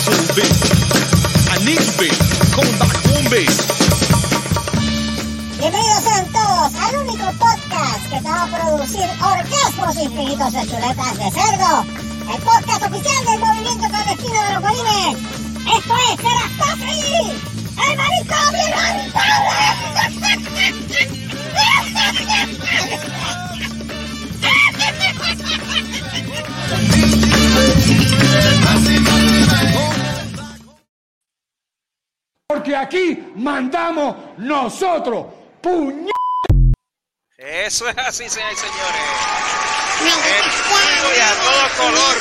soul bass. I need. Bienvenidos sean todos al único podcast que te va a producir orgasmos infinitos de chuletas de cerdo. El podcast oficial del movimiento clandestino de los bolines. Esto es Serastofri, el manicomio Porque aquí mandamos nosotros. Puñ. Eso es así, señores y señores. El fuego y a todo color.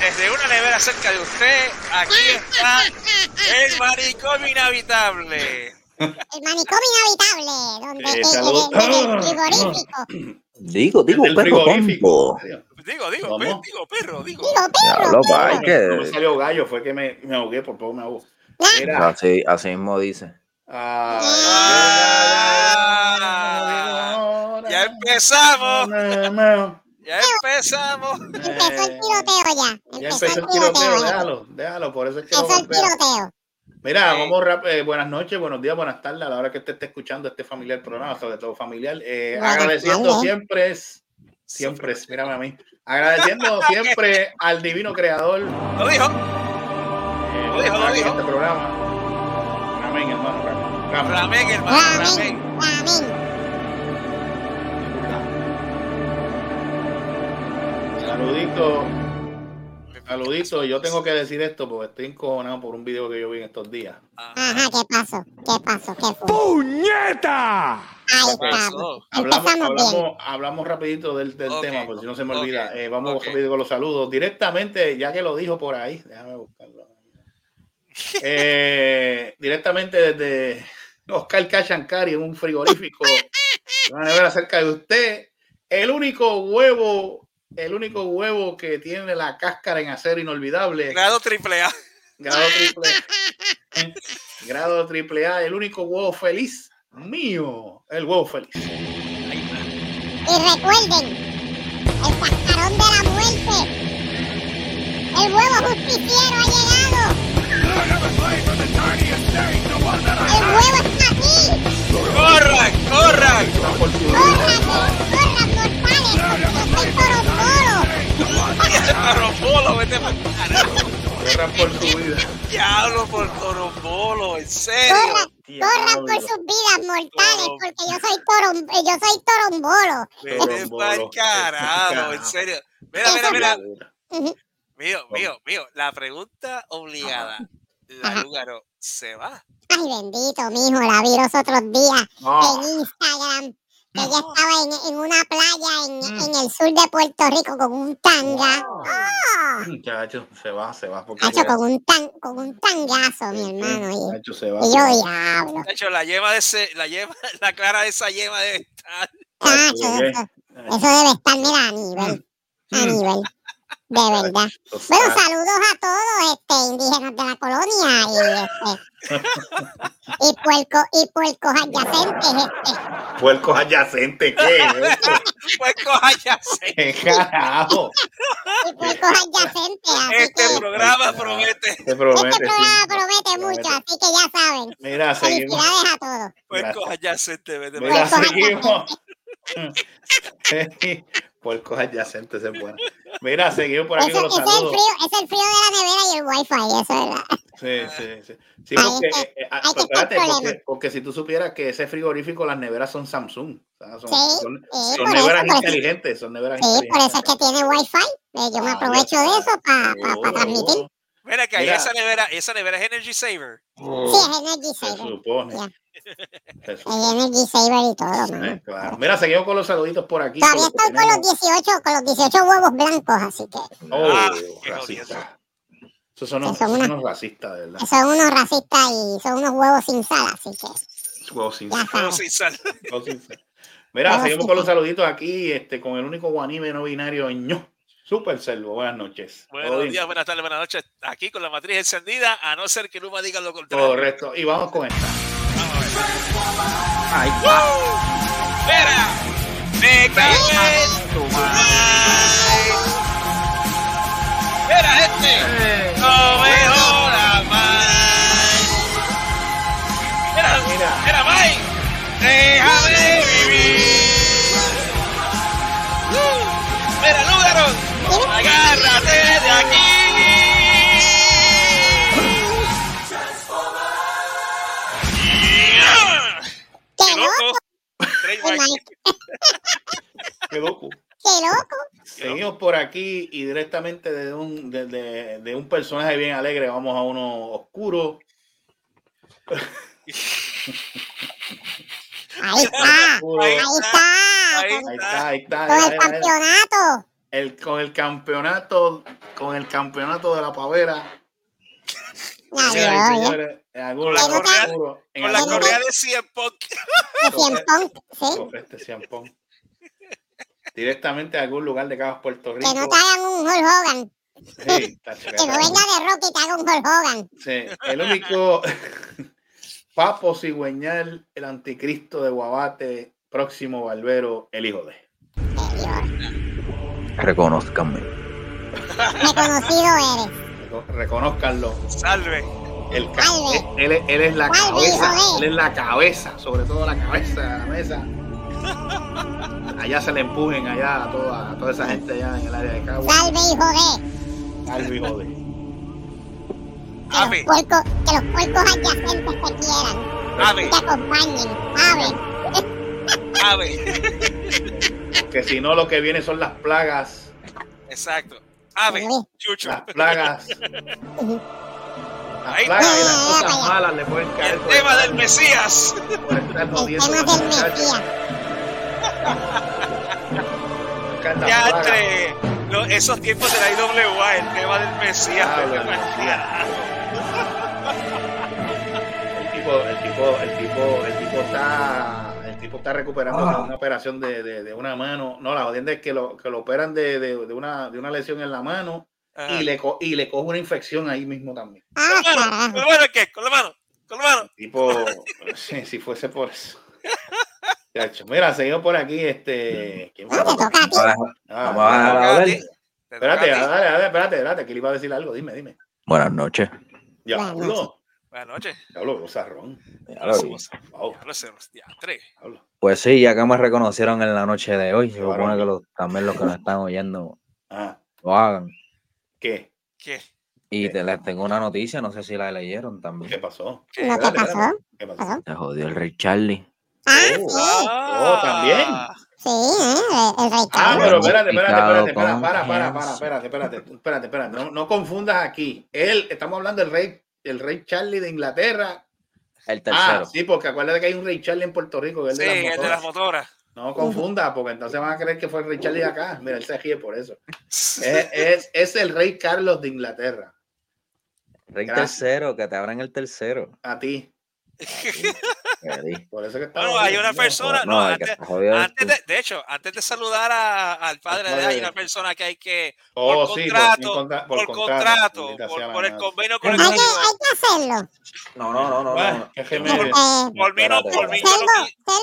Desde una nevera cerca de usted, aquí está el manicomio inhabitable. El manicomio inhabitable, donde el, el- el- el frigorífico. Digo, digo, Del perro campo. Digo, digo, ¿Cómo? pe- digo, perro, digo. Digo, perro, Diablo, perro. pa, hay No me que. salió gallo, fue que me, me ahogué, por poco me ahogo. Mira, Así, así mismo dice. ah, Ah, ya empezamos, ya empezamos. Empezó el tiroteo ya. Ya empezó el tiroteo, déjalo, déjalo, por eso es que lo Empezó el tiroteo. Mira, Sí. vamos rap- eh, buenas noches, buenos días, buenas tardes, a la hora que usted esté escuchando este familiar programa, sobre todo familiar. Eh, agradeciendo siempre, es- siempre, es, mírame a mí, agradeciendo siempre al divino creador Lo dijo. eh, Lo dijo, lo por aquí en dijo. este programa. Amén, hermano. Ramén, hermano, Amén. Amén. Saludito. Saludito. Yo tengo que decir esto porque estoy encojonado por un video que yo vi en estos días. Ajá, ¿qué pasó? ¿Qué pasó? ¿Qué fue? ¡Puñeta! Ahí estamos. Hablamos, Empezamos bien. hablamos, hablamos rapidito del, tema, por si no se me olvida. Eh, vamos rápido con los saludos. Directamente, ya que lo dijo por ahí, déjame buscarlo. Eh, directamente desde Oscar Cachancari en un frigorífico. Van a ver acerca de usted. El único huevo, el único huevo que tiene la cáscara en acero inolvidable. Grado triple A. Grado triple A. Grado triple A, el único huevo feliz mío. El huevo feliz. Y recuerden, el cascarón de la muerte. El huevo justiciero ha llegado. El huevo está aquí. ¡Corran, corran! Corran, corran, mortales. Porque soy. Torombolo, vete para carajo. Corran por su vida. Diablo por Torombolo, en serio. Corran, por sus vidas mortales. Toro- Porque yo soy torom, yo soy torombolo. Vete pa'l carajo, en serio. Mira, mira, mira. Mío, mío, mío. La pregunta obligada. La. Lugaro se va. Ay, bendito, mijo, la vi los otros días No, en Instagram. Ella estaba en, en una playa en, en el sur de Puerto Rico con un tanga. ¡Ah! muchacho, se va, se va. Porque Hacho, ya- con un, tan, con un tangazo, mi hermano. Y, muchacho, se va. y yo, diablo. De hecho, la yema de ese, la yema, la clara de esa yema debe estar. Bien. eso, eso debe estar, mira, a nivel. A Mm. nivel. De verdad. Bueno, saludos a todos este, indígenas de la colonia y, este, y, puerco, y puercos adyacentes. Este. Puercos adyacentes, ¿qué? es esto? Coja ya sé. ¿Qué carajo? y puercos adyacentes. Así Este que programa promete. Te promete. este programa sí. promete mucho, así que ya saben. Mira, seguimos. Felicidades a todos. Sé, te vete Mira, Puercos seguimos. Puercos adyacentes es bueno. Mira, seguimos por aquí Ese, con ese los es el saludos. frío, es el frío de la nevera y el wifi, eso es verdad. Sí, sí, sí. Sí, porque, eh, ah, está el espérate, porque, problema. porque si tú supieras que ese frigorífico, las neveras son Samsung. o sea, son, Sí, son, sí, neveras eso. inteligentes, son neveras Sí, por eso es que tiene wifi. eh, Yo me Ah, aprovecho de eso para Seguro. transmitir. Mira que ahí esa nevera, esa nevera es Energy Saver. Sí, es Energy Se Saver. supone. Ya. Se Es supone. Energy Saver y todo, claro. Mira, seguimos con los saluditos por aquí. Todavía estoy con los tenemos. 18, con los 18 huevos blancos, así que Oh, Ah, racista. Esos son unos, Son una- unos racistas, de verdad. son unos racistas y son unos huevos sin sal, así que Huevos sin sal, sin huevos sin sal. Mira, Huevos seguimos sin con los sal. saluditos aquí, este, con el único guanime no binario ño. Super Selvo, buenas noches. Buenos bien. días, buenas tardes, buenas noches. Aquí con la matriz encendida, a no ser que Luma diga lo contrario. Correcto. Y vamos con esta. Vamos a ver. Ahí está. ¡Mira! ¡Me cagué en tu madre! Mira, gente. No me jodas más. Mira, Mira. mira, Mike. Déjame vivir. Mira, Lúgaro. Agárrate de aquí. Yeah. ¡Qué ¡Qué loco! Qué loco. ¡Qué loco! Seguimos por aquí y directamente de un, de, de- de un personaje bien alegre vamos a uno oscuro. Ahí está. oscuro. Ahí está. Ahí Con, Ahí está, ahí está. con mira, el mira, mira. campeonato. El- con el campeonato, con el campeonato de la pavera. Ya. señores, en algún Con la lugar correa- Con la correa de 100 Punk. De Cien este ciampón. Directamente a algún lugar de Cabas, Puerto Rico. Que no te hagan un Hulk Hogan. Sí, Que no venga de Rocky y te haga un Hulk Hogan. Sí, el único papo cigüeñal, el anticristo de Guabate, próximo barbero, el hijo de. Reconozcanme. Reconocido eres. Reco- Reconózcanlo. Salve. El Salve. él, él es la cabeza, hijo él es la cabeza, sobre todo la cabeza de la mesa. Allá se le empujen allá a toda, a toda esa gente allá en el área de Cabo. Salve, hijo de. Salve, hijo de. Que Ave. los puercos, que los puercos adyacentes te quieran. Ave. Te acompañen. Ave. Ave. Que si no, lo que viene son las plagas. Exacto. Ave. Chucho. Las plagas. Las Ahí. plagas y las cosas malas le pueden caer El tema del Mesías. por estar El jodiendo tema a los del. Mesías. Ya entre lo- esos tiempos de la IWA, el tema del Mesías. Ah, bueno, Mesías. El tipo, el tipo, el tipo, el tipo está, el tipo está recuperando de una operación de, de, de una mano. No, la jodienda es que lo, que lo operan de, de, de una, de una lesión en la mano Ajá. y le, co- y le coge una infección ahí mismo también. Ah, Con la mano, con la mano, ¿qué? Con la mano, con la mano. Tipo, sí, si fuese por eso. Chacho. Mira, seguimos por aquí. Este, ¿quién fue? Ah. Ah, Vamos a. Te Espérate, espérate, espérate, que le iba a decir algo. Dime, dime. Buenas noches. Ya Buenas hablo. Buenas noches. Rosarrón. Diablo, hablo. Pues sí, ya que me reconocieron en la noche de hoy, se Qué supone que los- también los que nos están oyendo Ah, lo hagan. ¿qué? ¿Qué? Y te, les tengo una noticia, no sé si la leyeron ¿Qué también. pasó? ¿No te Espérate, pasó? espérate. ¿Qué pasó? ¿Pasó? Se jodió el Rey Charlie. Ah, Oh. sí. Oh, también. Sí, ¿eh? El, rey Ah, Charles. pero espérate, espérate, espérate, espérate, para, para, para, espérate, espérate, espérate, espérate. No, no confundas aquí. Él, estamos hablando del rey, el rey Charlie de Inglaterra. El Ah, tercero. sí, porque acuérdate que hay un rey Charlie en Puerto Rico, que es Sí, el de las el de motoras. las motoras. No confunda, porque entonces van a creer que fue el rey Charlie de acá. Mira, él se ríe por eso. Es, es, es el rey Carlos de Inglaterra. Rey gracias. tercero, que te abran el tercero. A ti. Por eso que Bueno, hay una persona, no, el antes, de, de hecho, antes de saludar a- al padre de hay una persona que hay que, Oh, por sí, contrato, contra- por contrato, por, por el convenio Hay que, colectivo, hay que hacerlo. No, no, no, no. Bueno, no. que se me- No, Eh, por mí no, por mí no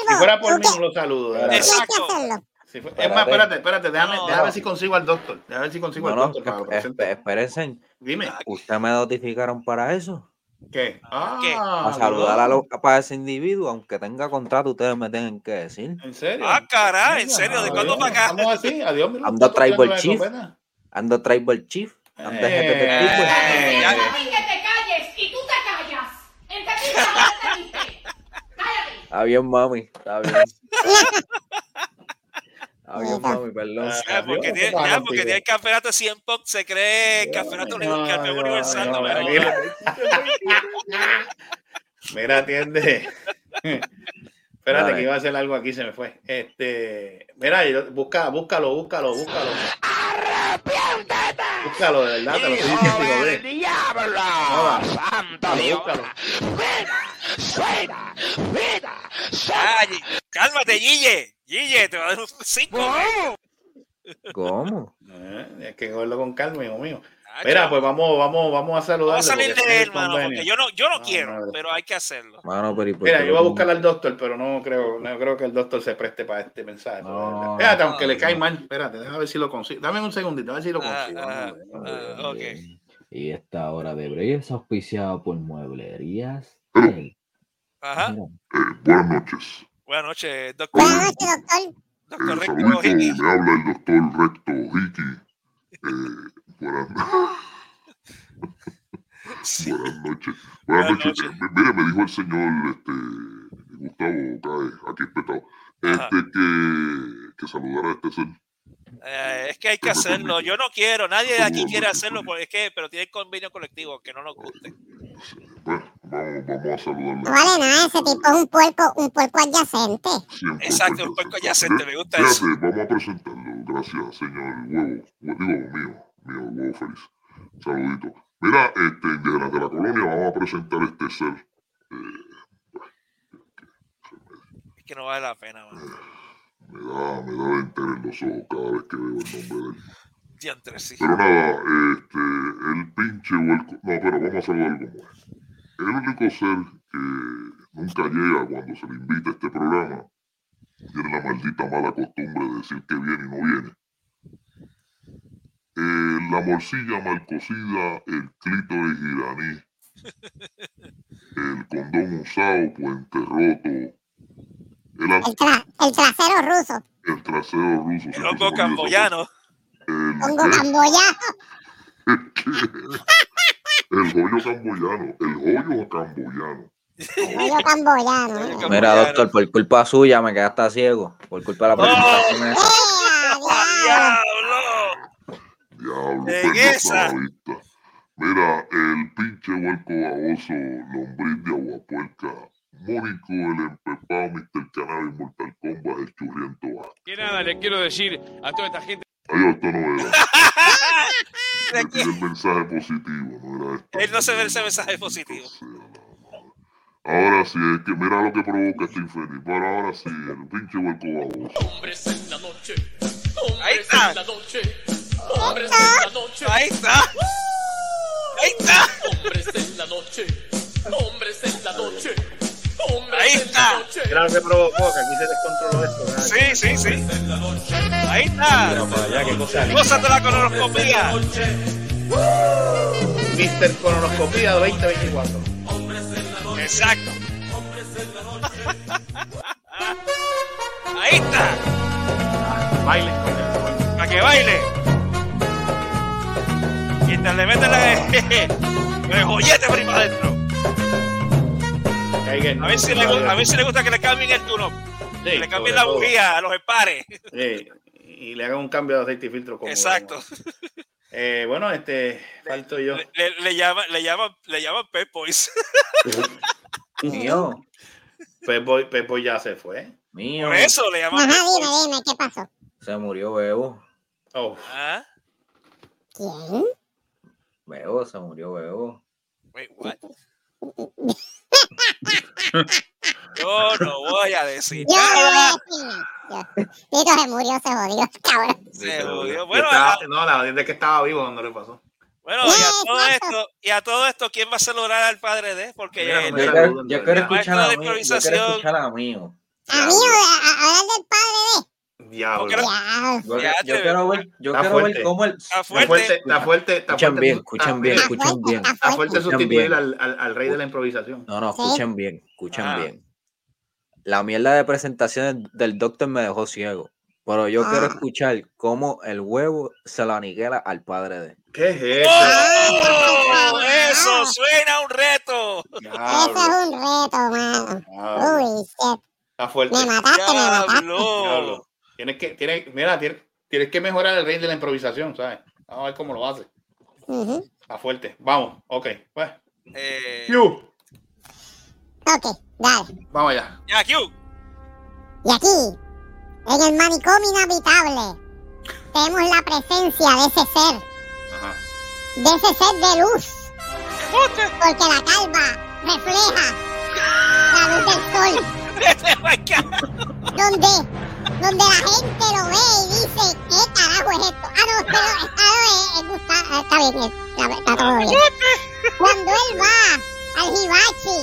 Si fuera por mí, no lo saludo. Exacto. hacerlo. Si fue- es Espérate. más, espérate, espérate, déjame, No. déjame ver si consigo al doctor. Déjame ver si consigo No, al no, doctor para que presente. espérense. Dime, ¿Usted me notificaron para eso? ¿Qué? Ah, ¿Qué? A saludar a, los, para ese individuo, aunque tenga contrato, ustedes me tienen que decir. ¿En serio? Ah, caray, ¿en serio? ¿De adiós, cuándo para acá? Vamos así, adiós. mira, Anda estoy tribal chief. Ando tribal chief. Ando jefe de Eh, tipo. Ya- a ti que te calles y tú te callas. ¿Entendiste lo que te dije? Cállate. Está bien, mami. Está bien. Perdón. Ah, Ya, porque tiene, ya, porque contigo. tiene el campeonato 100 Punk, se cree campeonato No, campeón no, universal. no, No, jodas. Mira, atiende. Espérate que iba a hacer algo aquí, se me fue. Este, mira, busca, búscalo, búscalo, búscalo. Búscalo, de verdad, te lo estoy diciendo y lo ves. Joda. Búscalo, búscalo. Ay, cálmate, Gille. Gille, te va a dar un 5. ¿Cómo? Eh, es que cogerlo con calma, hijo mío. Chacho, Mira, pues vamos, vamos, vamos a saludar. vamos a salir de él, mano, porque yo no, yo no Ah, quiero, madre. pero hay que hacerlo. Mano, pero ¿y por Mira, yo voy a buscar al doctor, pero no creo, no creo que el doctor se preste para este mensaje. No, Espérate, no. aunque le cae mal. Espérate, déjame ver si lo consigo. Dame un segundito, a ver si lo Ah, consigo. ah, ah. Y esta hora de break es auspiciada por Mueblerías. Ajá. Mira, Buenas noches. Buenas noches, doctor. Buenas noches, doctor. Doctor Eh, Recto Hickey. le habla el doctor Recto Hickey. Eh, buenas, Sí. buenas noches. Buenas Buenas noches. noches. Eh, Mire, me dijo el señor este, Gustavo Cae, aquí espetado, este, que, que saludara a este ser. Eh, es que hay que me hacerlo. Yo no quiero, nadie de aquí quiere hacerlo, porque es que, pero tiene convenio colectivo, que no nos guste. Bueno, vamos, vamos a saludarle. No vale nada, ese tipo es un puerco, un puerco adyacente. 100%. Exacto, un puerco adyacente, me gusta eso. Vamos a presentarlo. Gracias, señor Huevo. Hue- Digo, mío, mío, Huevo Feliz. Saludito. Mira, este, indígenas de la colonia, vamos a presentar este ser. Es que no vale la pena, man. Me da, me da de entero en los ojos cada vez que veo el nombre de él. Diantre, sí. Pero nada, este, el pinche huelco. No, pero vamos a saludarlo como es. El único ser que nunca llega cuando se le invita a este programa tiene la maldita mala costumbre de decir que viene y no viene. Eh, la morcilla mal cocida, el clítoris iraní, el condón usado, puente roto, el, El, tra- el trasero ruso. el trasero ruso. El hongo camboyano. El, Hongo camboyano. El joyo camboyano, el joyo camboyano. Rollo camboyano. ¿eh? Mira, doctor, por culpa suya me quedé hasta ciego. Por culpa de la presentación esa. ¡Eh, adiós! ¡Diablo! Diablo, perdió esa. Mira, el pinche huerco baboso, lombriz de aguapuerca, Mónico, el empepado, Mr. Cannabis, Mortal Kombat, el churriento A. Que nada, le quiero decir a toda esta gente. Ay, esto no era. El mensaje positivo, no era esto. Él no se ve ese mensaje positivo. Ahora sí, es que mira lo que provoca este infeliz. Pero ahora sí, el pinche huerco baboso. Hombres en la noche. Ahí está. en la noche. Hombres en la noche. Ahí está. Ahí está. Hombres en la noche. Hombres en la noche. Ahí está. lo que provocó, que aquí se descontroló esto. ¿verdad? Sí, sí, sí. Ahí está. Ya, qué cosa. Gózate la colonoscopía. Mister Colonoscopía 2024. Exacto. Ahí está. Baile. Para que baile. Mientras le meten la, el joyete para adentro. A ver, si le, gu- a ver si le gusta que le cambien el turno. Sí, que le cambien la todo. bujía a los espares. Sí, y le hagan un cambio de aceite y filtro. Como Exacto. Eh, bueno, este, falto yo. Le, le, le llaman, le llaman, le llaman Pep Boys. Mío, Pep Boy, Pep Boy ya se fue. mío. Por eso le llaman Ajá, dime, dime, ¿qué pasó? Se murió Bebo. Oh, ¿Ah? ¿Quién? Bebo, se murió Bebo. Wait, what? Yo no voy a decir Yo no voy a nada. decir nada. Tito se murió, se jodió, cabrón. Se jodió. Bueno, estaba- a, no, la verdad es que estaba vivo cuando le pasó. bueno, y a todo esto, y a todo esto, ¿quién va a celebrar al padre de? Porque Mira, no Yo quiero, yo escuchar a mí. Yo quiero escuchar a mí, a, a hablar del padre de. Yo, Diablo. Yo te- quiero ver, yo Está quiero ver fuerte. cómo el. está fuerte, fuerte. está fuerte, está Escuchen fuerte. bien, escuchen bien, fuerte, bien. está fuerte Escuchen sustituir bien. al, al, al rey de la improvisación. No, no, Sí. escuchen bien, escuchen Ah. bien. La mierda de presentaciones del doctor me dejó ciego. Pero yo quiero Ah. escuchar cómo el huevo se lo aniquila al padre de. ¿Qué es eso? ¡Oh! Eso suena a un reto. Diablo, es un reto, mano. diablo. Uy, shit. Está fuerte. Me mataste, me mataste. Diablo. Tienes que, tienes, mira, tienes, tienes que mejorar el rey de la improvisación, ¿sabes? Vamos a ver cómo lo hace. Ujú. Está fuerte. Vamos, ok. Pues, Eh, Q, Ok, dale. vamos allá. ya, Q. Y aquí, en el manicomio inhabitable, tenemos la presencia de ese ser, Ajá. de ese ser de luz. Porque la calva refleja la luz del sol, donde donde la gente lo ve y dice, ¿qué carajo es esto? Ah, no, pero está, es, es Gustavo, ah, está bien, está, está todo bien. Cuando él va al hibachi,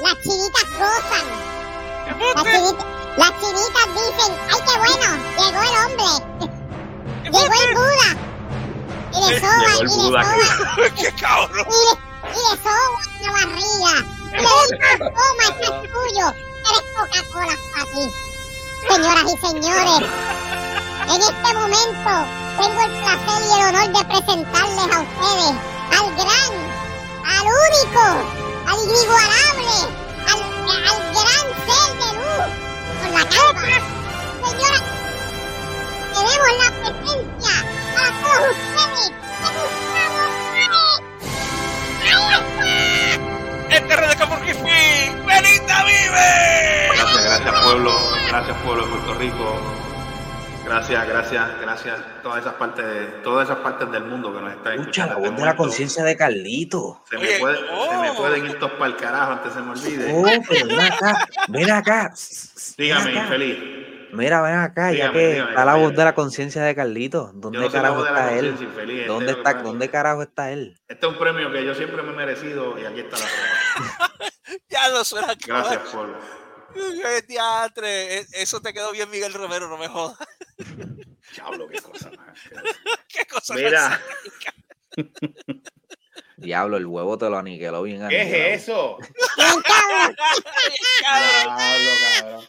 las chinitas gozan. Las chinitas, las chinitas dicen, ¡ay, qué bueno! Llegó el hombre. Llegó el Buda. Y le soba, Llegó el y le soba. ¡Qué cabrón! Y le, y le soba la barriga. Y le dice, toma, esto es tuyo. Eres Coca-Cola para ti. Señoras y señores, en este momento tengo el placer y el honor de presentarles a ustedes al gran, al único, al inigualable, al, al gran ser de luz con la calma. Señoras, tenemos la presencia para todos ustedes de Gustavo Pérez. ¡El terreno de! ¡Belinda vive! Gracias, gracias pueblo, gracias pueblo de Puerto Rico. Gracias, gracias, gracias todas esas partes, todas esas partes del mundo que nos están Escucha escuchando. la en voz de la conciencia de Carlito. Se me, Oye, puede- se me oh. pueden ir todos para el carajo antes se me olvide. Oh, pero ven acá, ven acá. Dígame, ven acá. infeliz. Mira, ven acá, ya que dígame, está la dígame. voz de la conciencia de Carlito. ¿Dónde no la carajo de la está él? infeliz, este ¿Dónde está. ¿Dónde carajo está él? Este es un premio que yo siempre me he merecido y aquí está la prueba. Ya lo suena Gracias, diantre. E- Eso te quedó bien, Miguel Romero, no me jodas. Diablo, qué cosa más. Qué cosa Mira, Diablo, el huevo te lo aniquiló bien ¿qué aniquilado. es eso? Cabrón. Cabrón. Diablo, cabrón.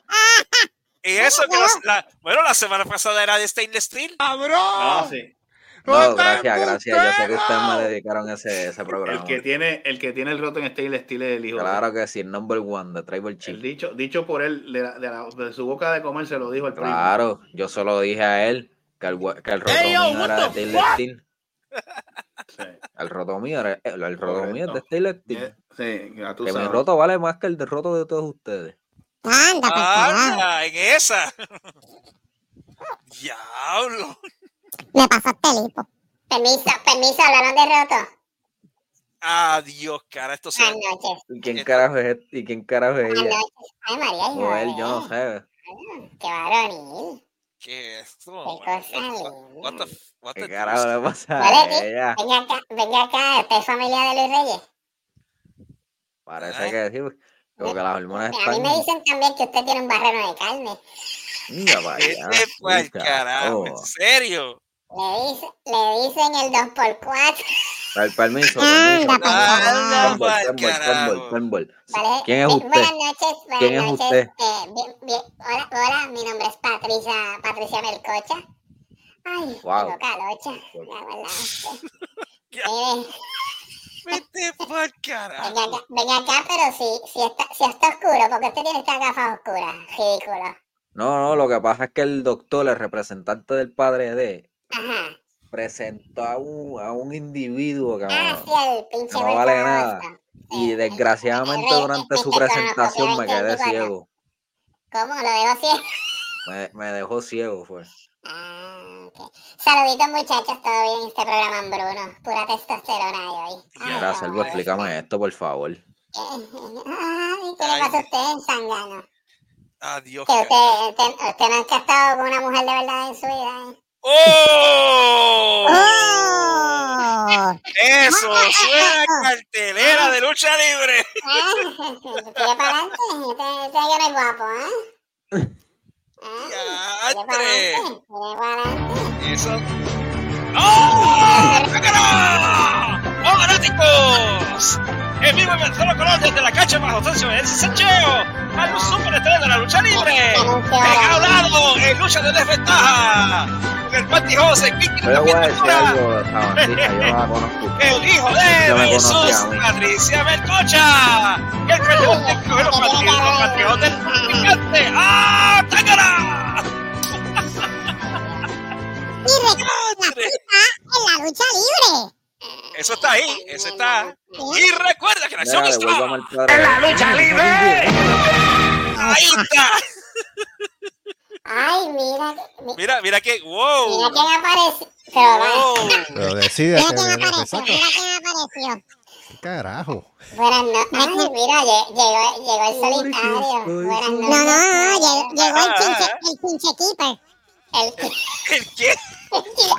Y eso que la, la- bueno, la semana pasada era de Stainless Steel. No, sí. No, gracias, gracias. Yo sé que ustedes me dedicaron ese, ese programa. El que tiene, el que tiene el roto en Stainless Steel es el hijo. Claro que sí, el number one de Tribal El Chief. dicho, dicho por él, de, la- de la- de su boca de comer se lo dijo el primo. Claro, yo solo dije a él que el, que el roto mío era de Steel. Sí. El roto mío era, el, el roto Correcto. mío es de Steel. Sí, ya tú Que mi sabes. roto vale más que el de roto de todos ustedes. Anda, carajo. Anda, en esa. Diablo. Me pasaste el hipo. Permiso, permiso, hablaron de roto. Adiós, cara. Esto se. Buenas noches. ¿Y quién carajo es este? ¿Y quién carajo es Buenas ella? noches. Ay, María, hijo O él, yo no sé. Qué varonil. ¿Qué es esto? Qué cosa What the, what ¿Qué carajo le pasa a ella? Venga acá, venga acá, ¿usted es familia de Luis Reyes? Parece que sí, como que las hormonas A mí están... me dicen también que usted tiene un barreno de carne. Mira para allá, Vete pa'l chica. carajo, en Oh. serio. Le, dice, le dicen el 2x4. Per- Permiso. ¿Quién es usted? Buenas noches, buenas ¿Quién es noches. usted? Eh, bien, bien. Hola, hola, mi nombre es Patricia, Patricia Melcocha. Ay, Wow. tengo calocha. La verdad. este. Ya. Mire, Vete pa'l venga carajo. acá, venga acá, pero si, si, está, si está oscuro, porque usted tiene estas gafas oscuras. Ridículo. No, no, lo que pasa es que el doctor, el representante del padre de, Ajá. presentó a un, a un individuo que Ah, no- sí, el pinche no vuelto vale nada. Boston. y Sí. desgraciadamente el- durante el su presentación me Cronoscopio quedé 24. ciego. ¿Cómo? ¿Lo dejo ciego? Me, me dejó ciego, fue. Ah. Saluditos muchachos, todo bien este programa en Bruno. Pura testosterona hoy. Selvo, molesta. explícame esto, por favor. Eh, Ay, ¿qué le pasa a usted, Sangano? Adiós, Que usted, usted, usted nunca ha estado con una mujer de verdad en su vida. ¿eh? ¡Oh! ¡Oh! Eso, suena cartelera de lucha libre. Ah, Tire para adelante. Este, este guapo, ¿eh? Ah, adelante. Eso. ¡Oh! ¡Oh, fanáticos! En vivo en solo color desde la cancha bajo tensión en Sancheo al superestrella de la lucha libre. Regalado en lucha de desventaja. El voy a decir algo, yo la conozco. El hijo de Jesús. Patricia Melcocha. Y el coger los patriotas, los patriotas del picante. ¡Ah, tácara! Y recuerda, en la lucha libre. Eso está ahí, eso está. Y recuerda que la acción está. ¡En la lucha libre! Ahí está. Ay, mira, mi- Mira, mira que. mira ¡Wow! quién apareció. Pero. ¡Wow! Pero decídete, Mira quién apareció, mira quién apareció. ¿Qué carajo? Buenas noches. Ay, mira, lle- llegó, llegó el solitario. Buenas noches. No, no, no, llegó, llegó el chinche, el pinche keeper. El, ¿El qué?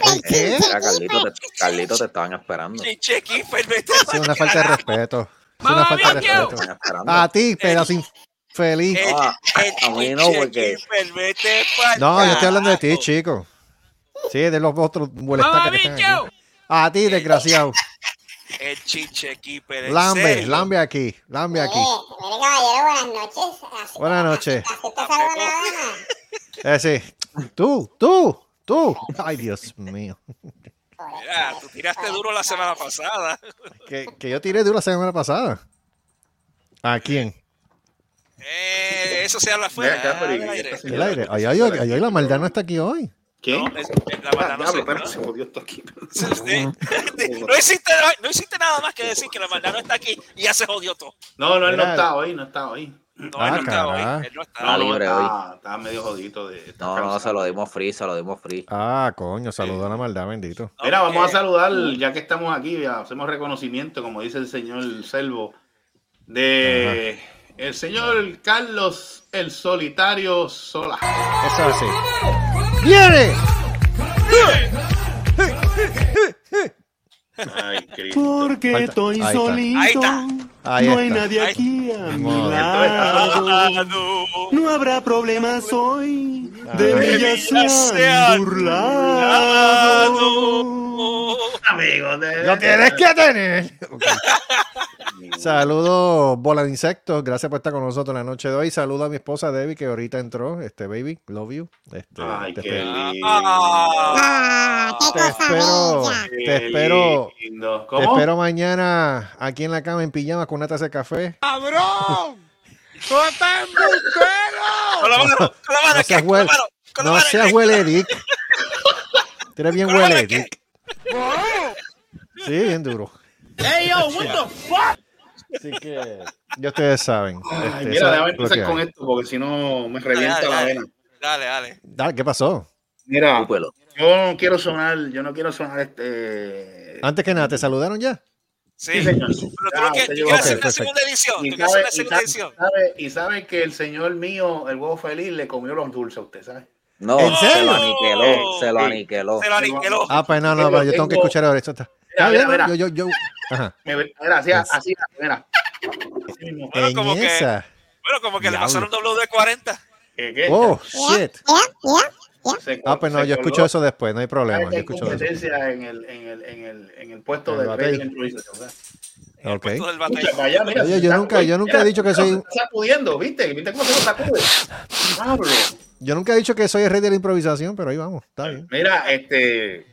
el ¿Qué? Mira, Carlito, te, Carlito, te estaban esperando. Te Chiche Keeper, vete Es una falta de respeto. Es una falta de respeto. A ti, pedazo infeliz. El, Ah, el a mí no, porque- yo estoy hablando de ti, chico. Sí, de los otros molestas que están aquí. A ti, desgraciado. El Chiche Keeper. ¿en Lambe, serio? lambe aquí, lambe aquí. Mire, mire, caballero, buenas noches. Así, Buenas noches. Eh, sí. Tú, tú, tú. Ay, Dios mío. Mira, tú tiraste duro la semana pasada. Que, que yo tiré de la semana pasada. ¿A quién? Eh, eso se habla afuera. Acá, ¿y aire. El aire. Ay, ay, ay, ay, la maldad no está aquí hoy. ¿Quién? No, es- es la maldad no Diablo, ¿no? se jodió esto aquí. Sí, No hiciste, no hiciste nada más que decir que la maldad no está aquí y ya se jodió todo. No, no, él no está hoy, no está hoy. No, Ah, él no está hoy. Él no está No, Ah, libre está, está medio jodito de. No, no, se lo dimos free, se lo dimos free. Ah, coño, saludo a la maldad, bendito. Mira, vamos a porque- saludar, ya que estamos aquí, hacemos reconocimiento, como dice el señor Selvo, de el señor Carlos el Solitario Sola. Eso es así. ¡Viene! Ay, Cristo. Porque Falta- estoy ahí está. solito. Ahí está. Ahí no hay está. nadie Ahí- aquí a mi lado. No. Habrá problemas hoy. De Ah. mí ya Ya se han han Amigos de... ¡Lo tienes que tener! Saludos, bola de insectos. Gracias por estar con nosotros la noche de hoy. Saludo a mi esposa Debbie, que ahorita entró. Este, baby, love you. Este, Ay, te, qué espe- lindo. Ah, te espero. Qué te espero, espero mañana aquí en la cama en pijama con una taza de café. ¡Cabrón! ¡Tú estás embustero! Con la mano, con la mano, No seas con la huele, no dick. Tú eres bien huele dick. Sí, bien duro. ¡Ey, yo, what the fuck! Así que ya ustedes saben. Ay, este, mira, déjame empezar con hay. esto, porque si no me Dale, revienta la vena. Dale, dale. Dale, ¿Qué pasó? Mira, yo no quiero sonar, yo no quiero sonar este... Antes que nada, ¿te saludaron ya? Sí, Sí, señor. Pero tú quieres, hacer una perfecto. segunda edición. Tú Y quieres hacer sabe, una y, segunda sabe, edición. sabe- y sabe que el señor mío, el huevo feliz, le comió los dulces a usted, ¿sabe? No, ¿En se serio? lo aniquiló, se lo aniquiló. Se lo aniquiló. Ah, pues no, no, pero yo tengo que escuchar ahora. Esto está. Mira, bien, mira, yo, yo, yo. Ajá. Mira, así, mira. Bueno, en como que-. Bueno, como que le pasaron WD-40. ¿Qué, qué? Oh, shit. Se Ah, pues no, se yo escucho eso después, no hay ¿Sabe problema. Yo escucho eso. competencia en el, en el, en el, en el puesto En de el radio batey. de improvisación, ¿verdad? En el Ok. puesto del Escucha, allá, mira, Oye, se yo nunca- yo nunca he dicho que soy- Se está sacudiendo, ¿viste? ¿Viste cómo se lo sacude? Yo nunca he dicho que soy el rey de la improvisación, pero ahí vamos, está bien. Mira, este...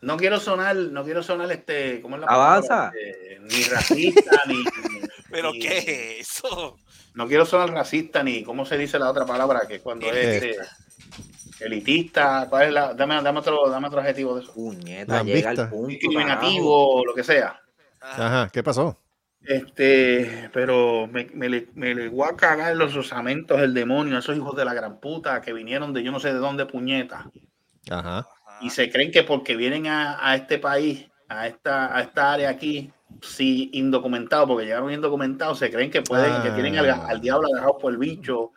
No quiero sonar, no quiero sonar este, ¿cómo es la Avanza. palabra? Este, ni racista, ni, ¿Pero ni- qué es eso? No quiero sonar racista, ni cómo se dice la otra palabra, que cuando es Eh. este, elitista, ¿cuál es la? Dame, dame otro, dame otro adjetivo de eso. Puñeta, llega al punto. Discriminativo, lo que sea. Ajá, ¿qué pasó? Este, pero me, me, le, me le voy a cagar los osamentos el demonio, esos hijos de la gran puta que vinieron de yo no sé de dónde puñeta Ajá. y se creen que porque vienen a, a este país, a esta, a esta área aquí, sí, indocumentados, porque llegaron indocumentados, se creen que pueden, que tienen al, Ah. al diablo agarrado por el bicho,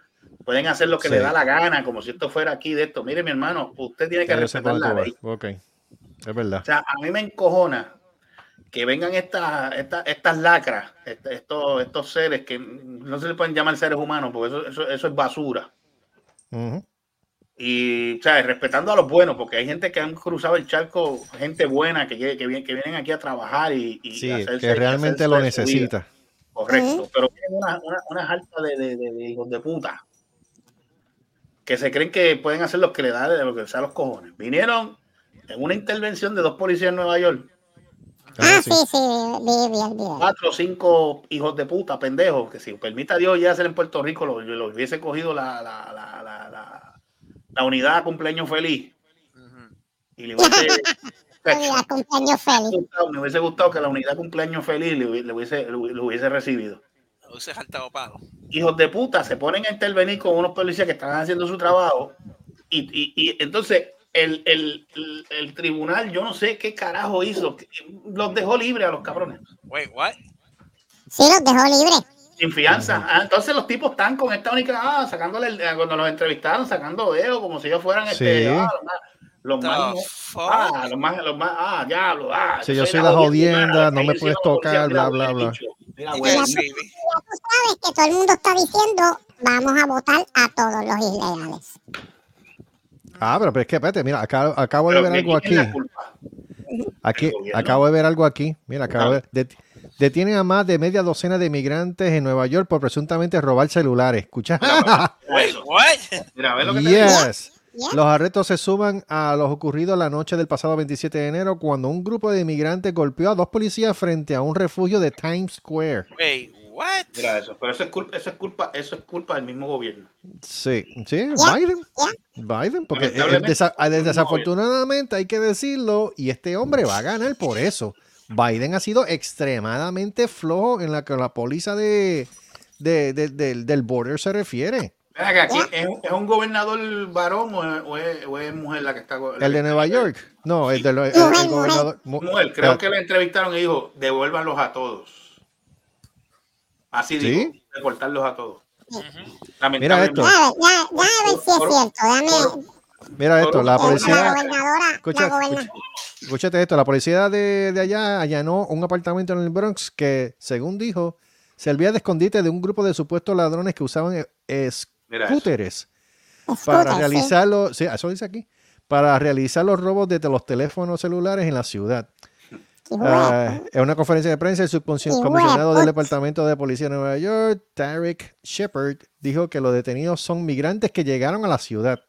pueden hacer lo que Sí. le da la gana, como si esto fuera aquí de esto. Mire, mi hermano, usted tiene que respetar la ley. vas. Ok, es verdad. O sea, a mí me encojona que vengan estas, estas, estas lacras, est- estos, estos seres que no se le pueden llamar seres humanos, porque eso, eso, eso es basura. Y, o sea, respetando a los buenos, porque hay gente que han cruzado el charco, gente buena que, que, viene- que vienen aquí a trabajar y, y Sí, hacerse- que realmente hacerse lo necesita. Correcto, pero tienen una, una, una alta de, de, de- de hijos de puta que se creen que pueden hacer lo que le da de lo que da los cojones. Vinieron en una intervención de dos policías en Nueva York, Ah, sí. sí, sí, vi, vi el video. cuatro o cinco hijos de puta, pendejos, que si permita Dios ya ser en Puerto Rico, los lo hubiese cogido la, la, la, la, la, la unidad cumpleaños feliz. Y le hubiese, Mira, cumpleaños feliz. gustado- me hubiese gustado que la unidad cumpleaños feliz le, hubiese- le hubiese, lo hubiese recibido. Hubiese saltado palo. hijos de puta se ponen a intervenir con unos policías que están haciendo su trabajo y, y- y entonces el, el- el- tribunal, yo no sé qué carajo hizo, los dejó libre a los cabrones. Wait, what? Sí, los dejó libres. Sin fianza. Ah, entonces los tipos están con esta única, ah, sacándole, el- cuando los entrevistaron, sacando dedos como si ellos fueran este, ah, los más, los más, ah, los más, los más, ah, diablo, ah, Si yo soy la jodienda, no me puedes tocar, bla, bla, bla. Mira, Y güey, ya, tú, ya tú sabes que todo el mundo está diciendo vamos a votar a todos los ilegales. Ah, pero, pero es que, espérate, mira, acá- acabo de ver ¿quién algo aquí. Aquí, acabo de ver algo aquí. Mira, acabo Ah. de ver. det- detienen a más de media docena de migrantes en Nueva York por presuntamente robar celulares. ¿Escucha? Mira, ve lo que te digo. yes. Los arrestos se suman a los ocurridos la noche del pasado 27 de enero cuando un grupo de inmigrantes golpeó a dos policías frente a un refugio de Times Square. Wait, what? Mira eso, pero eso es culpa, eso es culpa, eso es culpa del mismo gobierno. Sí, sí, Biden. Biden, porque eh, desa- no, desafortunadamente hay que decirlo, y este hombre va a ganar por eso. Biden ha sido extremadamente flojo en la que la póliza de, de- de- del- del border se refiere. Aquí es, un- es un gobernador varón o es, o mujer la que está. go- El de Nueva York. No, el, de lo- el- el Mujer, gobernador. mu- Mujer, creo que la entrevistaron y dijo, devuélvanlos a todos. Así ¿Sí? dijo, deportarlos a todos. Mira esto. Ya, ya, ya a ver si es cierto. Déjame. Mira esto, la La policía. gobernadora. Escucha, la goberna- escucha- escúchate esto, la policía de, de allá allanó un apartamento en el Bronx que, según dijo, servía de escondite de un grupo de supuestos ladrones que usaban eso. scooters para sí. realizar los, sí, eso dice aquí, para realizar los robos de los teléfonos celulares en la ciudad. Ah, en una conferencia de prensa, el subcomisionado del Departamento de Policía de Nueva York, Tarek Shepard, dijo que los detenidos son migrantes que llegaron a la ciudad.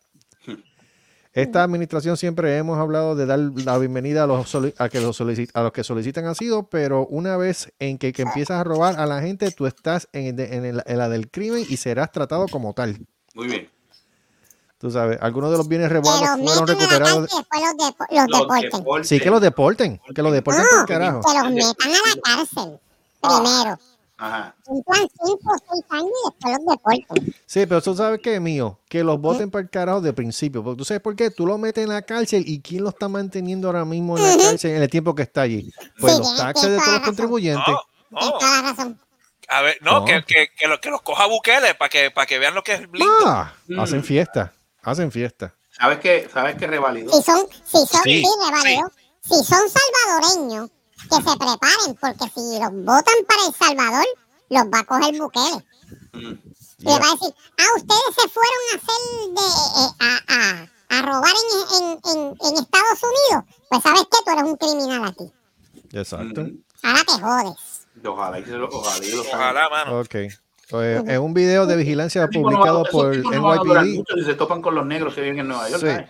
Esta administración siempre hemos hablado de dar la bienvenida a los, a que los, solici- a los que solicitan asilo, pero una vez en que, que empiezas a robar a la gente, tú estás en el- en la del crimen y serás tratado como tal. Muy bien. Tú sabes, algunos de los bienes Que robados los fueron recuperados. después los, los Los deporten. deporten. Sí, que los deporten, que los deporten No, por carajo. que los metan a la cárcel primero. Ajá. Cumplan 5 o 6 años y después los deporten. Sí, pero tú sabes que mío, que los voten para el carajo de principio. Porque tú sabes por qué, tú lo metes en la cárcel y quién lo está manteniendo ahora mismo en la cárcel en el tiempo que está allí. Pues Sí, los taxes de todos los contribuyentes. No, Tienes no. toda la razón. A ver, no, No. Que, que, que, lo- que los coja Bukele para que, para que vean lo que es lindo. Ah, Mm. hacen fiesta, hacen fiesta. ¿Sabes qué? ¿Sabes qué revalidó? Si son, si son, Sí. sí, revalidó. Si son salvadoreños, que se preparen, porque si los votan para El Salvador, los va a coger Bukele. Mm. Y le va a decir, ah, ustedes se fueron a hacer de, eh, a, a, a robar en, en, en, en Estados Unidos. Pues sabes que tú eres un criminal aquí. Exacto. Mm. Ahora te jodes. Ojalá y se lo- ojalá saquen. Ojalá, mano. Ok. Eh, en un video de vigilancia no publicado por no NYPD. si se topan con los negros que viven en Nueva York.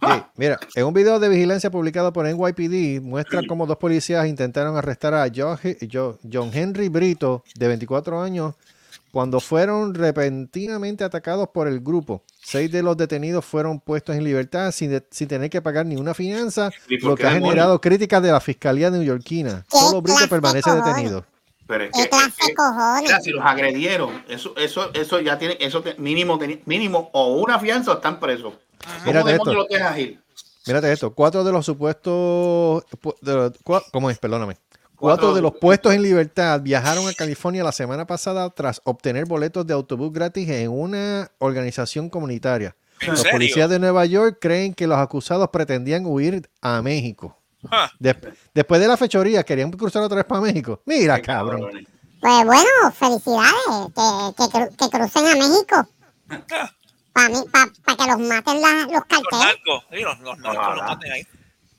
Sí, mira, en un video de vigilancia publicado por NYPD muestra cómo dos policías intentaron arrestar a Jo- Jo- John Henry Brito, de 24 años, cuando fueron repentinamente atacados por el grupo. Seis de los detenidos fueron puestos en libertad sin, de- sin tener que pagar ninguna fianza, ¿Y por lo que ha generado críticas de la Fiscalía neoyorquina. ¿Qué Solo Brito permanece detenido. Pero es que, ¿Qué es que- mira, si los agredieron, eso, eso, eso ya tiene, eso te- mínimo, mínimo o una fianza o están presos. ¿Cómo Mírate esto. lo dejas ir? Mírate esto, cuatro de los supuestos, pu- de los- cua- ¿cómo es? Perdóname. Cuatro Cuatro- de los puestos en libertad viajaron a California la semana pasada tras obtener boletos de autobús gratis en una organización comunitaria. ¿En Los serio? policías de Nueva York creen que los acusados pretendían huir a México. Ah, Des- después de la fechoría, querían cruzar otra vez para México. Mira, Qué cabrón. Pues bueno, felicidades. Que, que, cru- que crucen a México. Para que los maten la- los los carteles. narcos. Sí, los, los narcos los maten ahí.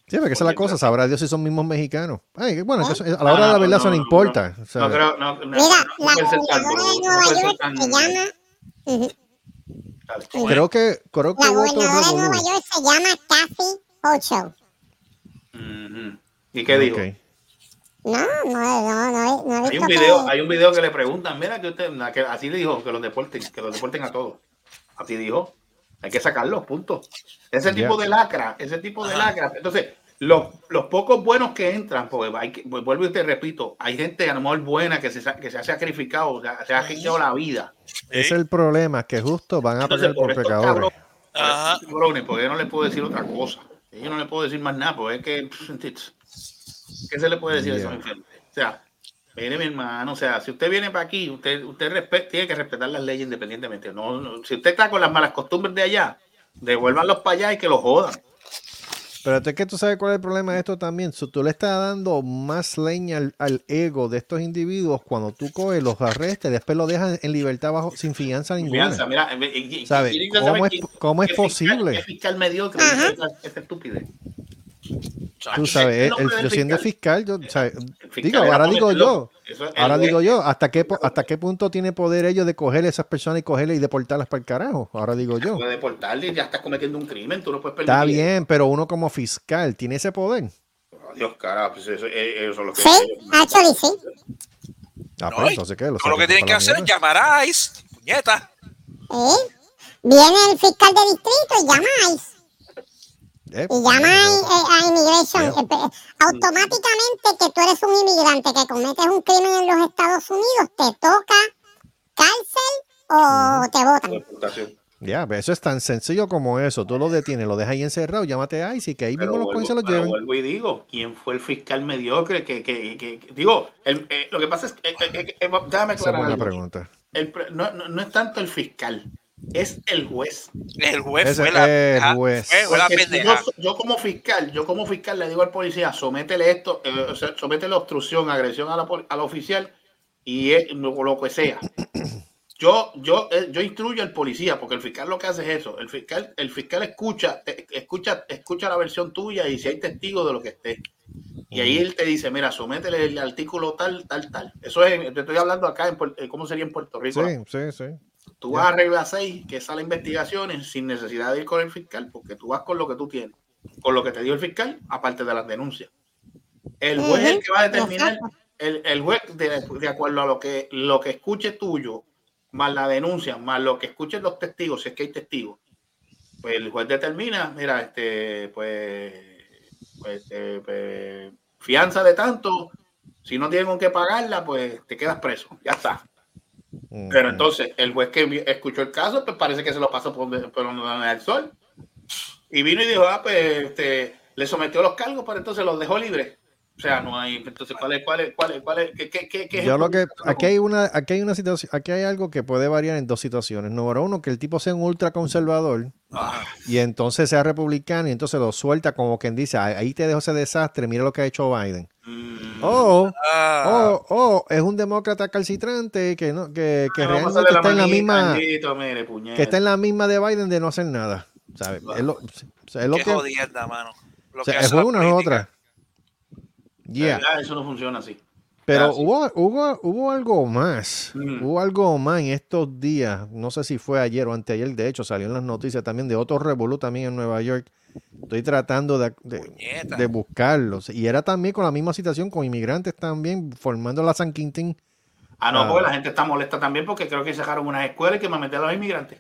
Sí, porque esa es la cosa. Sabrá Dios si son mismos mexicanos. Ay, bueno, a la hora No, de la verdad no, eso no no, importa. O sea, No creo, no, no, Mira, no la gobernadora de Nueva York tan- se llama. Creo que, creo que La gobernadora de. Nueva York se llama Kathy Hochul. ¿Y qué dijo? No, no, no, no, no he Hay un video, que- hay un video que le preguntan, mira que usted, que así le dijo, que los deporten, que los deporten a todos. Así dijo, hay que sacarlos, punto. Ese tipo de lacra, ese tipo de lacra. Entonces, los, los pocos buenos que entran, porque hay que, pues, vuelvo y te repito, hay gente a lo mejor buena que se, que se ha sacrificado, o sea, se ha quitado la vida. Ese es el problema, que justo van a Entonces, pagar por por pecadores. cabrones, por Ajá. estos cabrones, porque yo no les puedo decir otra cosa. Yo no le puedo decir más nada, porque es que, ¿qué se le puede decir a Yeah. infelices? O sea, Mire, mi hermano, o sea, si usted viene para aquí, usted, usted tiene que respetar las leyes independientemente. No, no- si usted está con las malas costumbres de allá, devuélvanlos para allá y que los jodan. Pero es que tú sabes cuál es el problema de esto también. So, tú le estás dando más leña al, al ego de estos individuos cuando tú coges, los arrestas y después los dejas en libertad bajo, sin fianza ninguna. Fianza, mira, y- y- y- ¿Sabe? y- y- ¿sabe ¿Cómo es- quién- cómo es qué fiscal- posible? qué fiscal mediocre hizo esa, esa estupidez? Tú sabes, el yo siendo fiscal. yo, ¿sabes? fiscal digo, ahora digo yo. Eso ahora juez. digo yo, ¿hasta qué, hasta qué punto tiene poder ellos de coger a esas personas y cogerlas y deportarlas para el carajo? Ahora digo yo. Puede deportarle y ya estás cometiendo un crimen, tú no puedes permitir. Está bien, pero uno como fiscal tiene ese poder. Dios, carajo, pues eso, eh, eso es lo que Sí, actually sí. Ah, pues entonces qué, lo que tienen que hacer es llamar a ICE, puñeta. ¿Eh? Viene el fiscal de distrito y llamáis. Eh, Y llamáis eh, a Immigration. eh, automáticamente que tú eres un inmigrante que cometes un crimen en los Estados Unidos, te toca cárcel o te votan. Ya, pero eso es tan sencillo como eso. Tú lo detienes, lo dejas ahí encerrado, llámate a ICE y que ahí Pero mismo los vuelvo, y se los pero lleven. vuelvo y digo, ¿quién fue el fiscal mediocre? Que, que, que- que- digo, el- eh, lo que pasa es que, eh, eh, eh, déjame Esa es aclarar buena algo. pregunta. El no, no- no es tanto el fiscal, es el juez. El juez Ese fue la, es juez. fue- fue la pendeja. yo, yo como fiscal, yo como fiscal le digo al policía, sométele esto, eh, o sea, sométele obstrucción, agresión a la, al oficial y es lo, lo que sea. Yo, yo, eh, yo instruyo al policía, porque el fiscal lo que hace es eso. El fiscal, el fiscal escucha, eh, escucha, escucha la versión tuya y si hay testigos de lo que esté. Y ahí él te dice, mira, sométele el artículo tal, tal, tal. Eso es, te estoy hablando acá, en, eh, ¿cómo sería en Puerto Rico? Sí, sí, sí. Tú vas a regla 6, que es a las investigaciones, sin necesidad de ir con el fiscal, porque tú vas con lo que tú tienes, con lo que te dio el fiscal, aparte de las denuncias. El juez es el que va a determinar, el, el juez, de, de acuerdo a lo que, lo que escuche tuyo, más la denuncia, más lo que escuchen los testigos, si es que hay testigos, pues el juez determina, mira, este, pues, pues, eh, pues, fianza de tanto, si no tienen con qué pagarla, pues te quedas preso, ya está. Pero entonces, el juez que escuchó el caso, pues parece que se lo pasó por, por donde el sol. Y vino y dijo, ah, pues este, le sometió los cargos, pero entonces los dejó libres. O sea, no hay, entonces, ¿cuál es, cuál es, cuál es, cuál es, qué, qué, qué, qué es Yo lo que aquí hay una aquí hay una situación aquí hay algo que puede variar en dos situaciones. Número uno, que el tipo sea un ultraconservador y entonces sea republicano y entonces lo suelta como quien dice, "Ah, ahí te dejo ese desastre, mira lo que ha hecho Biden. Mm. O, Ah. o, o es un demócrata calcitrante que no que, que Ah, realmente está en la misma Andito, mire, puñeta. que está en la misma de Biden de no hacer nada. ¿sabes? Es lo, o sea, es lo Qué que jodienda, mano. Lo o sea, que es una es otra. Yeah. Ah, Eso no funciona así. Pero hubo, hubo, hubo algo más. Mm. Hubo algo más en estos días. No sé si fue ayer o anteayer. De hecho, salió en las noticias también de otro revolú también en Nueva York. Estoy tratando de, de, buscarlos. Y era también con la misma situación, con inmigrantes también, formando la San Quintín. Ah, no, Ah. porque la gente está molesta también porque creo que cerraron unas escuelas y que me metieron a los inmigrantes.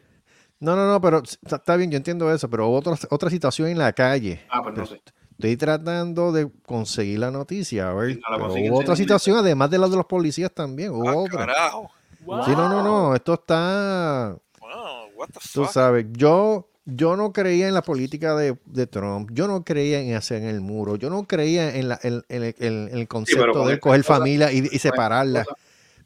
No, no, no, pero está, bien, yo entiendo eso, pero hubo otra, otra situación en la calle. Ah, pues no sé. Estoy tratando de conseguir la noticia, a ver. no hubo otra situación, además de la de los policías también. Hubo Ah, otra. carajo. Sí, no, no, no. Esto está. Wow, what the Tú fuck? sabes, yo, yo no creía en la política de, de Trump, yo no creía en hacer el muro, yo no creía en, la, en, en el, en el concepto con de coger familia y, separarla.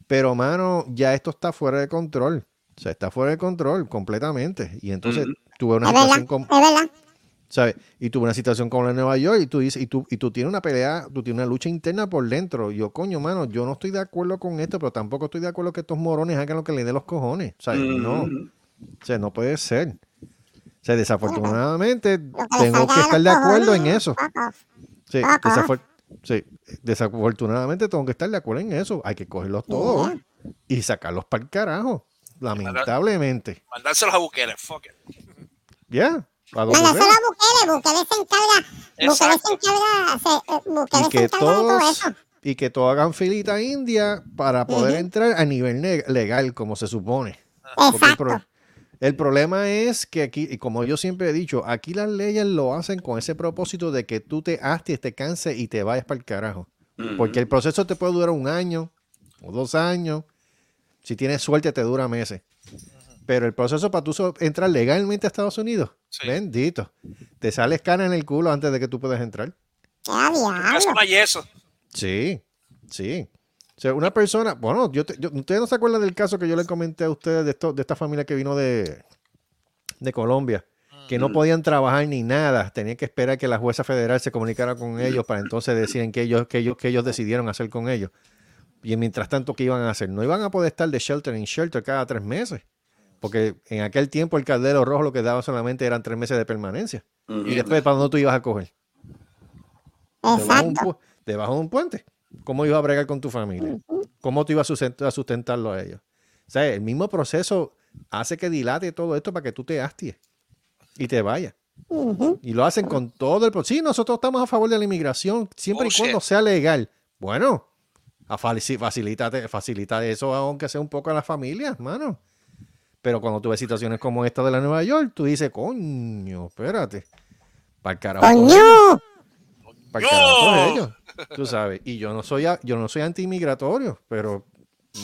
Pero, mano, ya esto está fuera de control. O sea, está fuera de control completamente. Y entonces tuve una situación con. ¿Sabes? Y tuve una situación con la de Nueva York y tú dices, y tú, y tú tienes una pelea, tú tienes una lucha interna por dentro. Yo, coño, mano, yo no estoy de acuerdo con esto, pero tampoco estoy de acuerdo que estos morones hagan lo que les dé los cojones. ¿sabes? No. Ujú. O sea, no puede ser. O sea, desafortunadamente le tengo que estar de acuerdo cojones, en eso. Sí, Ajá. desafor- sí, desafortunadamente tengo que estar de acuerdo en eso. Hay que cogerlos todos y sacarlos para el carajo. Lamentablemente. Mandárselos a Bukele, fuck it. Ya. ¿A dónde Mándaselo a Bukele, Bukele se encarga, Bukele se encarga, se, eh, Bukele Y se que encarga de todo todos eso. y que todos hagan filita india para poder entrar a nivel legal, como se supone. El, Exacto. pro- el problema es que aquí, y como yo siempre he dicho, aquí las leyes lo hacen con ese propósito de que tú te hasties, te canses y te vayas para el carajo. Porque el proceso te puede durar un año o dos años. Si tienes suerte, te dura meses. Pero el proceso para tú so- entrar legalmente a Estados Unidos, Sí. bendito. Te sales cana en el culo antes de que tú puedas entrar. ¡Qué a Eso. Sí, sí. O sea, una persona, bueno, yo, te- yo- ustedes no se acuerdan del caso que yo le comenté a ustedes de, esto, de esta familia que vino de, de Colombia, que no podían trabajar ni nada, tenían que esperar que la jueza federal se comunicara con ellos para entonces decir en qué ellos, qué ellos, qué ellos decidieron hacer con ellos. Y mientras tanto, ¿qué iban a hacer? No iban a poder estar de shelter en shelter cada tres meses, porque en aquel tiempo el caldero rojo lo que daba solamente eran tres meses de permanencia. Y después, ¿para dónde tú ibas a coger? Debajo de, un, pu- debajo de un puente. ¿Cómo ibas a bregar con tu familia? ¿Cómo tú ibas a sustentar- a sustentarlo a ellos? O sea, el mismo proceso hace que dilate todo esto para que tú te hasties y te vayas. Y lo hacen con todo el proceso. Sí, nosotros estamos a favor de la inmigración siempre y Bullshit. cuando sea legal. Bueno, a faci- facilítate, facilita eso aunque sea un poco a las familias, hermano. Pero cuando tú ves situaciones como esta de la Nueva York, tú dices, coño, espérate. Para el carajo. ¡Coño! Para el carajo con ellos. Tú sabes. Y yo no soy, a- yo no soy anti-inmigratorio, pero,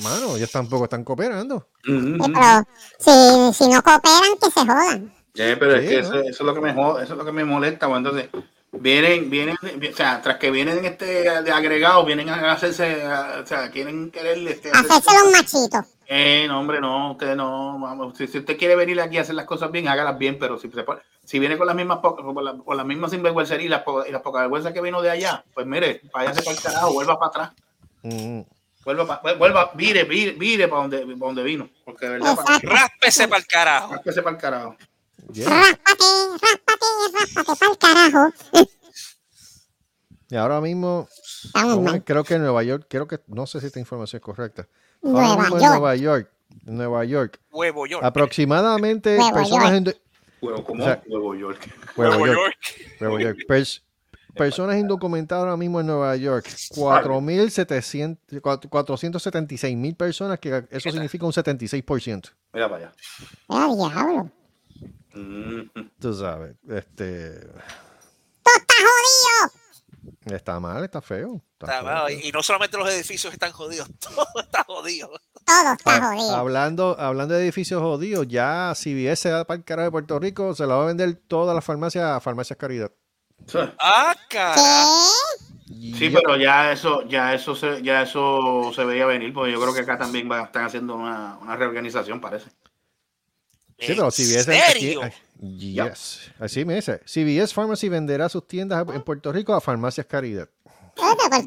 mano, ellos tampoco están cooperando. Pero si, si no cooperan, que se jodan. Sí, pero es que ¿no? eso, eso es lo que me jode, eso es lo que me molesta. pues, entonces, vienen, vienen, o sea, tras que vienen este de agregado, vienen a hacerse, a- o sea, quieren querer este, Hacerse los machitos. Eh, no, hombre, no, usted no, vamos, si, si usted quiere venir aquí a hacer las cosas bien, hágalas bien, pero si se pone- si viene con las mismas con, la- con las mismas sinvergüencerías y las, po- y las pocas vergüenzas que vino de allá, pues mire, váyase para el carajo, vuelva para atrás, Mm. vuelva, pa- vuelva, vire, vire, vire para donde, pa' donde vino, porque de verdad, para, Ráspese para el carajo. hágase para el carajo. Yeah. Ráspate, ráspate, ráspate para el carajo. Y ahora mismo, creo que en Nueva York, creo que, no sé si esta información es correcta. Nueva York. Nueva York, en Nueva York, Huevo York. aproximadamente personas York. Huevo, ¿cómo? O sea, Huevo York. Nueva Huevo York, York. Nueva York. Pers- personas indocumentadas ahora mismo en Nueva York, 4.700 cuatro- 476 mil personas, que eso significa un 76%. Mira para allá. ¡Eh, diablo! Mm, Tú sabes, este, ¡Tú estás jodido! Está mal, está feo. está Está feo. mal, Y no solamente los edificios están jodidos, todo está jodido. Todo está Ah, jodido. hablando, hablando de edificios jodidos, ya CBS se va para el carajo de Puerto Rico, se la va a vender toda la farmacia a Farmacias Caridad. Ah, cara. ¿Qué? Sí, pero ya eso, ya eso se, ya eso se veía venir, porque yo creo que acá también va- están haciendo una, una reorganización, parece. Sí, pero ¿En CBS serio? aquí- yes. Así me dice. CBS Pharmacy venderá sus tiendas en Puerto Rico a Farmacias Caridad.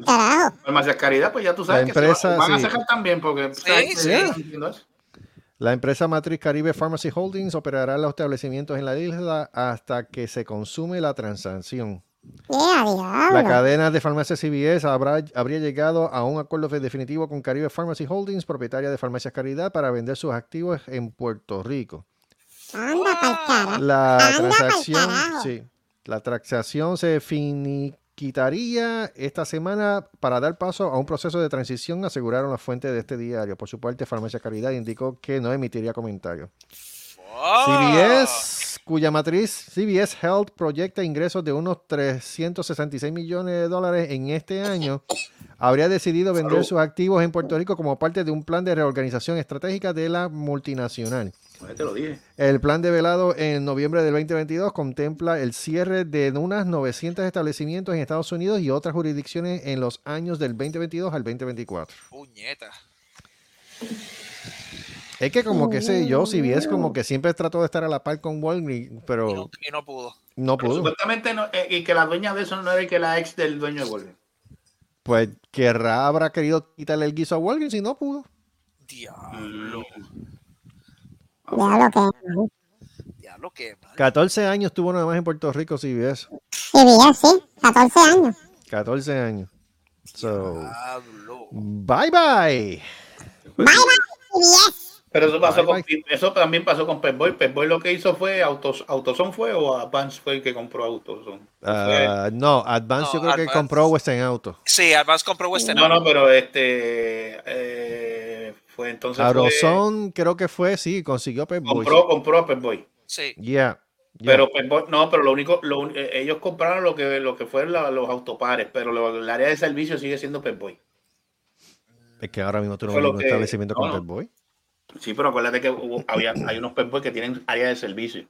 Carajo. Farmacias Caridad, pues ya tú sabes La que se va- empresa, van a sí. cerrar también, porque ¿sabes que sí. eso? La empresa matriz Caribe Pharmacy Holdings operará los establecimientos en la isla hasta que se consume la transacción. ¡Eh, La cadena de farmacias CVS habrá, habría llegado a un acuerdo definitivo con Caribe Pharmacy Holdings, propietaria de Farmacias Caridad, para vender sus activos en Puerto Rico. Anda carajo. La Anda transacción, carajo. sí, la transacción se finiquitaría esta semana para dar paso a un proceso de transición, aseguraron las fuentes de este diario. Por su parte, Farmacia Caridad indicó que no emitiría comentarios. CBS, cuya matriz CBS Health proyecta ingresos de unos 366 millones de dólares en este año, habría decidido vender Salud. sus activos en Puerto Rico como parte de un plan de reorganización estratégica de la multinacional. Pues te lo dije. El plan develado en noviembre del 2022 contempla el cierre de unas 900 establecimientos en Estados Unidos y otras jurisdicciones en los años del 2022 al 2024. Puñeta. Es que como que sé yo, CBS como que siempre trató de estar a la par con Walgreens, Y pero no, y no pudo. no Pero pudo. supuestamente no, eh, y que la dueña de eso no era que la ex del dueño de Golden. Pues querrá, habrá querido quitarle el guiso a Walgreens y no pudo. Diablo. Diablo que. Diablo, mal. 14 años tuvo nada más en Puerto Rico CBS. Sí, bien, sí. 14 años. 14 años. So, Diablo. bye bye. Bye, bye, CBS. Pero eso pasó con, eso también pasó con Pep Boy. Pep Boy lo que hizo fue Autos, Autoson fue o Advance fue el que compró Autoson. Ah, no, Advance yo No, creo que Advance. compró Western Auto. Sí, además compró Western no, no, Auto. pero este eh, fue entonces Arozón creo que fue, sí, consiguió Pep Boys. compró, compró a Pep Boy. Sí. Yeah, yeah. Pero Pep Boy- no, pero lo único, lo eh, ellos compraron lo que lo que fueron la- los autopares, pero lo- el área de servicio sigue siendo Pep Boy. es que ahora mismo tú no ves un establecimiento no, con no. Pep Boy. Sí, pero acuérdate que hubo- había, hay unos Pep Boy que tienen área de servicio.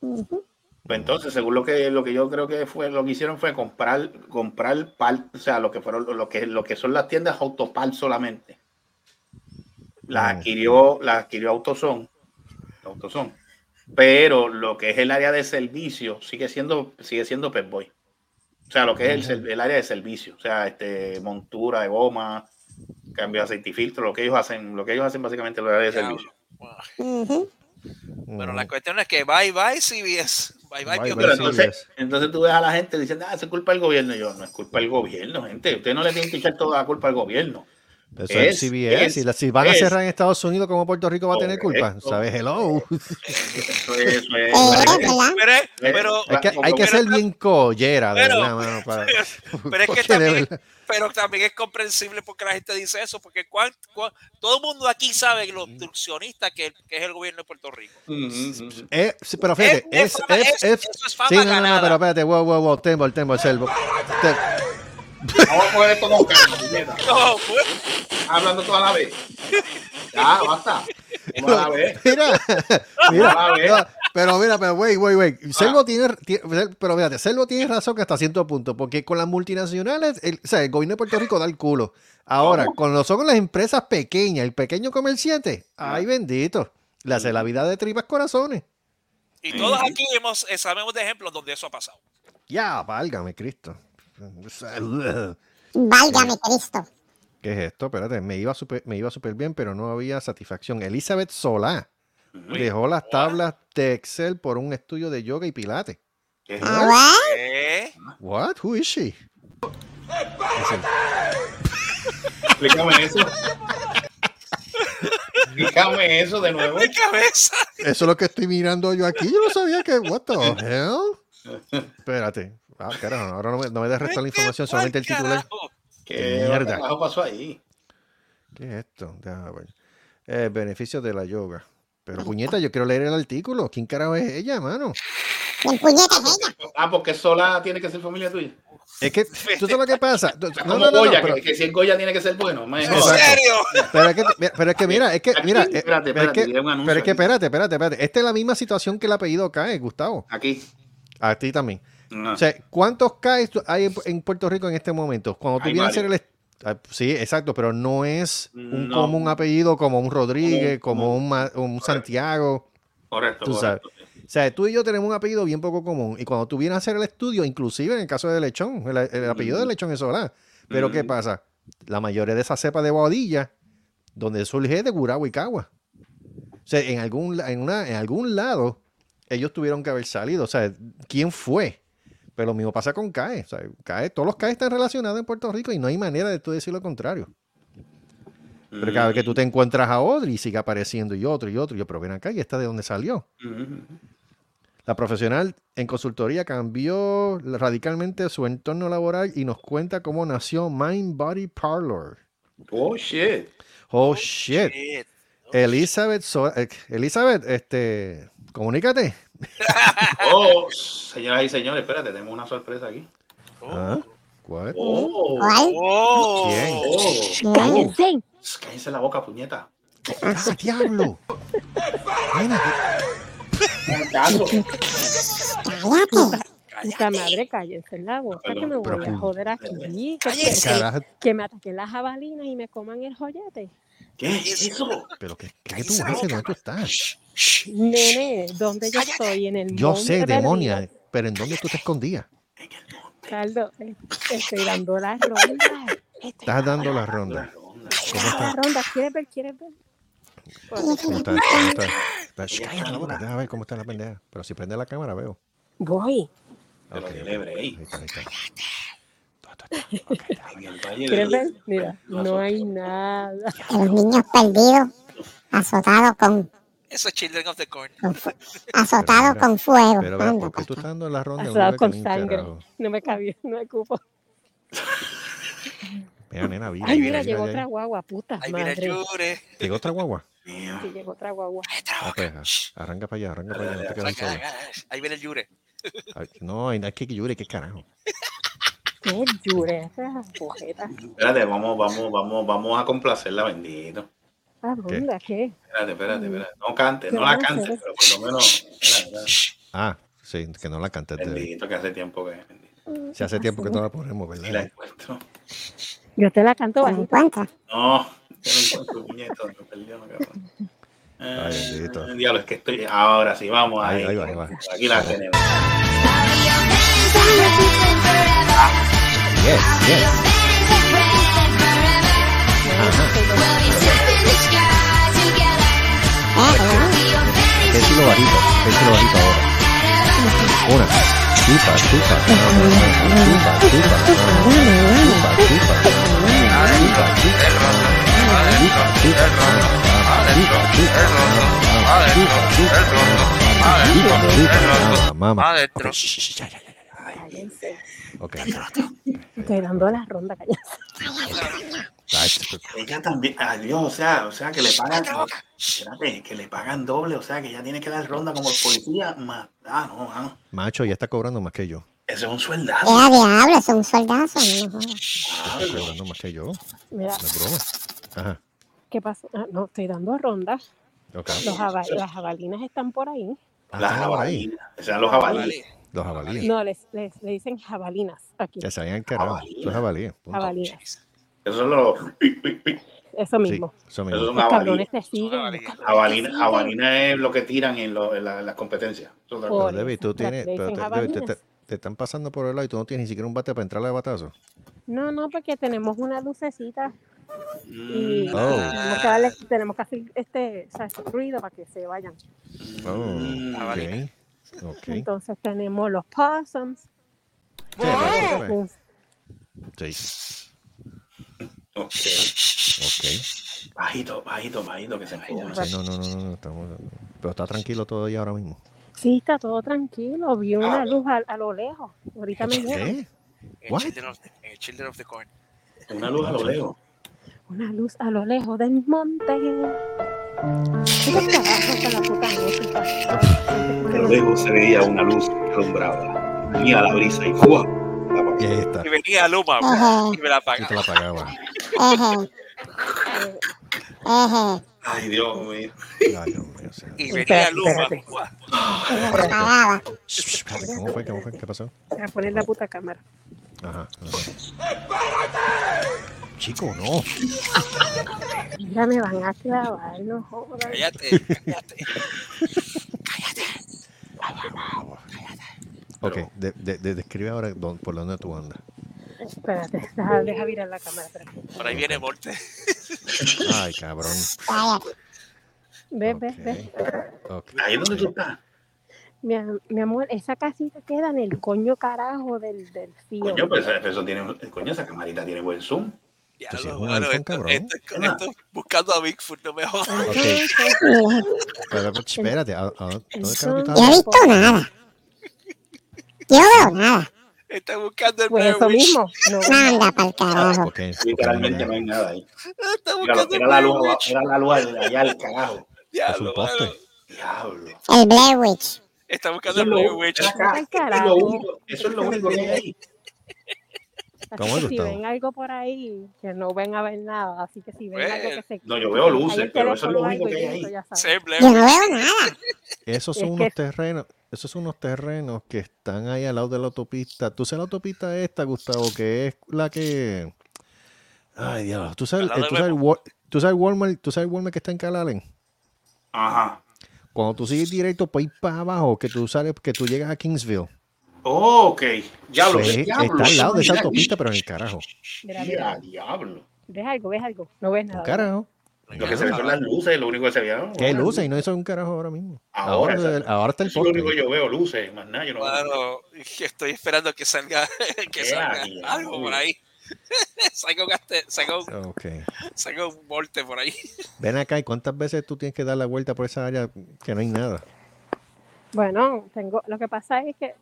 Pues entonces, según lo que lo que yo creo que fue lo que hicieron fue comprar comprar par, o sea, lo que fueron lo que lo que son las tiendas Autopal solamente. Las Mm. adquirió las adquirió Autoson. Autoson. Pero lo que es el área de servicio sigue siendo sigue siendo Pep Boy. O sea, lo que es el, el área de servicio, o sea, este montura de goma, cambio de aceite y filtro, lo que ellos hacen, lo que ellos hacen básicamente es el área de servicio. Pero la cuestión es que bye bye CBS. Bye bye, Bye, bye, entonces, entonces tú ves a la gente diciendo, ah, es culpa del gobierno. Y yo, no es culpa del gobierno, gente. Usted no le tiene que echar toda la culpa al gobierno. Eso es, CBS. es- y la- si van a cerrar en Estados Unidos, ¿cómo Puerto Rico va a tener culpa? ¿Sabes? Hello. Eso es, eso es- Pero, pero, Hay que, hay que pero- ser bien collera, de Pero- verdad, mano, para- pero es que también, pero también es comprensible porque la gente dice eso, porque cuan- cuan- todo el mundo aquí sabe lo obstruccionista que, que es el gobierno de Puerto Rico. Eh, sí, pero fíjate, Es- es, es fama- es- es- es- eso es fama sí, no, no, no, ganada. pero espérate, wow, wow, wow, tembo, el tembo, el selvo. Vamos a poner esto con calma, puñeta. No, pues, Hablando toda la vez. Ya, basta. Toda la vez. Mira, Toda mira, la vez. no, pero mira, pero wait, wait. Ah. Selvo tiene, tie- pero fíjate, Selvo tiene razón que hasta cierto punto, porque con las multinacionales, el, o sea, el gobierno de Puerto Rico da el culo. Ahora, con lo son las empresas pequeñas, el pequeño comerciante, Ah. ay bendito, le hace la vida de tripas corazones. y todos aquí hemos, eh, sabemos de ejemplos donde eso ha pasado. Ya, válgame Cristo. Válgame Cristo. ¿Qué es esto? Espérate, me iba súper me iba súper bien, pero no había satisfacción. Elizabeth Solá dejó las tablas de Excel por un estudio de yoga y pilates. Ah, ¿Eh? What? Who is she? Explícame eso. Explícame eso de nuevo. ¡Mi cabeza! Eso es lo que estoy mirando yo aquí. Yo no sabía que. What the hell? Espérate. Ah, carajo, ahora no me, no me des restar la información, solamente el titular. ¿Qué Qué mierda. carajo pasó ahí? ¿Qué es esto? Déjame ver. Eh, beneficios de la yoga. Pero puñeta, yo quiero leer el artículo. ¿Quién carajo es ella, mano? ¿Quién puñeta es ella? Ah, porque sola tiene que ser familia tuya. Es que, ¿tú sabes lo que pasa? No, Como no, no, no, Goya, pero- que, que si es Goya tiene que ser bueno. Exacto. jodas. Pero es que, pero es que mira, es que, Aquí, mira, eh, espérate, es que, espérate, un anuncio pero es que espérate, espérate, espérate. Esta es la misma situación que el apellido cae, Gustavo. Aquí. A ti también. O sea, ¿cuántos CAES hay en, Puerto Rico en este momento? Cuando tú Hay vienes a hacer el... ah, Sí, exacto, pero no es un No. común apellido como un Rodríguez, Como- un, Santiago. Correcto, Tú sabes. O sea, tú y yo tenemos un apellido bien poco común. Y cuando tú vienes a hacer el estudio, inclusive en el caso de Lechón, el, el apellido de Lechón es Solá. Pero ¿qué Mm. pasa? La mayoría de esa cepa de Boadilla, donde surge es de Guragua y Cagua. O sea, en algún, en, una, en algún lado, ellos tuvieron que haber salido. O sea, ¿quién fue? Pero lo mismo pasa con CAE. O sea, CAE, todos los CAE están relacionados en Puerto Rico y no hay manera de tú decir lo contrario. Pero cada vez que tú te encuentras a Audrey, sigue apareciendo y otro y otro. Y yo, pero ven acá, ¿y esta de dónde salió? La profesional en consultoría cambió radicalmente su entorno laboral y nos cuenta cómo nació Mind Body Parlor. Oh, shit. Oh, shit. Shit. Elizabeth, So- eh, Elizabeth, este, comunícate. Oh, señoras y señores, espérate, tenemos una sorpresa aquí. Ah? Oh, ¿Cuál? Oh. ¿Quién? oh. Cállense. Cállense la boca, puñeta. ¡Ah, diablo! Caso. Cállate. Puta madre, cállense la boca que me Pero voy a joder aquí. Que, ¿qué que- que me ataquen las jabalinas y me coman el joyete. ¿Qué es eso? ¿Pero qué, qué tú haces? ¿Dónde tú estás? Nene, ¿dónde yo estoy? En el Yo monte sé, perdido. demonia, pero ¿en dónde tú te escondías? Carlos, eh, estoy dando la ronda. Estoy Estás dando la ronda. ¿Cómo dando la está? ronda. ¿Quieres ver? ¿Quieres ver? ¿Cómo está? ¿Cómo está? Está- Shh, Cállate la boca, déjame ver cómo está la pendeja. Pero si prende la cámara, veo. Voy. Pero ahí está, ahí está. En el ¿Quieres ver? Mira, no hay nada. Los niños perdidos, azotados con, Eso es Children of the Corn. mira, con fuego. Pero ¿por qué tú estás dando la ronda? que con sangre. carajo? No me cabía, no me cupo. Mira, nena, Ay, mira, llegó otra guagua, puta viene madre. Yure. ¿Llegó otra guagua? Sí, llegó otra guagua. Ah, pues, ah, arranca para allá, arranca para allá, no te quedes ahí solo. Ahí viene el Yure. Ay, No, hay que que llore, qué carajo. Qué bojeta. Espérate, vamos, vamos, vamos, vamos a complacerla, bendito. Ah, ¿dónde? ¿Qué? Espérate, espérate, espérate. No cante, ¿Qué no la cante, hacer? pero por lo menos. espérate, espérate. Ah, Sí, que no la cantes. Debbie. Bendito que hace tiempo que. Si hace tiempo que no la ponemos, Ni la ¿verdad? encuentro. Yo te la canto ¿Te bajito. encuentras? No, yo no encuentro puñeto, me perdió, no, cabrón. Ay, bendito. Eh, diablo, es que estoy. Ahora sí, vamos Ahí, ahí. va, ahí va. Aquí la tenemos. Yes, yes. Hay bajito, hay que decirlo bajito ahora. Una. Chupa, chupa. Chupa, chupa. Chupa, chupa. Chupa, chupa. Mamá. Ya, ya, ya. Ok. Estoy dando la ronda, cállense. Ella también, adiós, o sea, o sea, que le pagan, espérate, que le pagan doble, o sea, que ella tiene que dar ronda como el policía, más, ah, no, mano, Macho, ya está cobrando más que yo. ese es un ¡Eh, sueldazo. a diablo! Es un soldazo. no. Está cobrando más que yo. Mira, No es broma. Ajá. ¿qué pasó? Ah, no, estoy dando rondas. Los las jabalinas están por ahí. Ah, Las jabalinas, esos eran los jabalíes. Los jabalíes. No, les, les, le dicen jabalinas aquí. Que se hayan carajo. Eso es jabalíes. punto. Jabalinas. Eso Sí, mismo. eso esos mismo. son Los jabalíes. cabrones te siguen. los cabrones te Jabalina, siguen. jabalina es lo que tiran en, lo- en la- en las competencias. Eso es Pero tú eso, tienes, pero te, Debbie, te- jabalinas. te- te están pasando por el lado y tú no tienes ni siquiera un bate para entrarle de batazo. No, no, porque tenemos una lucecita y Mm, Oh. tenemos, que darle, tenemos que hacer este, o sea, este ruido para que se vayan. Oh, Mm. Ok. Entonces tenemos los possums. Sí, Sí. Ok. Ok. Bajito, bajito, bajito, que se. Sí, no, no, no, no, no, estamos, pero está tranquilo todavía ahora mismo. Sí, está todo tranquilo. Vi una luz a, a lo lejos. Ahorita me llega. ¿Qué? En What? Children of the, en Children of the Corn. Una luz a lo lejos. Una luz a lo lejos del monte. ¿Qué carajo con la puta música? A lo lejos se veía una luz que alumbraba. Venía la brisa y ¡fua! Y ahí está. Y venía Luma Ajá. y me la Y te apagaba. la pagaba. Eje. Eje. Ay, Dios mío. Ay, Dios mío. o sea. Y venía Espérate, Luma. espérate. espérate, ¿Cómo fue? ¿Cómo fue? ¿Qué pasó? A poner la puta cámara. Ajá. ajá. Chico, no. Mira, me van a clavar, no jodas. Cállate, cállate. Ok, de, de, de- describe ahora dó- por dónde tú andas. Espérate, deja, deja virar la cámara. espérate. Por ahí viene Morte. Ay, cabrón. Ve, ve, ve. Ahí es donde tú estás. Mi, mi amor, esa casita queda en el coño carajo del, del fío. Coño, pues eso, eso tiene, coño, esa camarita tiene buen zoom. Ya Pues lo bueno, iPhone, esto, cabrón. esto, esto, esto, buscando a Bigfoot, no me jodas. Ok. Entonces, Pero, pero, espérate, ¿a, a, ¿dónde Yo he visto nada. Yo veo nada. Está buscando el pues Blair eso Witch. mismo. No, Anda pa'l carajo. Porque, Literalmente no hay nada ahí. Está Mira, buscando era el la luz, era la luz allá al carajo. es un Diablo. Diablo. El Blair Witch. Está buscando el Blair Witch. eso es lo carajo. único, eso es lo único que hay ahí. Así ¿Cómo que es, si Gustavo? ven algo por ahí, que no ven a ver nada. Así que si ven Bueno. algo que se. No, yo veo luces, el pero eso es lo único que hay ahí. Yo no veo nada. esos Es son que- unos terrenos, esos son unos terrenos que están ahí al lado de la autopista. ¿Tú sabes la autopista esta, Gustavo, que es la que... Ay, diablo. ¿Tú sabes, eh, tú sabes, tú sabes Walmart, tú sabes Walmart que está en Calalen? Ajá. Cuando tú sigues directo para ir para abajo, que tú sales, que tú llegas a Kingsville. Oh, ok. Diablo, Sí, diablo. está al lado de esa autopista, pero en el carajo. Mira, Mira, mira. diablo. ¿Ves algo? ¿Ves algo? No ves nada. carajo. Lo que se ve son las luces, lo único que se ve. ¿no? ¿Qué luces? Y no hizo un carajo ahora mismo. Ahora, Ahora, está el Eso es lo único que yo veo, luces, más nada, yo no veo. Estoy esperando que salga, que salga algo por ahí. salga un, gaste- salga un, Ok. salga un morte por ahí. Ven acá, ¿y cuántas veces tú tienes que dar la vuelta por esa área que no hay nada? Bueno, tengo, lo que pasa es que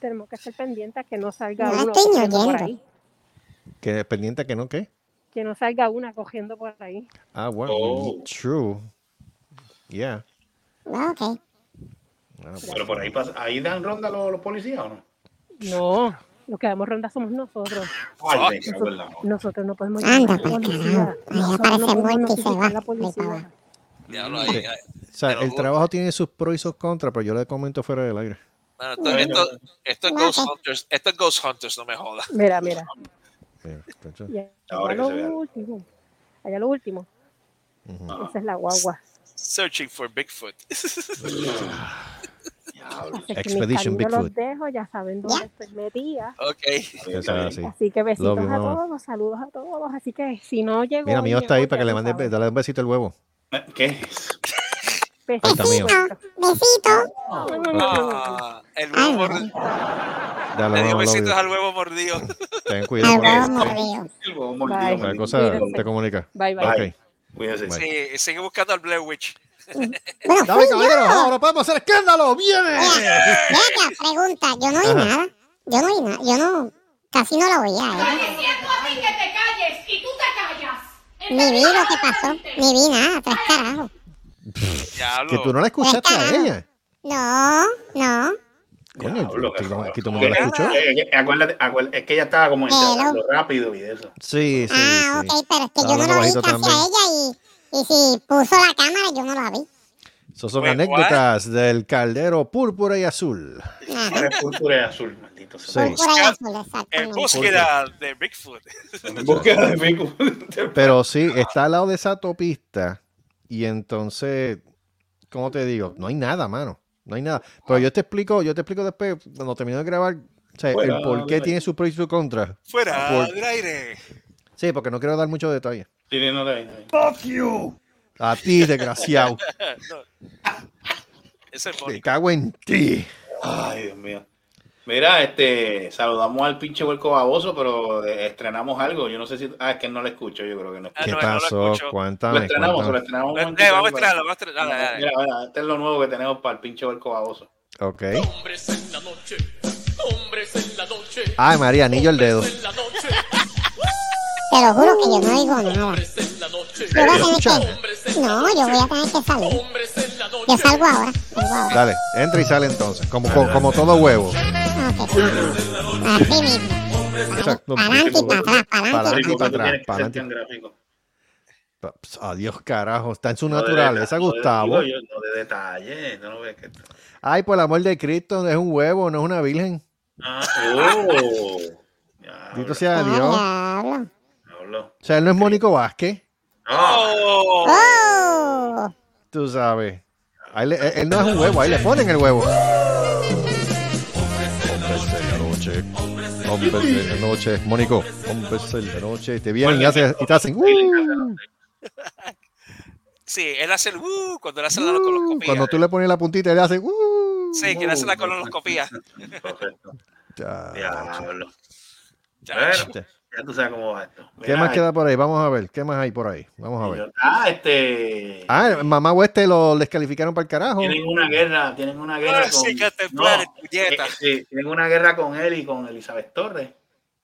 tenemos que ser pendientes a que no salga No uno estoy por ahí. Que pendiente que no, ¿qué? Que no salga una cogiendo por ahí. Ah, bueno, Oh. true. Yeah. Ah, Ok. Ah, bueno. Pero por ahí, pasa, ahí dan ronda los, los policías o no? No, los que damos ronda somos nosotros. Ay, Nosotros, nosotros no podemos Anda, llamar a la pa'l policía. la policía. Diablo, Sí. ahí, ahí. O sea, el juro. trabajo tiene sus pros y sus contras, pero yo le comento fuera del aire. No, esto, esto, esto es Ghost Hunters. Esto es Ghost Hunters, no me jodas. Mira, mira. Y allá Ahora que lo se último. Allá lo último. Ujú. Esa es la guagua. Searching for Bigfoot. Así que mis Expedition cariños los Bigfoot. dejo, ya saben dónde estoy metida. ok. Eso es así. Así que besitos Love you, a mama. todos, saludos a todos. Así que si no llegó. Mira, mío está ahí para que le mande dale un besito al huevo. ¿Qué? Mío. Besito. Ah, el huevo mordido. Le vamos, besitos al huevo mordido. you. Ten cuidado. Al huevo mordido. Bye. mordido. Cualquier cosa Cuídense. te comunica. Bye, bye. Ok. Cuídense. Bye. Sí, sigue buscando al Blair Witch. Dame, caballero, ahora podemos hacer escándalo. ¡Viene! Venga, pregunta. Yo no oí nada. Yo no oí nada. Yo no. Casi no lo oía. ¿eh? diciendo a ti que te calles y tú te callas. Ni vi lo que pasó. Ni vi nada. Tres carajos. Que tú no la escuchaste a ella. No, no. Coño, Diablo, aquí, el mundo la escuchó. Eh, acuérdate, acuérdate, es que ella estaba como entrando rápido y eso. Sí, sí, Ah, sí. ok, pero es que Estaba yo no lo vi casi también. a ella y, y si puso la cámara yo no la vi. Esas son Wait, anécdotas del caldero púrpura y azul. Púrpura y azul, maldito Sí. sea. Púrpura y azul, En búsqueda de Bigfoot. En búsqueda de pico. Pero sí, está al lado de esa autopista. Y entonces, ¿cómo te digo? No hay nada, mano. No hay nada. Pero yo te explico, yo te explico después, cuando termino de grabar, o sea, Bueno, el por qué tiene su pro y su contra. Fuera Por- del aire. Sí, porque no quiero dar muchos detalles. Sí, no, no, no. A ti, desgraciado. No. Ese es Te Mónica. cago en ti. Ay, Dios mío. Mira, este, saludamos al pinche huerco baboso, pero eh, estrenamos algo. Yo no sé si. Ah, es que no lo escucho, yo creo que no Ah, ¿Qué no, no lo pasó? escucho. Lo Cuéntame, estrenamos, lo cuéntame. estrenamos un Eh, momentito vamos a estrenarlo, vamos a estrenarlo. Dale, dale. Mira, mira, este es lo nuevo que tenemos para el pinche huerco baboso. Ok. Hombres en la noche, hombres en la noche. Ay, María, anillo el dedo. Te lo juro que yo no digo nada. hombres en la noche. Yo voy a tener que... No, yo voy a tener que salir. Yo salgo ahora. Salgo ahora. Dale, entra y sale entonces. Como, como, como todo huevo. Así mismo. Exacto. Para adelante y para atrás, adelante. y para atrás. Para adelante. Pues, Adiós, carajo. Está en su No naturaleza, deta- no de- Gustavo. yo, No de detalle, no ves que. Ay, por el amor de Cristo, es un huevo, no es una virgen. Ah, oh. Dito sea Ah, Dios. diablo. O sea, él no es Mónico Vázquez, Oh, ¡Oh! tú sabes. Ahí le- él, él no es un huevo, ahí le ponen el huevo. Hombres de la noche. Hombres de la noche. Mónico, hombres de la noche. Te vienen y, hacen- y te hacen. "Uh". sí, él hace el uh cuando él hace la coloscopía. Cuando tú le pones la puntita, él hace. "Uh". Sí, que él hace la coloscopía. perfecto. Ya, Diablo. Bueno, ya tú sabes cómo va esto. ¿Qué más queda por ahí? Vamos a ver. ¿Qué más hay por ahí? Vamos a ver. Ah, este. Ah, mamá Oeste lo descalificaron para el carajo. Tienen una guerra, tienen una guerra Ah, con. sí, que te planes, puñeta. eh, sí, tienen una guerra con él y con Elizabeth Torres.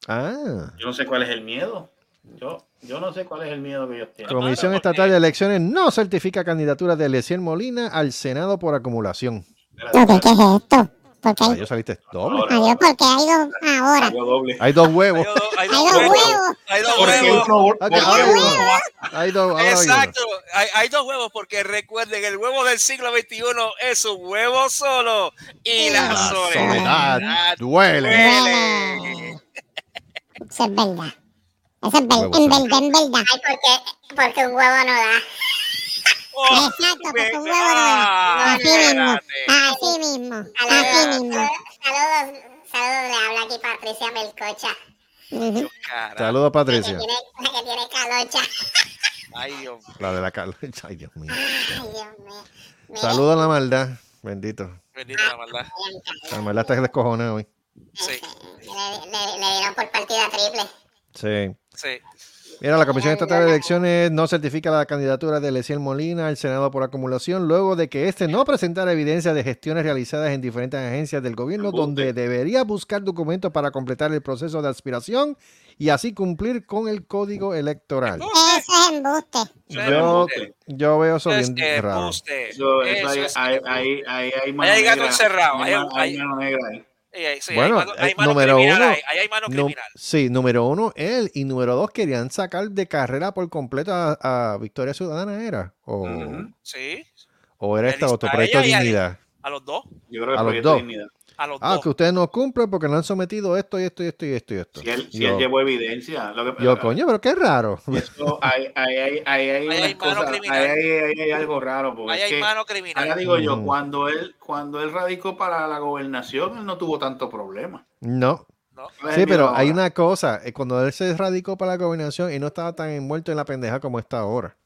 Ah. Yo no sé cuál es el miedo. Yo, yo no sé cuál es el miedo que ellos tienen. Comisión Estatal de Elecciones no certifica candidatura de Leciel Molina al Senado por acumulación. ¿qué es esto? Porque Ah, hay... yo saliste doble. Adiós, porque hay dos ahora. Doble. Hay dos huevos. Hay dos, hay huevos. huevos. Hay dos Porque huevos. hay dos. uno. Exacto, hay, hay dos huevos porque recuerden, el huevo del siglo XXI es un huevo solo y la, La soledad, soledad duele. Duele. Eso es verdad. Eso es verdad. En verdad, en verdad. Ay, porque, porque un huevo no da. Oh, Exacto, porque me- un huevo no da. ah, Así mismo. Así mismo. Así Saludos, mismo. saludos, saludos, le habla aquí Patricia Melcocha. Saludos, La que Patricia. tiene, la que tiene calocha. Ay, Dios. La de la Carla. Ay, Dios mío. Ay, Dios mío. Saludos a la maldad. Bendito. Bendita la maldad. La maldad está descojonada hoy. Sí, Le, le, le dieron por partida triple. Sí. sí. Mira, la Comisión Estatal de Elecciones no certifica la candidatura de Leciel Molina al Senado por acumulación luego de que éste no presentara evidencia de gestiones realizadas en diferentes agencias del gobierno donde debería buscar documentos para completar el proceso de aspiración y así cumplir con el código electoral. Eso es embuste. Yo, yo veo eso Es bien raro. ahí, es ahí, embuste. ahí, ahí hay gato negra. encerrado, Hay, hay- hay hay- ahí. Sí, hay- sí, Bueno, hay mano, hay eh, mano número criminal, uno, ahí hay mano criminal. sí, número uno, él y número dos querían sacar de carrera por completo a, a Victoria Ciudadana, ¿era? O, Ujú. Sí, o era esta otro a proyecto de y a- dignidad. a los dos. Yo creo que A el los proyecto dos. de dignidad. A los Ah, dos. que ustedes no cumplen porque no han sometido esto y esto y esto y esto y esto. Si él, si yo, él llevó evidencia. Lo que, yo, coño, pero qué raro. Eso, hay, hay, hay, hay, hay cosas- hay- hay- algo raro. Porque Ahí es hay que, mano criminal. ahora digo yo, Ujú. cuando él, cuando él radicó para la gobernación, él no tuvo tanto problema. No. No. Sí, pero hay una cosa. eh, Cuando él se radicó para la gobernación y no estaba tan envuelto en la pendeja como está ahora.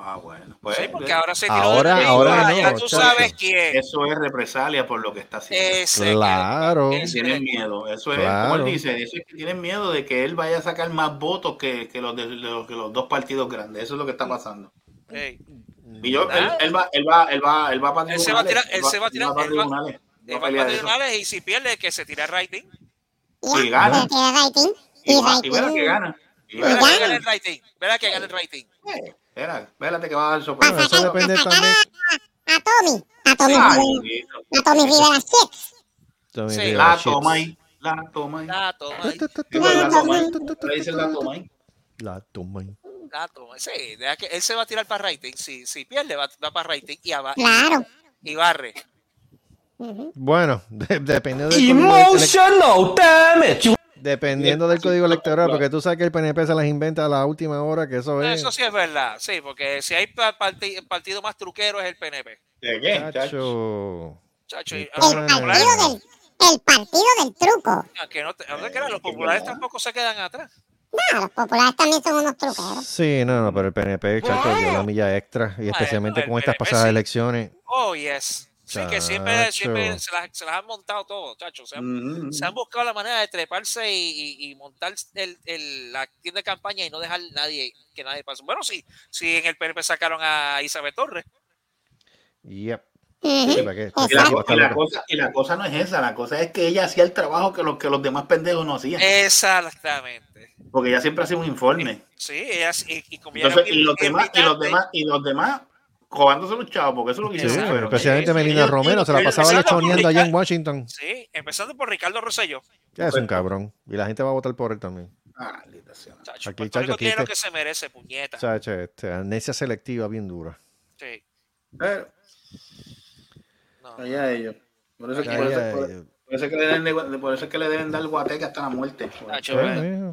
Ah, bueno. Pues, Sí, porque ahora se tiró Ahora- ahora ya no, tú sabes quién. Eso es represalia por lo que está haciendo. Ese Claro. que- Tienen miedo, eso es, Claro. como él dice, eso es que tienen miedo de que él vaya a sacar más votos que, que los de, los- que los dos partidos grandes. Eso es lo que está pasando. Y yo, él, él va, él va, él va, él va para Él se va a tirar- él se va a tirar- él va- tribunales. va para tribunales y si pierde, que se tire el rating. Y gana. Y, Y va- y verá rating. que gana. Y Y verá que gana gana. el rating. Verá que gana el rating. Eh, Espera, espérate que va a dar sorpresa. eso depende también. a, a Tommy. A Tommy Ay, Rivera. A Tommy Rivera. Tommy Sí. Rivera La shits. toma ahí. La toma ahí. La toma ahí. Digo, la toma ahí. Le dicen la toma ahí. La toma ahí. La toma. Sí, deja que él se va a tirar para rating. Si, si pierde, va, va para rating y, aba- Claro. y barre. Bueno, de- código elec- Emotional damage. Dependiendo del código electoral, porque tú sabes que el PNP se las inventa a la última hora, que eso es. Eso sí es verdad. Sí, porque si hay pa- parti- el partido más truquero es el PNP. ¿De qué? chacho? Chacho. Y- El partido del, el partido del truco. que no te- creas, los populares tampoco se quedan atrás. No, los populares también son unos truqueros. Sí, no, no, pero el PNP, chacho, dio la milla extra, y especialmente con estas pasadas sí. elecciones. Oh, yes. Sí, que siempre, siempre se, las, se las han montado todo, chacho. Se han, Mm. se han buscado la manera de treparse y, y- y montar el, el- la tienda de campaña y no dejar nadie que nadie pase. Bueno, sí, sí en el PNP sacaron a Isabel Torres. Y la, y cosa, y la cosa no es esa, la cosa es que ella hacía el trabajo que los, que los demás pendejos no hacían. Exactamente. Porque ella siempre hacía un informe. Sí, ellas, y, como Entonces, los demás, y los demás, y los demás, cobándose los chavos, porque eso es lo que Sí, hicieron. pero especialmente sí, Melina Romero se la pasaba empezando por lechoneando allá en Ricardo. Washington. Sí, empezando por Ricardo Rosselló. Ya es un cabrón. Y la gente va a votar por él también. Ah. Chacho, Aquí, Puerto chacho, aquí tiene lo este- que se merece, puñeta. Chacho, este, amnesia selectiva bien dura. Sí. Pero, No. allá ellos. Por eso, Ya, por, eso, ya, por- ya. por eso es que le deben, de- por eso es que le deben dar guateque hasta la muerte. Chacho, eh.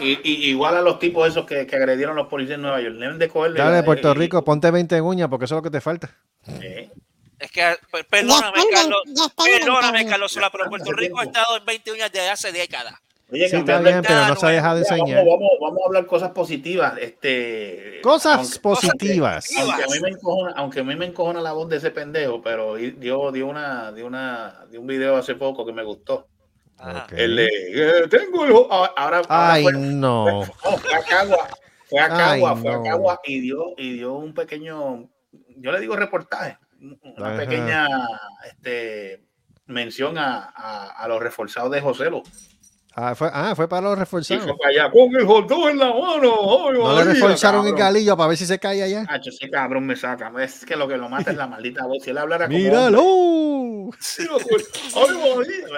Y, y- igual a los tipos esos que, que agredieron a los policías en Nueva York. Deben de cogerle. Dale, Puerto y- Rico, ponte 20 en uñas porque eso es lo que te falta. eh, Es que, per- perdóname, Carlos. Perdóname, Carlos Sola, pero Puerto Rico ha estado en 20 uñas desde hace décadas. Oye, Sí, está bien, pero no se ha dejado de enseñar. Vamos, vamos, vamos a hablar cosas positivas. Este, Cosas aunque- positivas. Aunque a, mí me encojona, aunque a mí me encojona la voz de ese pendejo, pero dio, dio, una, dio, una, dio un video hace poco que me gustó. Ajá. Ok. El de, eh, tengo el... jo- Ahora, ahora Ay, fue, no. fue- fue a Cagua, fue a Ay, Cagua, fue a no. Cagua y dio, y dio un pequeño, yo le digo reportaje, una Ajá. pequeña este, mención a, a, a los reforzados de Joselo. Ah, fue, ah, fue para los reforzados. fue para allá con el hot dog en la mano. Ay, No le reforzaron el cabrón. galillo para ver si se cae allá. Hacho, ese cabrón me saca. Es que lo que lo mata es la maldita voz. Si él hablara como. ¡Míralo! Sí.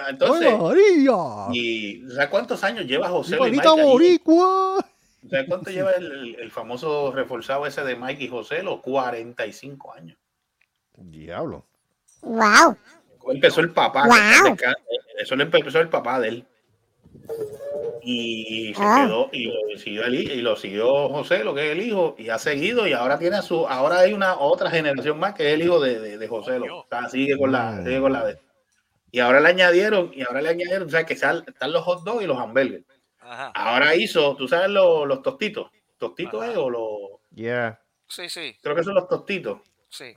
Entonces, ¡Ay, María! y ¿sabes cuántos años lleva José y ¡Igualita Mike ahí? boricua! ¿Sabes cuánto lleva el, el- el famoso reforzado ese de Mike y José? Los 45 años. Diablo. Wow. Empezó el papá. Wow. Eso le empezó el papá de él. Y se Ah. quedó, y lo siguió el y lo siguió José, lo que es el hijo, y ha seguido, y ahora tiene a su, ahora hay una otra generación más que es el hijo de, de, de José, lo, o sea, sigue con la, sigue con la de. Y ahora le añadieron, y ahora le añadieron, o sea, que sal- están los hot dogs y los hamburgues. Ajá. Ahora hizo, tú sabes los, los tostitos, tostitos Ajá. eh, o los, Yeah. Sí, sí, creo que son los tostitos. sí.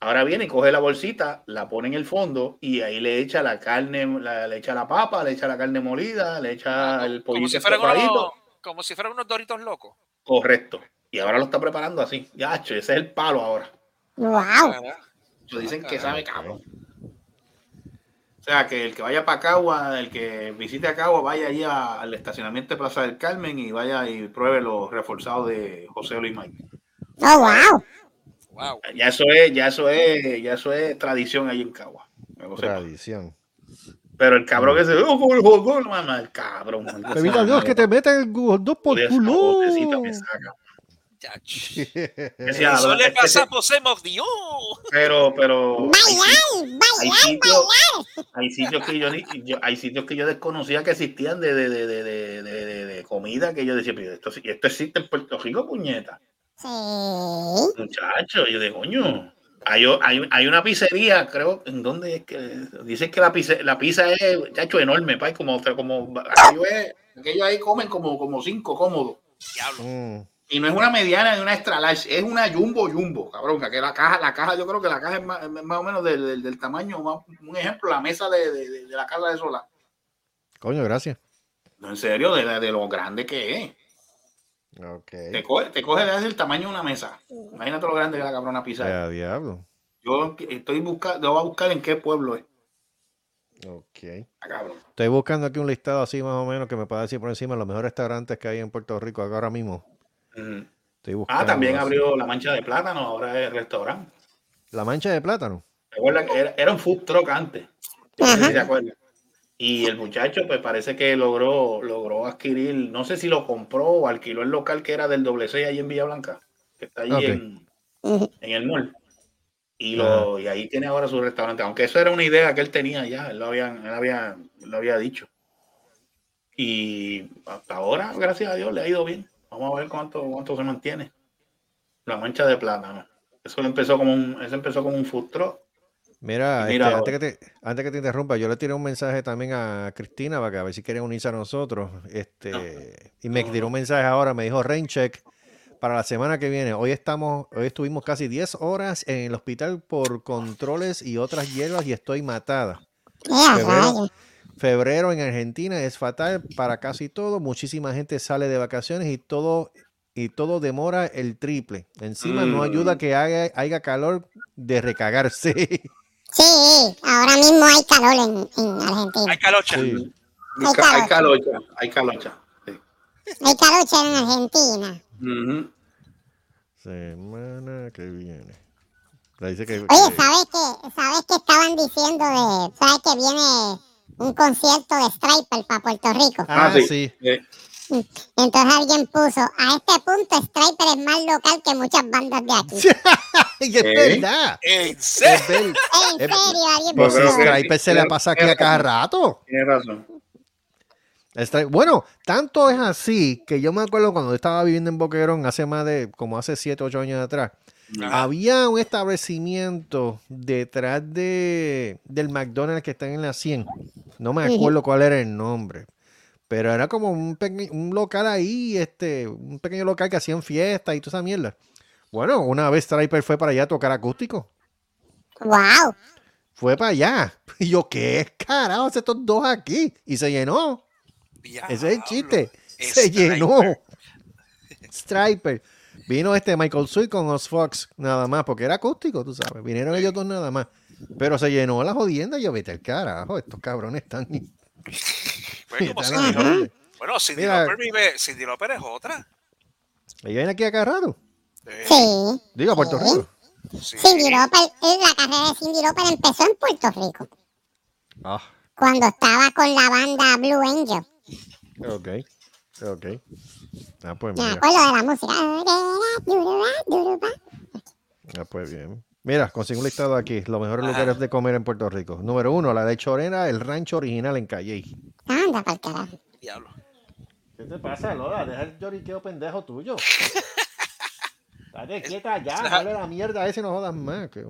Ahora viene y coge la bolsita, la pone en el fondo y ahí le echa la carne, la- le echa la papa, le echa la carne molida, le echa el Ah, Como pollito si fueran unos, como si fueran unos doritos locos. Correcto. Y ahora lo está preparando así. Ya, che, ese es el palo ahora. Wow. dicen que Ah, sabe cabrón. O sea, que el que vaya para Cagua, el que visite a Cagua, vaya allí a- al estacionamiento de Plaza del Carmen y vaya y pruebe los reforzados de José Luis Mike. Oh, wow. Wow. Ya eso es, ya eso es, ya eso es tradición ahí en Cagua. Tradición. Pero el cabrón que se oh, con el dog, mamá, el cabrón. sea, Dios que te metan el dog por culo. Eso le pasa por se mordió. pero, pero hay, sitios, bailar. hay sitios que yo, ni- yo- hay sitios que yo desconocía que existían de, de, de, de, de, de- comida que yo decía, pero esto, esto existe en Puerto Rico, puñeta. Sí. Muchacho, yo de coño. Hay, hay, hay una pizzería, creo, en donde es que dicen que la pizza, la pizza es, chacho, enorme, pa, como, como aquello, es- aquello ahí comen como, como cinco cómodos. Mm. Y no es una mediana ni una extra large, es una jumbo jumbo, cabrón. Que la caja, la caja, yo creo que la caja es más, es más o menos del, del- del tamaño, más- un ejemplo, la mesa de, de- de- de la casa de Sola. Coño, gracias. No, en serio, de, de lo grande que es. Te coge, te coge desde el tamaño de una mesa. Imagínate lo grande que la cabrona. Ya, diablo. Yo estoy buscando, voy a buscar en qué pueblo es. Ok. Ah. Estoy buscando aquí un listado así más o menos que me pueda decir por encima los mejores restaurantes que hay en Puerto Rico ahora mismo. Estoy buscando Ah, también así. abrió la mancha de plátano, ahora es restaurante. La mancha de plátano. ¿Te acuerdas que era, era un food truck antes? Te acuerdas. Y el muchacho, pues parece que logró, logró adquirir, no sé si lo compró o alquiló el local que era del doble C ahí en Villa Blanca, que está ahí en, en el mall. Y, lo, y ahí tiene ahora su restaurante, aunque eso era una idea que él tenía ya, él lo había, él había, él lo había dicho. Y hasta ahora, gracias a Dios, le ha ido bien. Vamos a ver cuánto, cuánto se mantiene. La mancha de plátano. Eso empezó como un, eso empezó como un food truck. Mira, este, antes, que te, antes que te interrumpa, yo le tiré un mensaje también a Cristina para que a ver si quiere unirse a nosotros. Este, y me tiró un mensaje ahora, me dijo Raincheck para la semana que viene. Hoy estamos, hoy estuvimos casi 10 horas en el hospital por controles y otras hierbas y estoy matada. Febrero, en Argentina es fatal para casi todo. Muchísima gente sale de vacaciones y todo y todo demora el triple. Encima no Mm. ayuda que haga, haya calor de recagarse. Sí, ahora mismo hay calor en, en Argentina. Hay calocha. Sí. Hay, ca- hay calocha, hay calocha. Sí. Hay calocha en Argentina. Semana que viene. Dice que, Oye, que- ¿sabes qué? ¿Sabes qué estaban diciendo de... ¿Sabes que viene un concierto de Striper para Puerto Rico? Ah, sí. Eh, Entonces alguien puso, a este punto Striper es más local que muchas bandas de aquí. Y es ¿Eh? verdad. ¿En Es serio? En Eh, serio, alguien Pues puso... que- Striper se le pasa aquí a cada rato. Tienes razón. Bueno, tanto es así que yo me acuerdo cuando estaba viviendo en Boquerón hace más de, como hace 7, 8 años atrás, había un establecimiento detrás de, del McDonald's que está en la 100. No me acuerdo cuál era el nombre. Pero era como un, peque- un local ahí, este, un pequeño local que hacían fiestas y toda esa mierda. Bueno, una vez Striper fue para allá a tocar acústico. ¡Wow! Fue para allá. Y yo, ¿qué carajo hace estos dos aquí? Y se llenó. Ese es el chiste. Se Striper. llenó. Striper. Vino este Michael Sweet con Os Fox nada más, porque era acústico, tú sabes. Vinieron ellos dos nada más. Pero se llenó la jodienda y yo, vete al carajo, estos cabrones están... Bueno, como están Cindy. Bueno, Mira. Vive. Cindy Lauper es otra. Ellos vienen aquí acá rato. Sí. Digo, a Puerto Rico. Sí. Cindy Lauper, eh, la carrera de Cindy Lauper empezó en Puerto Rico, Ah, cuando estaba con la banda Blue Angel. ok. Ok. Ah, pues Me mira. acuerdo de la música. Ah, pues bien. Mira, consigo un listado aquí. Los mejores Ajá. lugares de comer en Puerto Rico. Número uno, la de Chorena, el rancho original en Calley. Anda pa'l carajo. Diablo. ¿Qué te pasa, Lola? Deja el lloriqueo pendejo tuyo. Date quieta ya, dale la mierda a ese, no jodas más. Que,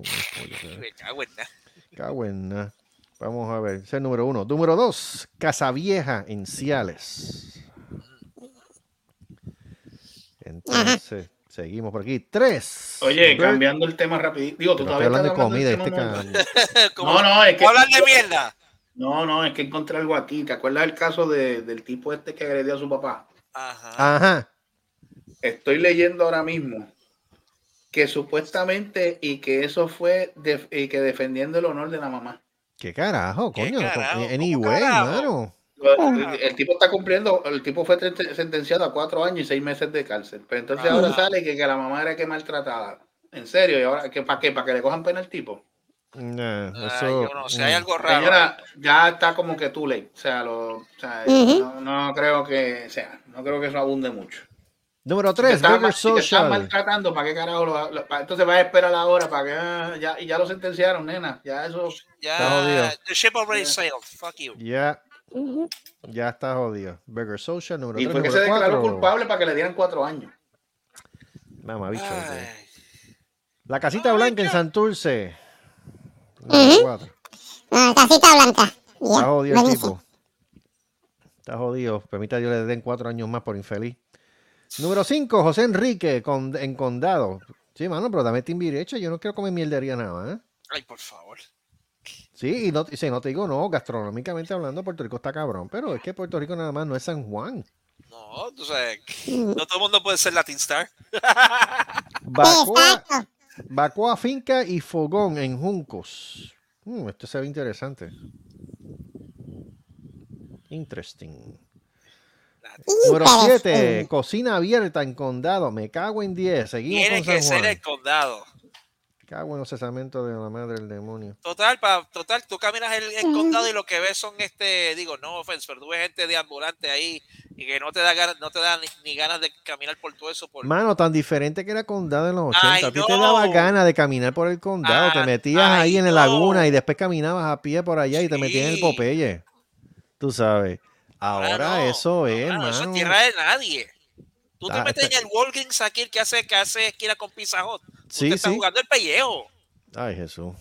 nada. Vamos a ver, ese es el número uno. Número dos, Casavieja en Ciales. Entonces, seguimos por aquí. Tres. Oye, cambiando el tema rapidito. Digo, tú Pero todavía estoy estás hablando de comida. del Este No, no, es que- ¿Hablan de mierda? No, no, es que encontré algo aquí. ¿Te acuerdas del caso de- del tipo este que agredió a su papá? Ajá. Ajá. Estoy leyendo ahora mismo que supuestamente y que eso fue de- y que defendiendo el honor de la mamá. ¿Qué carajo, ¿Qué coño? carajo? Anyway, ¿Cómo carajo? mano. El, el tipo está cumpliendo, el tipo fue sen- sentenciado a cuatro años y seis meses de cárcel. Pero entonces Ah. ahora sale que, que la mamá era que maltratada. En serio, y ahora que para qué, para que le cojan pena al tipo. Ay, yo no sé, hay mm. algo raro. Señora, ya está como que tú ley. O sea, lo, o sea, Ujú. no, no creo que, o sea, no creo que eso abunde mucho. Número Si te 3, están Burger mal- Social. maltratando, ¿para qué carajo? lo- entonces vas a esperar ahora para que ah, ya, y ya lo sentenciaron, nena. Ya eso. Está. Ya, the ship already sailed. Fuck you. Ya, ya está jodido. Burger Social, número Y 3, fue que se declaró 4. culpable para que le dieran cuatro años. Mamabicho, Ay. sí. La casita blanca en Santurce. Número Ujú. 4. Ah, casita blanca. Está jodido el tipo. Está jodido. Permita Dios le den cuatro años más por infeliz. Número 5, José Enrique con- en Condado. Sí, mano, pero dame timbiriche. Yo no quiero comer mierdería nada, ¿eh? Ay, por favor. Sí, y no, y sí, no te digo, no, gastronómicamente hablando, Puerto Rico está cabrón. Pero es que Puerto Rico nada más no es San Juan. No, tú sabes, no todo el mundo puede ser Latin Star. Bacoa. Bacoa Finca y Fogón en Juncos. Mm, esto se ve interesante. Interesting. Número Interesante. 7, cocina abierta en condado. Me cago en 10. Seguimos Tiene con que ser el condado. Cago en los cesamentos de la madre del demonio. Total, pa, total, tú caminas el, el condado y lo que ves son este, digo, no offense, pero tú ves gente de ambulante ahí y que no te da ganas, no te da ni, ni ganas de caminar por todo eso. Por... Mano, tan diferente que era condado en los 80. Ay, a ti te daba ganas de caminar por el condado. te Ah, metías ay, ahí en la no. laguna y después caminabas a pie por allá y te metías en el. Popeye. Tú sabes. Ahora no. eso es, Mano, eso es tierra de nadie. Tú te Ah, metes este- en el Walgreens aquí, el que hace, que hace esquina con Pizza Hut. Sí, te estás sí. jugando el pellejo. Ay, Jesús.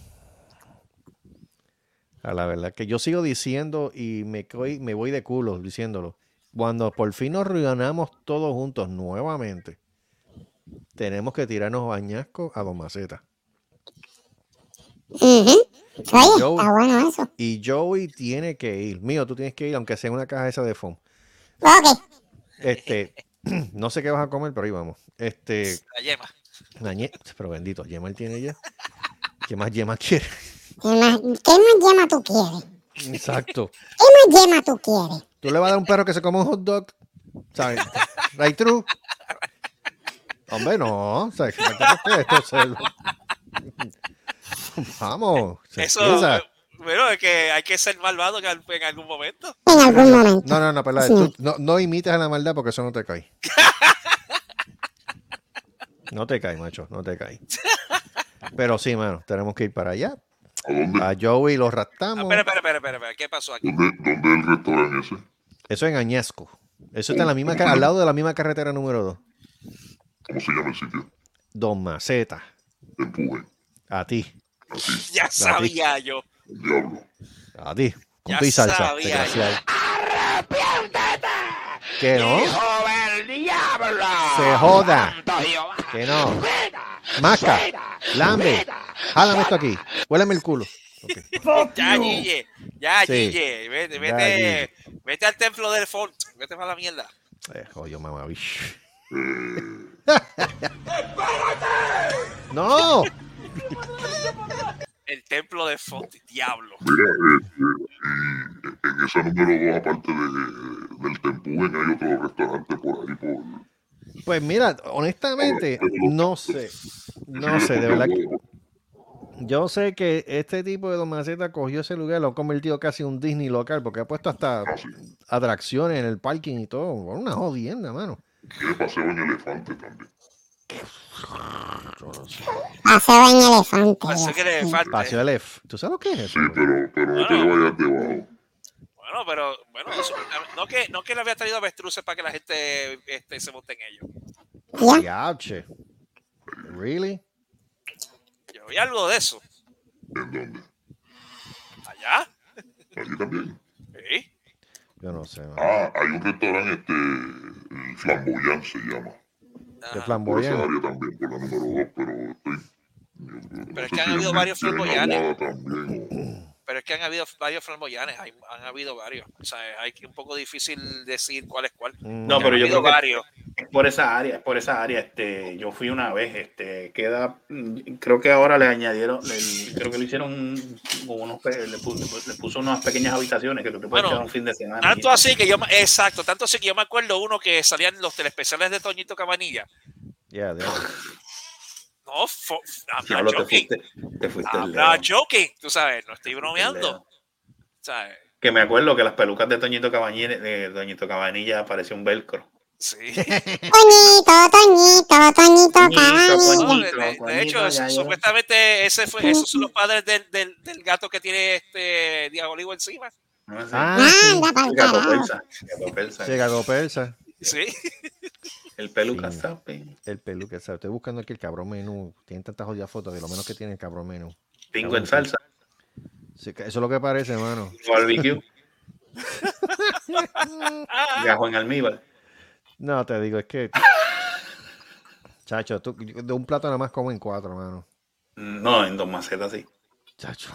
A la verdad que yo sigo diciendo y me, voy de culo diciéndolo. Cuando por fin nos reunamos todos juntos nuevamente, tenemos que tirarnos bañascos a Don Maceta. Ujú. Oye, Yo- está bueno eso. Y Joey tiene que ir. Mío, tú tienes que ir, aunque sea en una caja esa de foam. Ok. Este, no sé qué vas a comer, pero ahí vamos. Este, La yema. la pero bendito, Yema él tiene ya. ¿Qué más Yema quiere? ¿Qué más, ¿Qué más yema tú quieres? Exacto. ¿Qué más yema tú quieres? ¿Tú le vas a dar un perro que se come un hot dog? ¿Sabes? Right true. Hombre, no. ¿Sabes? Vamos. se Eso. Bueno, es que hay que ser malvado en al- en algún momento. En algún momento. No, no, no, pero Sí. tú no, no imites a la maldad porque eso no te cae. No te cae, macho, no te cae. Pero sí, mano, tenemos que ir para allá. ¿A dónde? A Joey lo Ah, raptamos. espera, espera, espera, espera, espera, ¿qué pasó aquí? ¿Dónde, dónde es el restaurante ese? Eso en Añasco. Eso está en la misma, al lado de la misma carretera número 2. ¿Cómo se llama el sitio? Don Maceta. Empuje. A ti. Ya sabía yo. El diablo. A ti. Con Ya tu y salsa. desgraciado. Que no. Se joda. Que no. Masca. Lambe. Jálame esto aquí. Huéleme el culo. Ok. Ya, Guille. Ya, Sí. Guille. Vete, Ya, vete, vete al templo del font. Vete para la mierda. Eh, joyo, mamá, bicho. no. El templo del font, diablo. Mira, eh, eh, y en esa número 2, aparte de, del Tempuen, hay otro restaurante por ahí, por... Pues mira, honestamente, no sé. No sé, de verdad que. Yo sé que este tipo de Don Maceta cogió ese lugar, lo ha convertido casi en un Disney local, porque ha puesto hasta atracciones en el parking y todo. Una jodienda, mano. Tiene paseo en elefante también. Paseo en elefante. Parece que le falta. Paseo F. ¿Tú sabes lo que es eso? Sí, pero, pero no te vayas debajo. Bueno, pero, bueno, eso- no, que, no que le había traído avestruces para que la gente este, se monte en ellos. Diache. Really? Yo vi algo de eso. ¿En dónde? Allá. Allí también. Sí. Yo no sé. mano. Ah, hay un restaurante, este, el Flamboyant se llama. De flamboyante. área también, por la número 2, pero estoy... yo- Pero es que han habido varios en Pero es que han habido varios flamboyanes, hay- han habido varios. O sea, hay que un poco difícil decir cuál es cuál. Mm. No, Porque pero han yo creo que varios. es por esa área, es por esa área. Este, yo fui una vez, este, queda, mm, creo que ahora le añadieron, le- creo que le hicieron un- unos, le puso, le puso unas pequeñas habitaciones que tú te puedes Bueno, quedar un fin de semana. Tanto así que yo, me- exacto, tanto así que yo me acuerdo uno que salían los telespeciales de Toñito Cabanilla. Yeah, No, I'm not Diablo, te joking. fuiste, te fuiste I'm not joking. Tú sabes, no estoy bromeando. ¿Sabes? Que me acuerdo que las pelucas de Toñito Cabanilla, de Toñito Cabanilla parecía un velcro. Sí. Toñito, Toñito, Toñito, niño. de, de- hecho, ya, eso- ya. supuestamente ese fue, esos son los padres del, del, del gato que tiene este diabólico encima. Ah, sí. Anda pa'l Gato persa. Gato persa. Chicago persa. Sí. El peluca Sí. sabe. El peluque, ¿sabes? Estoy buscando aquí el cabrón menú. Tienen tantas jodidas fotos de lo menos que tiene el cabrón menú. Pingo en salsa. Sí, eso es lo que parece, hermano. Barbecue. Gajo en almíbar. No, te digo, es que. Chacho, tú, de un plato nada más como en cuatro, hermano. No, en dos macetas sí. Chacho.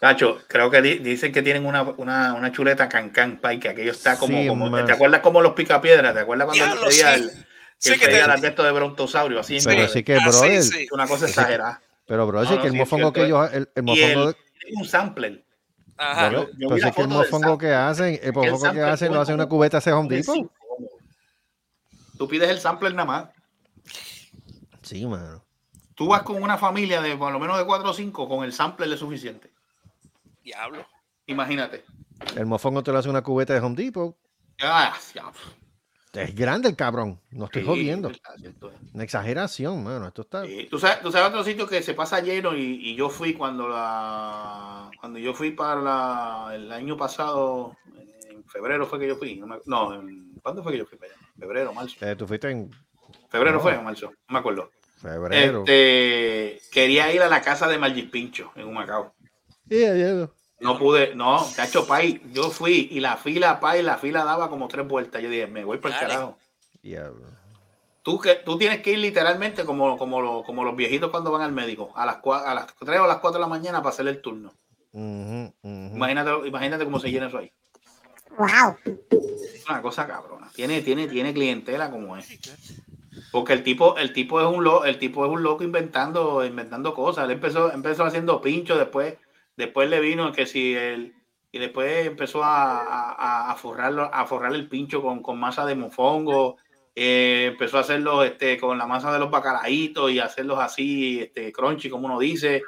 Cacho, creo que di- dicen que tienen una, una, una chuleta cancán pay, que aquello está como, Sí, como. ¿te acuerdas como los picapiedras? ¿Te acuerdas cuando veía sí. el, que Sí, que te- las de estos de brontosaurio? Así Pero sí que, Ah, sí, brother. sí. una cosa exagerada. Pero, bro, No, no, que el sí, mofongo que ellos. El, el mofongo. el, de- un sampler. Ajá. Yo- yo vi Entonces, la que el mofongo sample. que hacen, el mofongo que sample hacen lo hace una cubeta ese Home de Depot. Tú pides el sampler nada más. Sí, mano. Tú vas con una familia de por lo menos de 4 o 5, con el sampler es suficiente. Diablo. Imagínate. El mofongo te lo hace una cubeta de Home Depot. Ah, ya. Es grande el cabrón. No estoy Sí, jodiendo. Una exageración, mano. Esto está. Sí, ¿Tú, sabes, tú sabes otro sitio que se pasa lleno y, y yo fui cuando la cuando yo fui para la- el año pasado, en febrero fue que yo fui. No, me- no, en- ¿cuándo fue que yo fui para allá? Febrero, marzo. Eh, tú fuiste en Febrero No. fue o marzo, no me acuerdo. febrero. Este, quería ir a la casa de Margis Pincho en Humacao. Yeah, yeah. No pude, no, cacho, pay, yo fui y la fila, pay, la fila daba como tres vueltas. Yo dije, me voy por el carajo. Diablo. Tú, que, tú tienes que ir literalmente como, como, lo- como los viejitos cuando van al médico, a las, cua- a las 3 o a las 4 de la mañana para hacer el turno. Imagínate, imagínate cómo se llena eso ahí. Wow. Es una cosa cabrona. Tiene, tiene, tiene clientela como es. Porque el tipo, el tipo es un loco, el tipo es un loco inventando, inventando cosas. Él empezó, empezó haciendo pincho, después, después le vino que si él, y después empezó a, forrarlo, a forrar el pincho con, masa de mofongo. eh, empezó a hacerlo este, con la masa de los bacalaitos y hacerlos así, este, crunchy, como uno dice.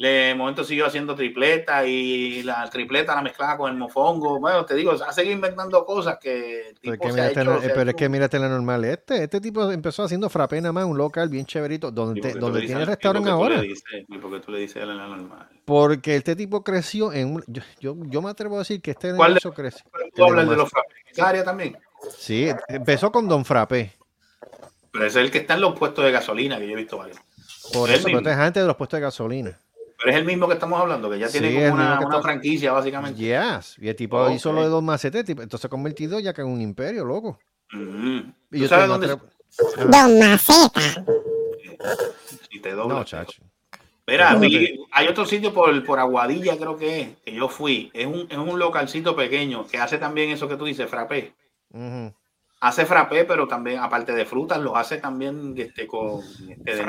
De momento siguió haciendo tripleta y la tripleta la mezclaba con el mofongo. Bueno, te digo, ha seguido inventando cosas que el Pero es que mírate, hecho- la- ha pero es que mírate la normal. Este, este tipo empezó haciendo frappé nada más, un local bien chéverito, donde, ¿Y por te- qué tú donde tiene por restaurante ahora. dices- ¿Y por qué tú le dices a la normal? Porque este tipo creció en un. Yo, yo, yo me atrevo a decir que este ¿Cuál de- negocio creció. ¿Tú hablas de los frappés esa área también? Sí, empezó con Don Frappé. Pero es el que está en los puestos de gasolina, que yo he visto varios. Por Es eso, el pero este es antes de los puestos de gasolina. Pero es el mismo que estamos hablando, que ya tiene Sí, como una, una está- franquicia, básicamente. Yes. Y el tipo hizo lo de dos macetes, tipo, entonces se ha convertido ya que en un imperio, loco. Mm. Y ¿Tú yo sabes dónde? me atrevo- Don Maceta. Si te doblas. No, chacho. Mira, vi- hay otro sitio por, por Aguadilla, creo que es, que yo fui. Es un, es un localcito pequeño que hace también eso que tú dices, frappé. Hace frappé, pero también, aparte de frutas, los hace también este, con este, de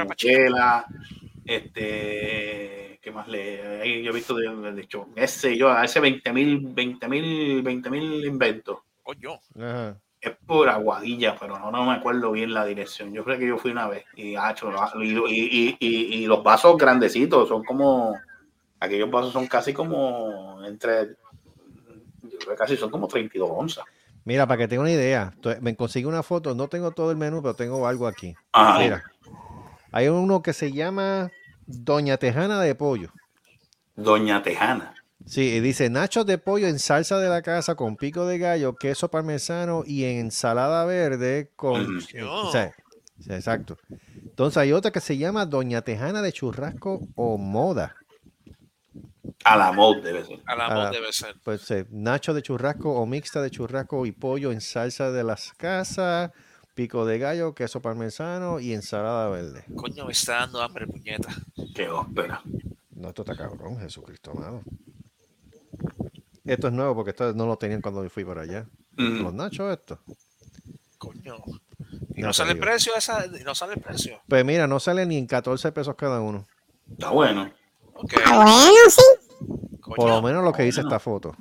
este, ¿qué más le? ahí Yo he visto de, de hecho, ese yo, hace 20 mil, 20 mil, 20 mil inventos. Coño. Ajá. Es por Aguadilla, pero no, no me acuerdo bien la dirección. Yo creo que yo fui una vez y, hacho, lo- y, y- y- y- los vasos grandecitos son como, aquellos vasos son casi como entre, yo creo que casi son como 32 onzas. Mira, para que tenga una idea, me consigo una foto, no tengo todo el menú, pero tengo algo aquí. Ajá. Mira, hay uno que se llama Doña Tejana de Pollo. Doña Tejana. Sí, y dice nachos de pollo en salsa de la casa con pico de gallo, queso parmesano y ensalada verde con... Eh, o sea, exacto. Entonces hay otra que se llama Doña Tejana de churrasco o moda. A la mod debe ser. A la Ah, voz debe ser. Pues eh, nacho de churrasco o mixta de churrasco y pollo en salsa de las casas, pico de gallo, queso parmesano y ensalada verde. Coño, me está dando hambre, puñeta. Qué ópera. No, esto está cabrón, Jesucristo amado. Esto es nuevo porque esto no lo tenían cuando yo fui para allá. Mm. Los nachos estos. Coño. Y No sale el precio esa, y no sale el precio. Pues mira, no sale ni en 14 pesos cada uno. Está bueno. Ok. Ah, bueno, sí. Coño. Por lo menos lo que dice esta foto.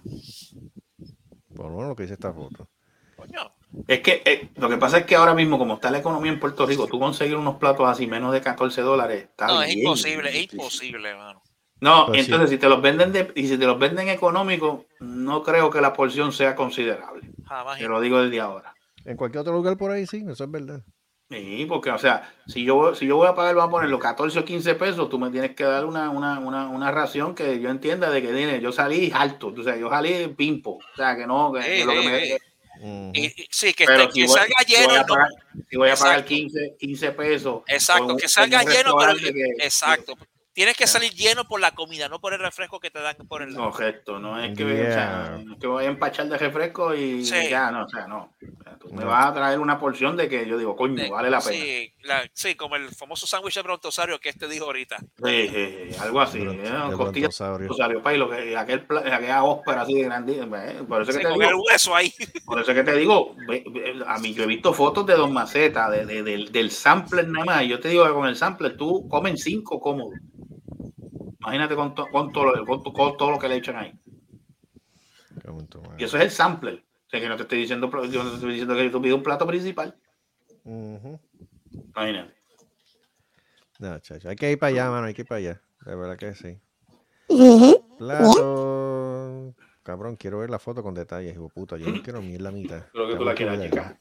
Por lo menos lo que dice esta foto. Coño. Es que eh, lo que pasa es que ahora mismo, como está la economía en Puerto Rico, tú conseguir unos platos así menos de 14 dólares, está No, es bien imposible, es imposible, hermano. No, Pues sí. entonces si te los venden de, y si te los venden económicos, no creo que la porción sea considerable. Jamás. Te lo digo desde ahora. En cualquier otro lugar por ahí, sí, eso es verdad. Sí, porque, o sea, si yo, si yo voy a pagar, vamos a poner los 14 o 15 pesos, tú me tienes que dar una, una, una, una ración que yo entienda de que tiene, yo salí alto, o sea, yo salí pimpo, o sea, que no, que, que lo que me... Y- y- sí, que, si voy, salga si voy lleno. a no- pagar, si voy a pagar Exacto. 15, 15 pesos. Exacto, un- que salga lleno, pero restaurante que- exacto. Tienes que salir lleno por la comida, no por el refresco que te dan por el Correcto, no es que, Yeah. o sea, no es que voy a empachar de refresco y Sí. ya, no, o sea, no. O sea, tú me vas a traer una porción de que yo digo, coño, vale la pena. Sí, la- sí, como el famoso sándwich de brontosario que este dijo ahorita. Sí, sí, sí, algo así. Bron- ¿eh? de Costillas brontosaurio. brontosaurio, pa, y lo que, aquel, aquella ópera así de grande. eh, Por eso Sí, que te con el digo, hueso ahí. por eso que te digo, a mí yo he visto fotos de Don Maceta, de, de- del, del sampler nada más. y Yo te digo que con el sampler tú comen cinco cómodos. Imagínate con, to- con, todo, lo- con, to- con todo lo que le echan ahí. Y eso es el sampler. O sea que no te estoy diciendo, yo no te estoy diciendo que tú pides un plato principal. Imagínate. No, chacho, hay que ir para allá, mano, hay que ir para allá. De verdad que sí. Plato. Cabrón, quiero ver la foto con detalles, hijo puta. Yo no quiero ni la mitad. Creo que tú la quieras, ver chica.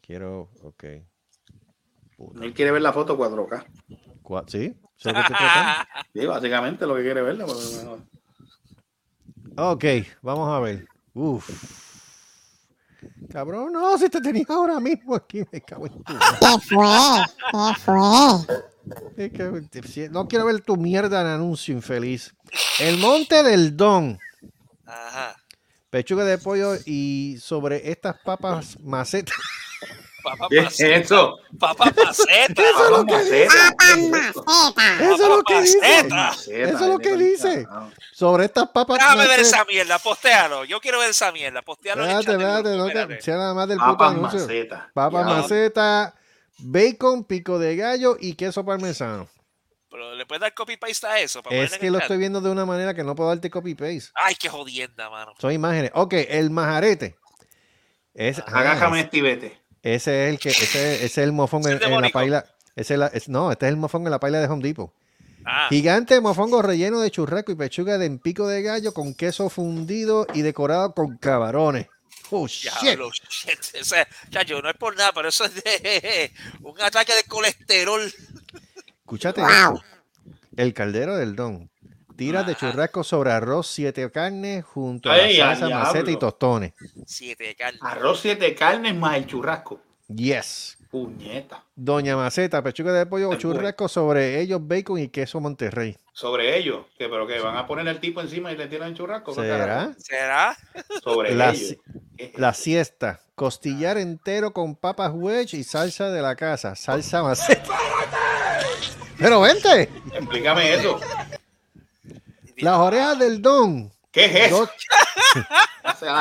Quiero, ok. Él quiere ver la foto 4K. Cua- ¿Sí? Sí, básicamente lo que quiere verla. Ok, vamos a ver. Uf. Cabrón, no, si te tenía ahora mismo aquí, me cago en tu. ¿Qué fue? ¿Qué fue? No quiero ver tu mierda en anuncio infeliz. El Monte del Don. Ajá. Pechuga de pollo y sobre estas papas macetas. Papá ¿Qué es maceta. eso? Papá maceta. Eso es lo que dice. Maceta. Eso es lo que dice. Maceta, Eso es lo que dice. Sobre estas papas Déjame ver esa mierda, postéalo. Yo quiero ver esa mierda, postéalo Espérate, espérate, no te espérate. sea nada más del puto Papas anuncio. maceta. Papas Ya. maceta, bacon, pico de gallo y queso parmesano. Pero le puedes dar copy paste a eso. Para Es que lo estoy viendo de una manera que no puedo darte copy paste. Ay, qué jodienda, mano. Son imágenes. Ok, el majarete. Es, ah, Agájame es- este y vete. Ese es el que, ese, ese es el mofón en, en la paila. Ese es la- es- no, este es el mofón en la paila de Home Depot. Ah, Gigante mofongo relleno de churrasco y pechuga de pico de gallo con queso fundido y decorado con camarones. Oh, shit. diablo, shit. O sea, chacho, no es por nada, pero eso es de un ataque de colesterol. Escúchate Wow. El caldero del don. Tiras de churrasco sobre arroz, siete carnes, junto a la salsa, maceta y tostones. Siete de carne. Arroz siete carnes más el churrasco. Yes. Puñeta. Doña Maceta, pechuga de pollo o churrasco sobre ellos, bacon y queso Monterrey. Sobre ellos. Que, pero que van a poner el tipo encima y le tiran el churrasco. ¿Será? ¿Será? Sobre La, ellos. la siesta. Costillar entero con papas wedge y salsa de la casa. Salsa maceta. Pero vente. Explícame eso. Las orejas del don. ¿Qué es eso?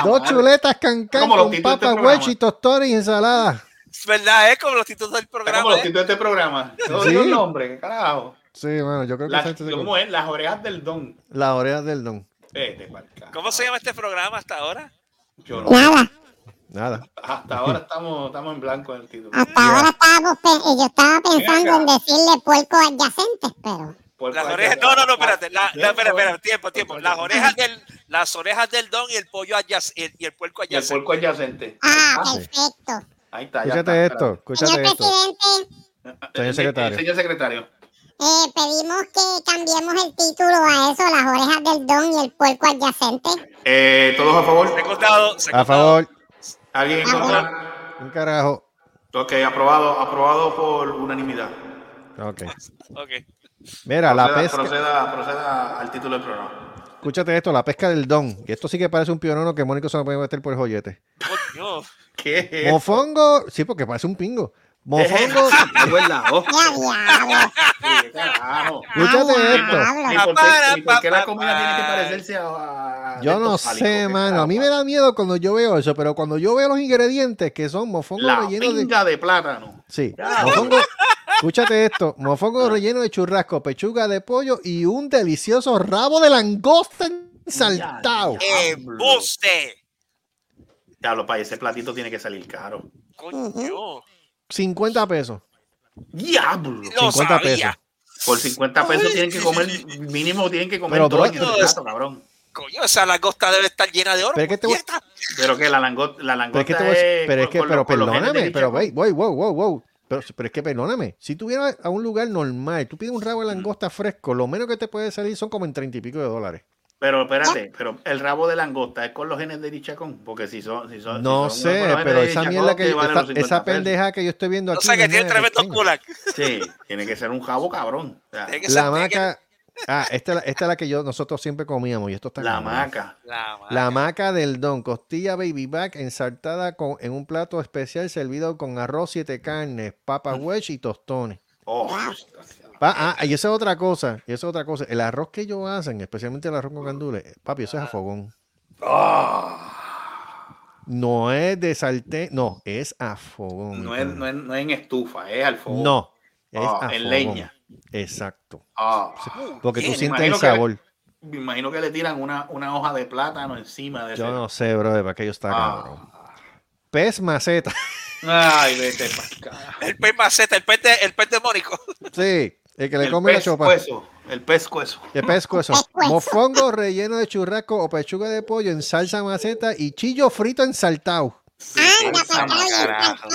Dos, chuletas cancán con este papas programa. wedge y tostones y ensalada. Es verdad, es como los títulos del Está como programa. los ¿eh? títulos de este programa. No Sí. digo el nombre, ¿qué carajo? Sí, bueno, yo creo que Las, ¿Cómo es? Las orejas del don. Las orejas del don. Vete pa'l carajo. ¿Cómo se llama este programa hasta ahora? Yo no. Nada. Nada. Hasta ahora estamos, estamos en blanco en el título. Hasta ahora estábamos yo estaba pensando en decirle puerco adyacentes, pero Las orejas, no, no, no, espérate, la, espera, espera, tiempo, tiempo. Las orejas del, las orejas del don y el pollo adyacente, y el puerco Y el adyacente. puerco adyacente. ah, perfecto. Ahí está, ya Escúchate está, esto, escúchate Señor esto. presidente, Señor Eh, secretario. eh, Señor secretario. eh, pedimos que cambiemos el título a eso, las orejas del don y el puerco adyacente. Eh, ¿Todos a favor? A favor. ¿Alguien en contra? Un carajo. Ok, aprobado, aprobado por unanimidad. Ok. Ok. Mira, la Proceda, pesca. proceda, proceda al título del programa. Escúchate esto, la pesca del don. Y esto sí que parece un pionono que Mónico se lo puede meter por el joyete. Coño. ¿Qué es? Mofongo. Sí, porque parece un pingo. Mofongo. Oh. Escúchate esto. Ni por qué, ni por qué la comida tiene que parecerse a. Yo no sé, mano. A mí me da miedo cuando yo veo eso, pero cuando yo veo los ingredientes que son mofongo La relleno de. pinga de plátano. Sí, Ya. mofongo. Escúchate esto: mofongo relleno de churrasco, pechuga de pollo y un delicioso rabo de langosta saltado. ¡Embuste! Diablo, para ese platito tiene que salir caro. Coño. 50 pesos. Diablo. Lo 50 pesos. Por 50 pesos tienen que comer, mínimo tienen que comer Pero, bro, en el plato, cabrón. Coño, esa langosta debe estar llena de oro. Pero que te voy- pero que la langosta, la Pero es que, langosta te voy a decir- es pero es que, con pero con perdóname, pero wait, wow, wow, wow. Pero, pero es que perdóname, si tú vienes a un lugar normal, tú pides un rabo de langosta fresco, lo menos que te puede salir son como en treinta y pico de dólares. Pero espérate, pero el rabo de langosta es con los genes de Lichacón, porque si son, si son, No si son sé, pero de esa mierda que esa, los 50 esa pesos. pendeja que yo estoy viendo aquí. O sea que tiene tremendo culak. Sí, tiene que ser un jabo cabrón. O sea, La ser- tiene que- maca, ah, esta, es la- esta es la que yo nosotros siempre comíamos y esto está la maca. La ma- La maca del don, costilla baby back ensartada con, en un plato especial servido con arroz, siete carnes, papas wedge y tostones. Oh, Pa- ah, y esa es otra cosa, y esa es otra cosa. El arroz que ellos hacen, especialmente el arroz con gandules, papi, eso es a fogón. No es de sartén, no, es a fogón. no, es, no, es, no es en estufa, es al fuego. No, es a en fogón. leña. Exacto. Ah, Porque tú sientes el que- sabor. me imagino que le tiran una, una hoja de plátano encima de Yo ese. no sé, bro, para que yo está Ah. cabrón. Pez maceta. Ay, vete. El pez maceta, el pez, de, el pez demónico. Sí, el que le El come la pez chopa. cueso, el pez cueso. El pesco eso. Mofongo relleno de churrasco o pechuga de pollo en salsa maceta y chillo frito ensaltado. Anda, para y carajo.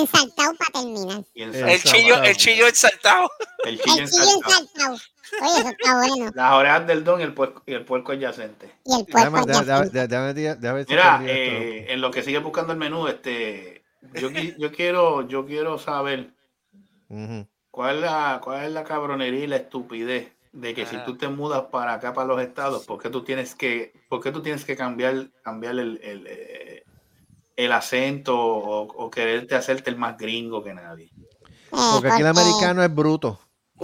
ensaltado para terminar. Y ensaltado El chillo, el chillo ensaltado. El El chillo chillo ensalzado. ensaltado. Oye, eso está bueno. Las orejas del don y el puerco, y el puerco adyacente. Y el puerco déjame, ya déjame, déjame, déjame- déjame ver si Mira, eh, en lo que sigue buscando el menú, este, yo, yo quiero, yo quiero saber cuál es la, cuál es la cabronería y la estupidez de que si tú te mudas para acá para los estados, ¿por qué tú tienes que, por qué tú tienes que cambiar, cambiar el, el, eh, el acento o, o quererte hacerte el más gringo que nadie? Porque aquí el americano es bruto.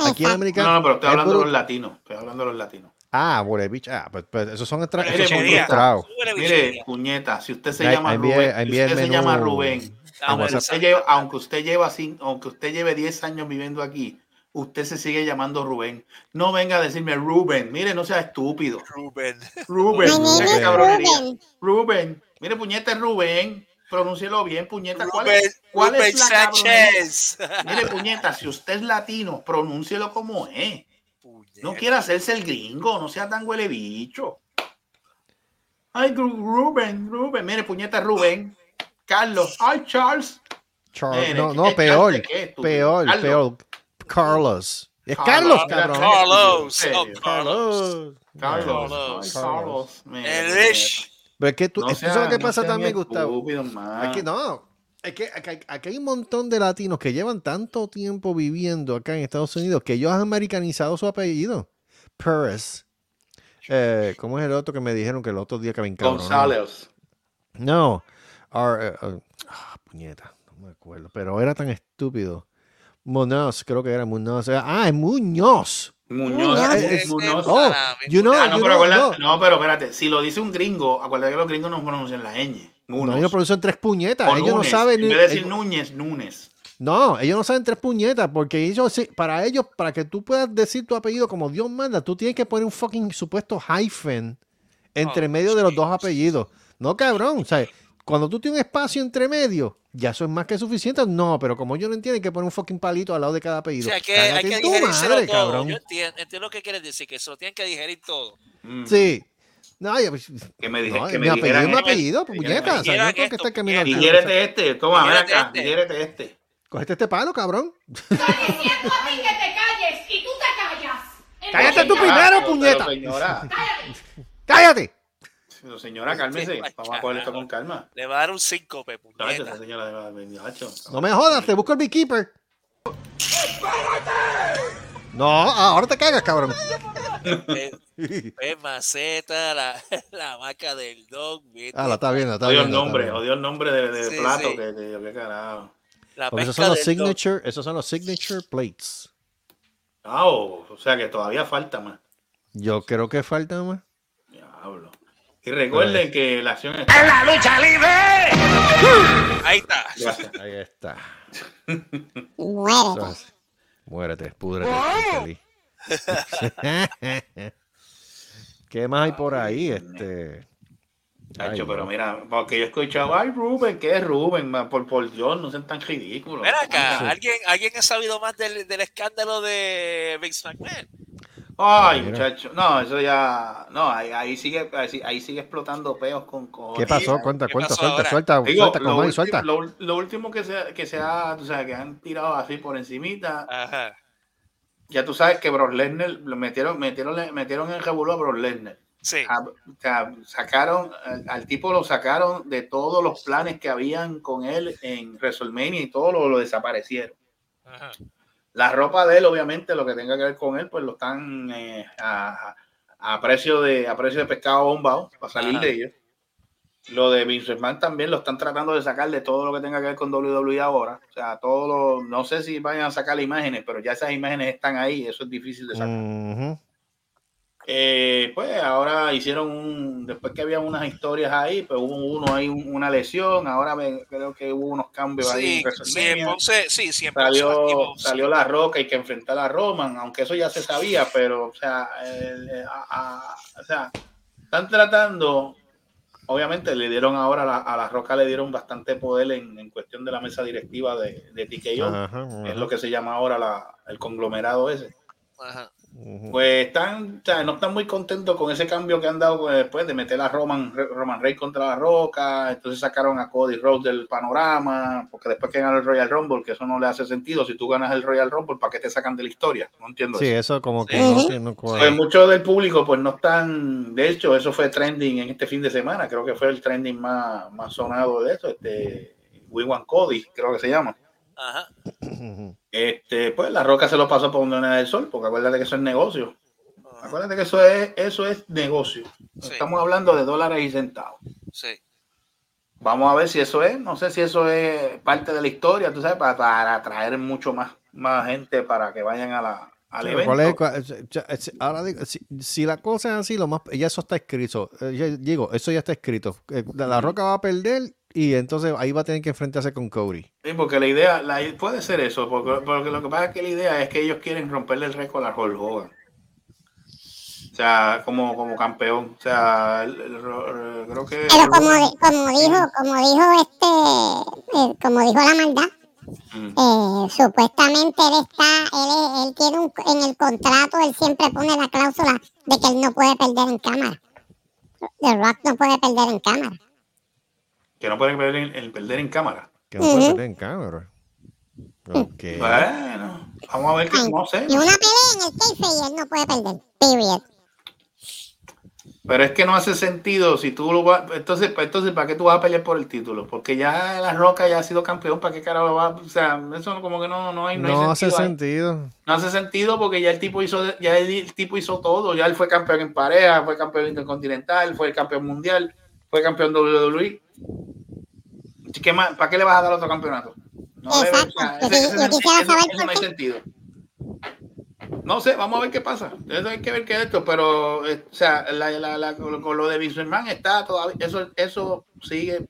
Aquí el No, americano. no, pero estoy es hablando de los latinos, estoy hablando de los latinos. Ah, huele bicho. Ah, pues, pues esos son, extra- esos son frustrados. Mire, puñeta, si usted se llama Rubén, si usted se menú llama Rubén, aunque usted, lleva, aunque usted lleva aunque usted lleve 10 años viviendo aquí, usted se sigue llamando Rubén. No venga a decirme Rubén, mire, no sea estúpido. Rubén. Rubén. Ruben. Rubén, mire, puñeta es Rubén, pronúncielo bien, puñeta. ¿Cuál es, cuál Rubén es la? Sánchez. Mire, puñeta, si usted es latino, pronúncielo como es. No quiera hacerse el gringo, no sea tan huele bicho. Ay, Rubén, Rubén, mire, puñeta Rubén. Carlos, ay, Charles. Charles- Mire, no, ¿qué- no, qué peor. Charles, qué estúpido? Peor, Carlos. peor. Carlos. Es Carlos, Carlos, cabrón. Carlos. ¿En Oh? Carlos. Carlos, Carlos. Carlos. mire, El Rich. Pero es que tú, no es sea- ¿sabes lo que pasa también, Gustavo? Aquí no. Es que aquí, hay- un montón de latinos que llevan tanto tiempo viviendo acá en Estados Unidos que ellos han americanizado su apellido. Pérez. Eh, ¿Cómo es el otro que me dijeron que el otro día que me encabronó? González. No. Eh, eh, ah, puñeta, no me acuerdo. Pero era tan estúpido. Munoz, creo que era Munoz. Ah, es Muñoz. Muñoz. Es- es- Muñoz. Oh, you know, Ah, no, you pero know, no. no, pero espérate, si lo dice un gringo, acuérdate que los gringos no pronuncian la ñ. No, Munoz. ellos pronuncian tres puñetas. O ellos no saben. En ni- vez de decir ellos- Núñez, Núñez. No, ellos no saben tres puñetas, porque ellos, sí- para ellos, para que tú puedas decir tu apellido como Dios manda, tú tienes que poner un fucking supuesto hyphen entre Oh, medio de los dos apellidos. No, cabrón, o sea, cuando tú tienes un espacio entre medio, ya eso es más que suficiente. No, pero como ellos no entienden, hay que poner un fucking palito al lado de cada O apellido. sea, que hay que madre, todo. cabrón. Yo entiendo, entiendo lo que quieres decir, que se lo tienen que digerir todo. Mm. Sí. No, pues, Que me, dije, no, que mi me apellido dijeran es mi esto. apellido, Que puñeta. O sea, yo tengo que estar caminando. Digiérete este, toma, ven acá, este. digiérete este. Cogete este palo, cabrón. Estoy diciendo a ti que te calles y tú te callas. Cállate tú primero, puñeta. Cállate. cállate. Pero, señora, cálmese. Vamos a coger esto con calma. Le va a dar un síncope, puñeta. señora. No me jodas, te busco el beekeeper. No, ahora te cagas, cabrón. Pez maceta, la, la vaca del dog. Ah, la está viendo, está Odio el viendo. está nombre, viendo. odio el nombre de, de Sí, plato sí. que, carajo. La Porque esos son los dog. signature, esos son los signature plates. Ah, o, o sea que todavía falta más. Yo creo que falta más. Diablo. Y recuerden que la acción es. Ahí está. Gracias. Ahí está. Muérete. Entonces, muérete, púdrete, infeliz. ¿Qué más hay por ahí? Este. Ay, pero mira, porque yo he escuchado, ay, Rubén, ¿qué es Rubén? man? Por, por Dios, no sean tan ridículos. Ven acá. ¿alguien, ¿alguien ha sabido más del, del escándalo de Vince McMahon? Ay, muchacho. No, eso ya. No, ahí, ahí sigue, ahí, sigue explotando peos con cojones. ¿Qué pasó? Cuenta, ¿Qué cuenta, pasó suelta, ahora? suelta, Digo, suelta, lo, suelta. lo- lo último que se, que se ha, tú sabes, que han tirado así por encimita, Ajá. ya tú sabes que Brock Lesnar lo metieron, metieron, metieron en revuelo a Brock Lesnar. Sí. A- o sea, sacaron, al, al tipo lo sacaron de todos los planes que habían con él en WrestleMania y todo lo, lo desaparecieron. Ajá. La ropa de él, obviamente, lo que tenga que ver con él, pues lo están eh, a, a precio de a precio de pescado bombado para salir Ajá. de ellos. Lo de Vince McMahon también lo están tratando de sacar de todo lo que tenga que ver con WWE ahora. O sea, todo lo, no sé si vayan a sacar imágenes, pero ya esas imágenes están ahí, eso es difícil de sacar. Eh, pues ahora hicieron un, después que había unas historias ahí, pues hubo uno ahí, un- una lesión, ahora me- creo que hubo unos cambios ahí. Sí, en WrestleMania. sí, Ponce, sí, siempre salió, salió la roca y que enfrentar a Roman, aunque eso ya se sabía, pero o sea, el- eh, a- a- o sea, están tratando, obviamente le dieron ahora a la, a la roca le dieron bastante poder en, en cuestión de la mesa directiva de, de TKO, Ajá, es lo que se llama ahora la- el conglomerado ese. Ajá. Pues están, o sea, no están muy contentos con ese cambio que han dado pues, después de meter a Roman, Roman Reigns contra la Roca. Entonces sacaron a Cody Rhodes del panorama, porque después que ganó el Royal Rumble, que eso no le hace sentido. Si tú ganas el Royal Rumble, ¿para qué te sacan de la historia? No entiendo Sí, eso. eso como que Sí. no entiendo cuál. Pues muchos del público pues no están, de hecho eso fue trending en este fin de semana, creo que fue el trending más, más sonado de eso, este We Want Cody, creo que se llama. Ajá. Este, pues la roca se lo pasó por donde del sol, porque acuérdate que eso es negocio. Acuérdate que eso es, eso es negocio. Sí. Estamos hablando de dólares y centavos. Sí. Vamos a ver si eso es, no sé si eso es parte de la historia, tú sabes, para, para atraer mucho más, más gente para que vayan a la, al evento. ¿cuál es- cuál- ya- es- ahora digo, si, si la cosa es así, lo más, ya eso está escrito. Eh, ya digo, eso ya está escrito. Eh, La Roca va a perder y entonces ahí va a tener que enfrentarse con Cody. Sí, porque la idea, la, puede ser eso, porque, porque lo que pasa es que la idea es que ellos quieren romperle el récord a Hulk Hogan. O sea, como, como campeón. O sea, el- el- el- creo que... Pero como, como dijo, como dijo este, eh, como dijo la maldad, Mm. eh, supuestamente él está, él, es- él tiene un, en el contrato, él siempre pone la cláusula de que él no puede perder en cámara. The Rock no puede perder en cámara. Que no pueden perder en, en perder en cámara. Que no puede Ujú. perder en cámara. Ok. Bueno, vamos a ver que Ay, no sé. Y una pelea en el y él no puede perder. Period. Pero es que no hace sentido si tú lo vas. Entonces, pues, entonces, ¿para qué tú vas a pelear por el título? Porque ya La Roca ya ha sido campeón. ¿Para qué carajo va? O sea, eso como que no, no hay, no hay No hace sentido ahí. sentido. No hace sentido porque ya el tipo hizo, ya el tipo hizo todo. Ya él fue campeón en pareja, fue campeón intercontinental, fue campeón mundial, fue campeón WWE. ¿Qué más? ¿Para qué le vas a dar otro campeonato? No debe- Exacto. o sea, ese- ese- eso- no hay qué. sentido. No sé, vamos a ver qué pasa. Eso hay que ver qué es esto, pero eh, o sea, la, la- la- con lo de McMahon está todavía, eso, eso sigue,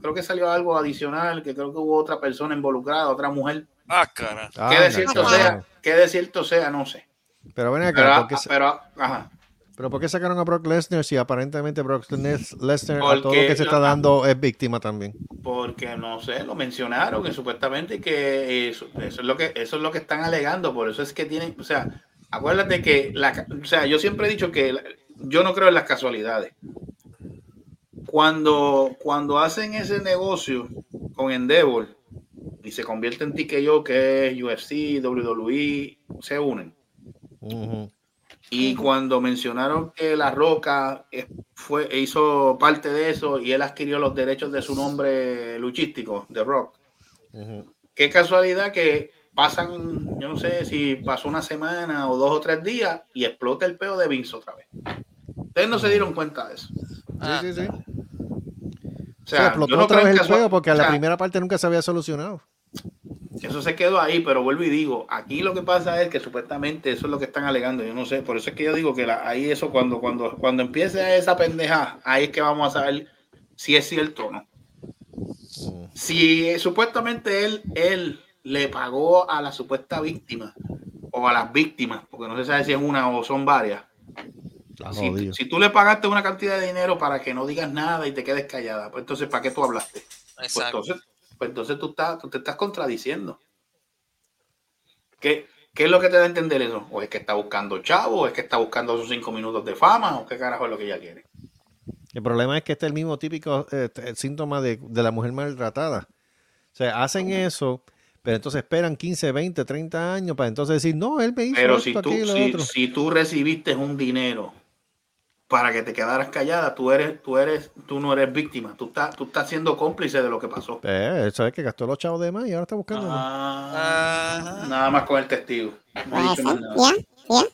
creo que salió algo adicional, que creo que hubo otra persona involucrada, otra mujer. Ah, cara. Ah, que de cierto cabrón. sea, cierto sea, no sé. Pero ven acá, Pero, ¿por qué, sa- pero, ajá. Pero ¿por qué sacaron a Brock Lesnar si aparentemente Brock Les- Lesnar a todo lo que se está dando es víctima también? porque no sé, lo mencionaron que supuestamente que eso, eso es lo que eso es lo que están alegando, por eso es que tienen, o sea, acuérdate que la, o sea, yo siempre he dicho que yo no creo en las casualidades. Cuando cuando hacen ese negocio con Endeavor y se convierte en TKO que es UFC, WWE, se unen. Ujú. Y cuando mencionaron que La Roca eh, fue, hizo parte de eso y él adquirió los derechos de su nombre luchístico, The Rock. Qué casualidad que pasan, yo no sé si pasó una semana o dos o tres días y explota el peo de Vince otra vez. Ustedes no se dieron cuenta de eso. Ah, Sí, sí, sí. O Se sea, explotó yo no otra vez el juego porque o la sea, primera parte nunca se había solucionado. Eso se quedó ahí, pero vuelvo y digo, aquí lo que pasa es que supuestamente eso es lo que están alegando, yo no sé, por eso es que yo digo que la- ahí eso cuando cuando cuando empiece esa pendeja, ahí es que vamos a saber si es cierto o no. Si eh, supuestamente él él le pagó a la supuesta víctima o a las víctimas, porque no se sabe si es una o son varias. Si, tú le pagaste una cantidad de dinero para que no digas nada y te quedes callada, pues entonces ¿para qué tú hablaste? Pues Exacto. entonces, pues entonces tú, estás, tú te estás contradiciendo. Que ¿Qué es lo que te da a entender eso? ¿O es que está buscando chavo? ¿O es que está buscando sus cinco minutos de fama? ¿O qué carajo es lo que ella quiere? El problema es que este es el mismo típico eh, t- síntoma de, de la mujer maltratada. O sea, hacen eso, pero entonces esperan 15, 20, 30 años para entonces decir, no, él me hizo Pero esto, si tú, lo si, otro. si tú recibiste un dinero para que te quedaras callada, tú eres, tú eres, tú no eres víctima, tú estás, tú estás siendo cómplice de lo que pasó. Eh, eso es que gastó los chavos de más y ahora está buscando. Ah, nada más con el testigo. No he dicho más nada. Ya, ya.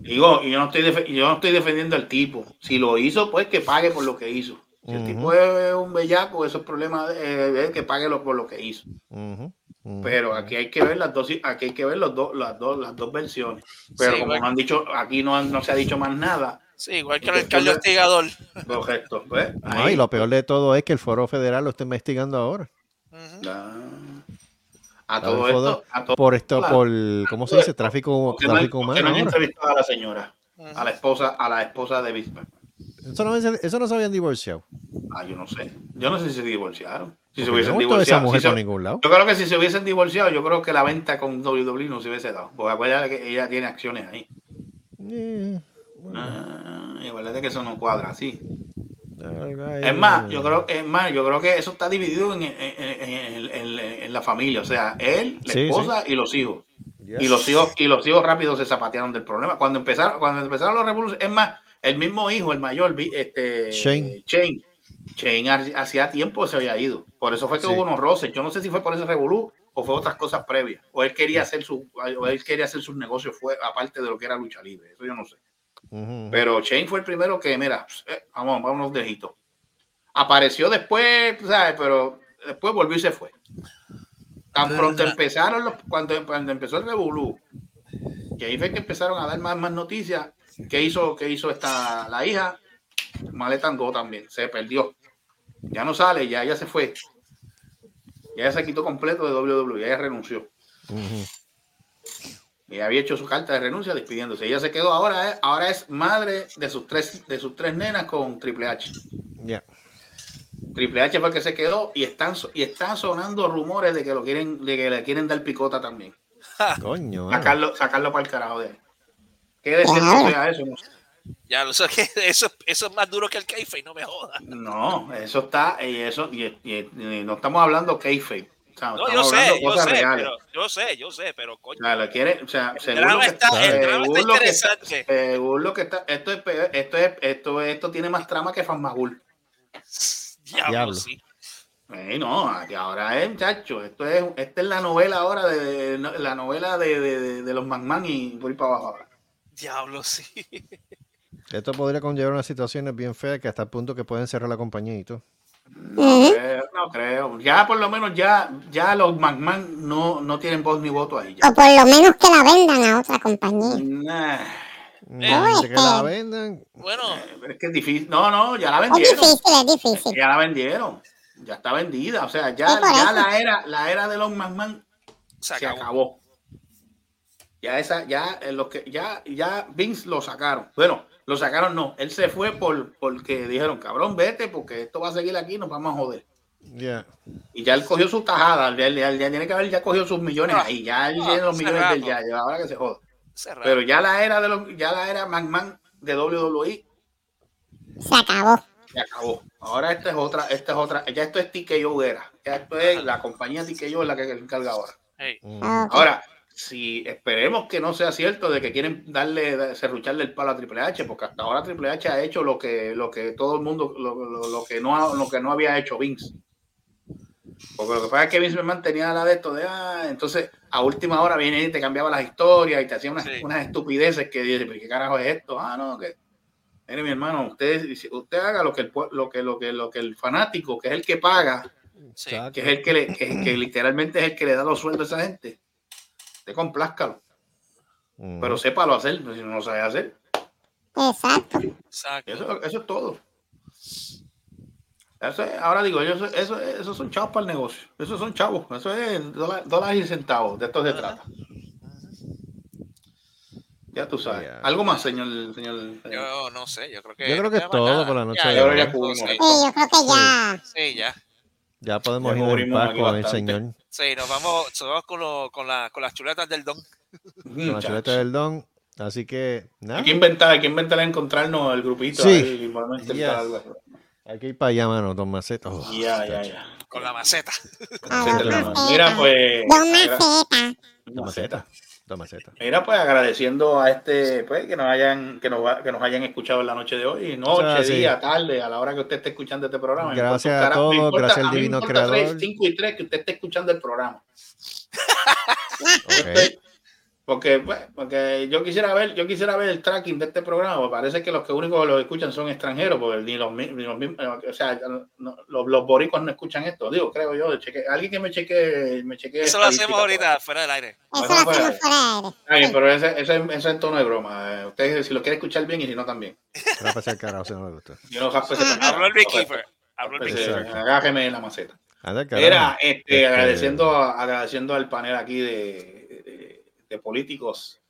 Digo, y yo no estoy yo no estoy defendiendo al tipo. Si lo hizo, pues que pague por lo que hizo. Si el tipo es un bellaco, eso es problema de, de él, que pague lo- por lo que hizo. Pero aquí hay que ver las dos, aquí hay que ver los dos, las dos, las dos versiones. Pero Sí, como no han dicho, aquí no, han- no se ha dicho más nada. Sí, igual que el alcalde hostigador. Correcto. Pues, No, y lo peor de todo es que el foro federal lo está investigando ahora. Ah. A todo esto, a todo por esto, claro. por, ¿cómo se dice? Tráfico, Porque tráfico humano. no han entrevistado a la señora, a la esposa, a la esposa de Bismarck. Eso no, eso no se habían divorciado. Ah, yo no sé. Yo no sé si se divorciaron. Si se hubiesen esa divorciado. mujer si se- por ningún lado. Yo creo que si se hubiesen divorciado, yo creo que la venta con WWE no se hubiese dado. Porque acuérdate que ella tiene acciones ahí. Eh, Ah, acuérdate que eso no cuadra así. Es más, yo creo, es más, yo creo que eso está dividido en, en- en- en- en la familia. O sea, él, la Sí, esposa y los hijos. Yes. Y los hijos, y los hijos rápido se zapatearon del problema. Cuando empezaron, cuando empezaron los revoluciones, es más, el mismo hijo, el mayor, vi- este Shane. Shane, Shane ha- hacía tiempo se había ido. Por eso fue que Sí. hubo unos roces. Yo no sé si fue por ese revolú o fue otras cosas previas. O él quería hacer su, o él quería hacer sus negocios fue aparte de lo que era lucha libre. Eso yo no sé. Pero Shane fue el primero que, mira, eh, vamos, vámonos de hito. Apareció después, ¿sabes? Pero después volvió y se fue. Tan pronto empezaron los, cuando, cuando empezó el revolú, que ahí fue que empezaron a dar más, más noticias. ¿Qué hizo, qué hizo esta, la hija? Maleta andó también, se perdió. Ya no sale, ya ella se fue. Ya se quitó completo de WWE, ella renunció. Y había hecho su carta de renuncia despidiéndose. Ella se quedó ahora, eh, ahora es madre de sus tres, de sus tres nenas con Triple H. Ya. Triple H fue el que se quedó y están, y están sonando rumores de que lo quieren, de que le quieren dar picota también. Coño. Sacarlo, sacarlo para el carajo de él. ¿Qué de cierto Claro. sea eso? No, sé. Ya que eso, eso es más duro que el keife, no me jodas. No, eso está, y eso, y, y- y no estamos hablando kayfabe. Sea, No, estamos yo sé, hablando yo cosas sé, reales. pero, yo sé, yo sé, pero coño. O sea, lo quiere, o sea, según drama lo que está- el drama según está lo que según lo que está, esto es esto es, esto, esto tiene más trama que Fanmagul. Diablo, Diablo. sí. Eh, no, aquí ahora es, muchacho, esto es, esta es la novela ahora de, de- la novela de, de- de- de los McMahon y ir para abajo ahora. Diablo, sí. Esto podría conllevar unas situaciones bien feas que hasta el punto que pueden cerrar la compañía y todo. No creo, no creo. Ya por lo menos ya, ya los McMahon no, no tienen voz ni voto ahí. Ya. O por lo menos que la vendan a otra compañía. Nah, de que la vendan. Bueno, pero es que es difícil. No, no, ya la Es vendieron. difícil, es difícil. Ya la vendieron. Ya está vendida. O sea, ya, ya la era, la era de los McMahon se se acabó. acabó. Ya esa, ya eh, los que, ya, ya Vince lo sacaron. Bueno, lo sacaron no. Él se fue por porque dijeron, cabrón, vete, porque esto va a seguir aquí, nos vamos a joder. Ya. Y ya él cogió su tajada, ya, ya- ya tiene que haber ya cogió sus millones Ah, ahí, ya él tiene los millones del ya, ya, ahora que se joda. Cerrado. Pero ya la era de los, ya la era McMahon de WWE Se acabó. se acabó. Ahora esta es otra, esta es otra, ya esto es TKO era, ya esto es la compañía TKO es la que se encarga ahora. Hey, Mm. Ahora, si esperemos que no sea cierto de que quieren darle, serrucharle el palo a Triple H, porque hasta ahora Triple H ha hecho lo que, lo que todo el mundo, lo, lo- lo que no, lo que no había hecho Vince. Porque lo que pasa es que Vince McMahon tenía la de esto de, ah, entonces a última hora viene y te cambiaba las historias y te hacía unas, Sí. unas estupideces que dice, "¿Pero ¿qué carajo es esto? Ah, no, que, mire mi hermano, usted, usted haga lo que el, lo que, lo que, lo que el fanático, que es el que paga, sí. Que es el que, le, que, que literalmente es el que le da los sueldos a esa gente. Te complázcalo, pero sépalo hacer, pues, si no lo sabe hacer. Exacto. Exacto. Eso, eso es todo. Eso es- ahora digo, yo, eso, eso, esos son chavos para el negocio. Esos son chavos. Eso es dólar- dólares y centavos. De esto se trata. Ya tú sabes. Algo más, señor. señor, señor? Yo no sé, yo creo que. Yo creo que ya es todo por la noche Ya, de yo hoy. creo Ya que cubrimos. sí. Sí, yo creo que ya. Sí, ya. Ya podemos Ya irnos en paz con el señor. Sí, nos vamos, nos vamos con, lo- con, la, con las chuletas del don. con la Muchacho. chuleta del don. Así que, nada. Hay que inventar, hay que inventar encontrarnos el grupito. Sí. ahí, Yes. algo. Hay que ir para allá, mano, don Maceta. Oh, Ya, ya, ya. Con la maceta. Mira, pues. Don Maceta. Don Maceta. Maceta. Mira, pues agradeciendo a este, pues, que nos hayan, que nos, que nos hayan escuchado en la noche de hoy, noche, Ah, sí. día, tarde, a la hora que usted esté escuchando este programa. Gracias importa a todos, importa- gracias al divino creador. cinco y tres que usted esté escuchando el programa. Ok. Porque, pues, porque yo quisiera ver, yo quisiera ver el tracking de este programa, parece que los que únicos que lo escuchan son extranjeros, porque ni los, ni los mismos, o sea, no- los, los boricos no escuchan esto, digo, creo yo, cheque- alguien que me cheque, me cheque Eso lo hacemos ahorita, fuera del aire. Eso Bueno, lo pues, hacemos fuera aire. Pero ese, ese, ese en tono de broma. eh, Usted si lo quiere escuchar bien y si no también. Carajo si no le gusta. Yo no Habló el beekeeper. Habló el Pues, beekeeper. eh, Agájeme en la maceta. Era este, Este- agradeciendo, agradeciendo al panel aquí de, de, políticos.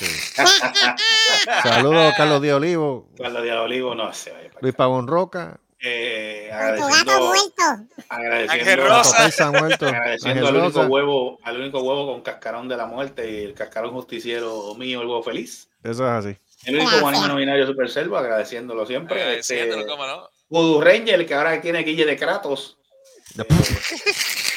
Saludos a Carlos Díaz Olivo, Carlos Díaz Olivo, no sé. Luis Pavón Roca, Eh, agradeciendo, muerto. agradeciendo, Rosa. Agradeciendo al único Rosa. huevo, al único huevo con cascarón de la muerte y el cascarón justiciero mío, el huevo feliz. Eso es así. El único Gracias. guanino binario super selvo, agradeciéndolo siempre. Agradeciéndolo, Este, cómo no. Voodoo Ranger, que ahora tiene Guille de Kratos.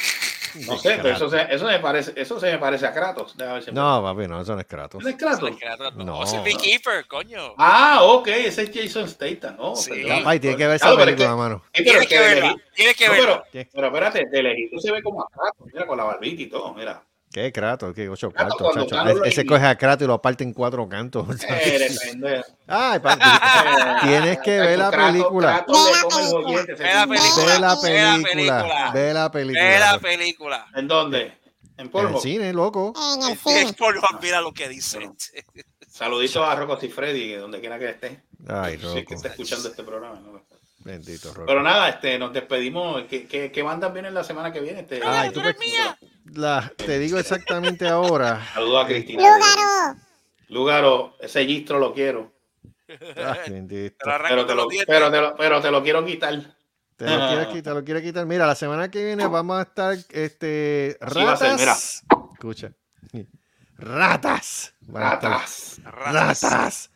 No sé, pero eso se, eso me parece, eso se me parece a Kratos. Ver No, papi, no, eso no es Kratos. ¿No es Kratos? No. No, es el beekeeper, coño. Ah, ok, ese es Jason Statham. Oh, Sí. Papá, tiene que ver esa Claro, pero es película, que- mano. Sí, pero Tienes es que verla. Tienes que no, verla. pero, pero espérate, de lejito se ve como a Kratos, mira, con la barbita y todo, mira. ¿Qué Kratos? ¿Qué ocho Kratos, cuartos, chacho? Carlos Ese coge a Kratos y lo parte en cuatro cantos. Eh. Ay, papi, tienes que ver la película. Ve la película. Ve la película. Ve la película. Ve la película. la película. ¿En dónde? ¿En En el polvo? cine, loco. En el Es cine. por mira lo que dice. Saluditos a Rocco y Freddy, donde quiera que esté. Ay, Sí, que está escuchando este programa. ¿no? Bendito, Rocco. Pero nada, este, nos despedimos. ¿Qué, qué, qué bandas vienen la semana que viene? Este, Ay, tú me- La- te digo exactamente ahora. Saludos a Cristina. Lúgaro. Lugaro, ese gistro lo quiero. Ay, bendito. Pero te lo, pero te lo, pero te lo quiero quitar. Te lo quieres quitar, lo quieres quitar. Mira, la semana que viene vamos a estar, este, Así va a ratas. ser, mira. Escucha. Ratas. Estar- Ratas. Ratas.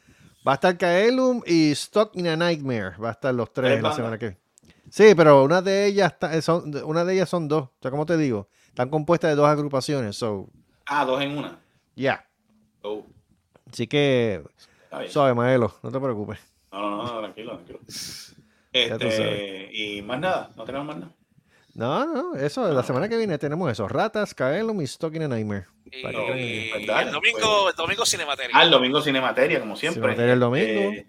Va a estar Kaelum y Stock in a Nightmare. Va a estar los tres Tres la semana que viene. Sí, pero una de ellas está- son, una de ellas son dos. O sea, como te digo, están compuestas de dos agrupaciones. So, Ah, dos en una. ya. Oh, Así que, suave, Maelo, no te preocupes. No, no, no, tranquilo, tranquilo. Este, y más nada, no tenemos más nada. No, no, eso, la semana que viene tenemos eso. Ratas, Kaelum y Stock in a Nightmare. Y, Para que crean. y Pues el domingo, el domingo Cinemateria. Ah, el domingo Cinemateria, como siempre. Cinemateria el domingo. Eh,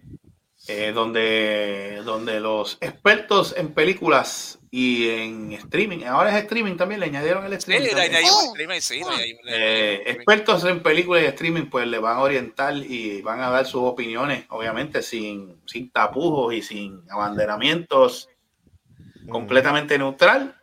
eh, donde, donde los expertos en películas y en streaming, ahora es streaming también, le añadieron el Sí, streaming. Eh, expertos en películas y streaming, pues le van a orientar y van a dar sus opiniones, obviamente, sin, sin tapujos y sin abanderamientos, completamente neutral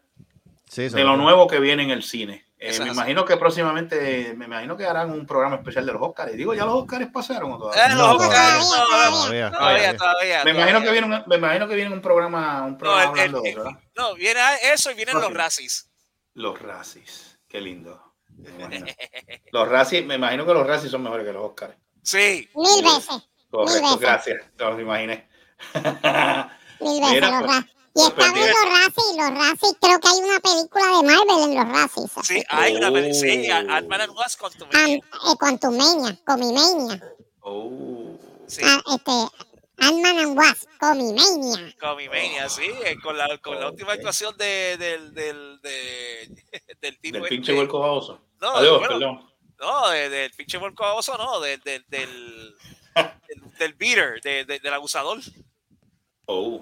Sí, de lo nuevo que viene en el cine. Eh, me imagino que próximamente, me imagino que harán un programa especial de los Oscars. Digo, ¿ya los Oscars pasaron o todavía? Eh, los No, Oscars, todavía, no, todavía, todavía, todavía. todavía. Me imagino que viene un, me imagino que viene un programa, un No, programa el- hablando el- de eso, ¿verdad? no, viene eso y vienen los racis. Los racis. Qué lindo. Los racis, me imagino que los racis son mejores que los Oscars. Sí. Mil veces. Correcto, veces. gracias. Los imaginé. Mil veces Mira, los pues, Razzies. Y pues, están en pendiente. los Razzies. Los Razzies, creo que hay una película de Marvel en los Razzies. Sí, hay una peli- sí, Oh. Ant-Man and Wasp con tu An- eh, Quantumania, Comimania. Oh. Sí, Ah, este, Ant-Man and Wasp, Comimania. Comimania, sí, eh, con la, con la última actuación de, del, del, de, del tipo Del este. pinche vuelco baboso. No, Adiós, bueno, perdón. No, de- del pinche vuelco baboso, no, del, del, del, del, del beater, de- de- del abusador. Oh,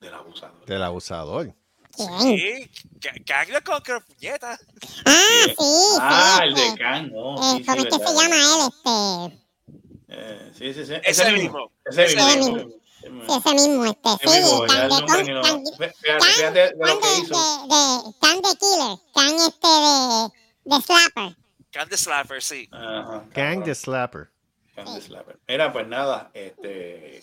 del abusador. Del abusador. Sí, que, que haga con que puñeta. Ah, sí, sí. Ah, el de Khan, no. eh, ¿Cómo es que verdad. se llama él? Este, Eh, sí, sí, sí. Ese mismo. Ese Ese mismo. ese mismo, este, Ese sí, el de Fíjate, de lo que de, hizo. de, de, de Killer, Can este de, de Slapper. Can the Slapper, sí. Gang the Slapper. Can the Slapper. Mira, pues nada, este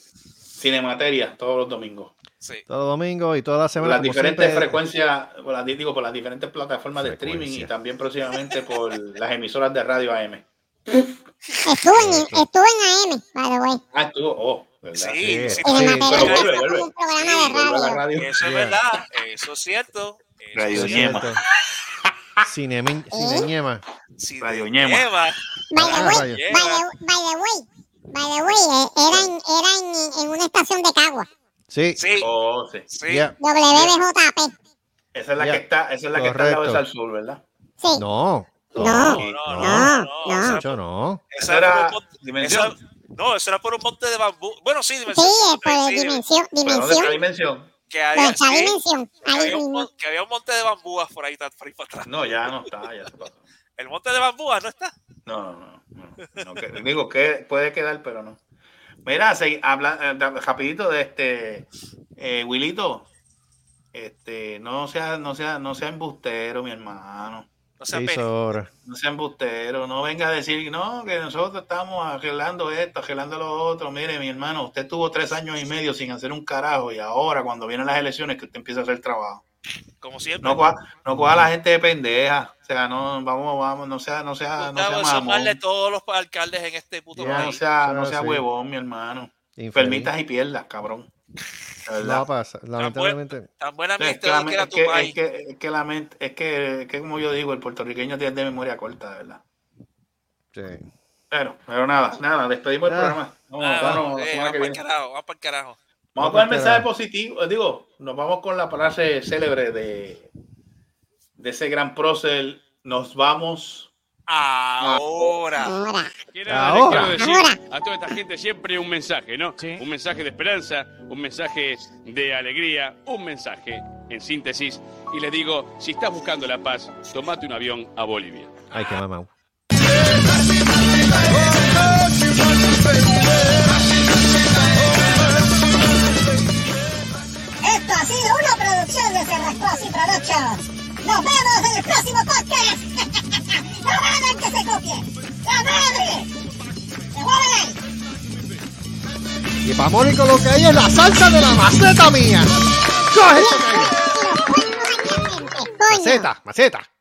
Cinemateria todos los domingos. sí. Todo domingo y toda la Por semana. las diferentes siempre, frecuencias, por las, digo, por las diferentes plataformas de streaming y también próximamente por las emisoras de radio AM. Estuve en, estuve en AM, by the way. Ah, estuvo. Oh, ¿verdad? Sí, sí, Pero vuelve, vuelve. un programa Sí, de la radio. radio. Eso es verdad, eso es cierto. Eso Radio es Ñema. Sí, Radio Ñema. Ñema. By the Ah, way, by the way, by the way, eh, era, en, era en, en una estación de Cagua. Sí. Sí, Oh, sí. sí. Yeah. WBJP. Esa es la Ya. que está, esa es la que está al lado de Correcto. Sal Sur, ¿verdad? Sí. No. No. No, Sí. no, No, no, no. no. esa era por era un monte- dimensión. esa- No, eso era por un monte de bambú. Bueno, sí, Sí, dimensión. es por sí, dimensión, ¿Pero dónde está la dimensión. dimensión? Que había, sí, dimensión, que ahí había un, que había un monte de bambúas por ahí, por ahí para atrás. No, ya no está, ya se pasó. El monte de bambúas no está. No, no, no. no, digo que puede quedar, pero no. Mira, se, habla, eh, rapidito de este eh, Wilito. Este, no sea, no sea, no sea embustero, mi hermano. No Se seas pene. hizo hora. No sea embustero, no venga a decir no, que nosotros estamos arreglando esto, arreglando lo otro. Mire, mi hermano, usted tuvo tres años y medio sin hacer un carajo y ahora cuando vienen las elecciones que usted empieza a hacer trabajo. Como siempre. No coja, no coja a la gente de pendeja. O sea, no, vamos, vamos, no sea, no sea, no sea mamón. mal de todos los alcaldes en este puto Ya, no país. sea, no sea huevón, mi hermano. Infeliz. Permitas y pierdas, cabrón. No va a pasar. Lamentablemente. Tan buena es, que la, que era es, tu que, país. es, que, es que la mente, es que, es que como yo digo, el puertorriqueño tiene de memoria corta, de verdad. Sí. Pero, pero nada, nada, despedimos el Ah. programa. Vamos, Ah, vamos, eh, vamos para el carajo, vamos para el carajo. Vamos con el mensaje positivo. eh, Digo, nos vamos con la frase célebre de, de ese gran prócer. Nos vamos. Ahora. Ahora. Ahora. decir a toda esta gente siempre un mensaje, ¿no? Un mensaje de esperanza, un mensaje de alegría, un mensaje, en síntesis. Y les digo, si estás buscando la paz, tomate un avión a Bolivia. Ay, qué mamá. Esto ha sido una producción de Cerrascos y Productions. Nos vemos en el próximo podcast. ¡La madre que se copie! ¡La madre! ¡Devuélvele! Y para Mónico lo que hay es la salsa de la maceta mía. ¡Coge. Maceta, maceta.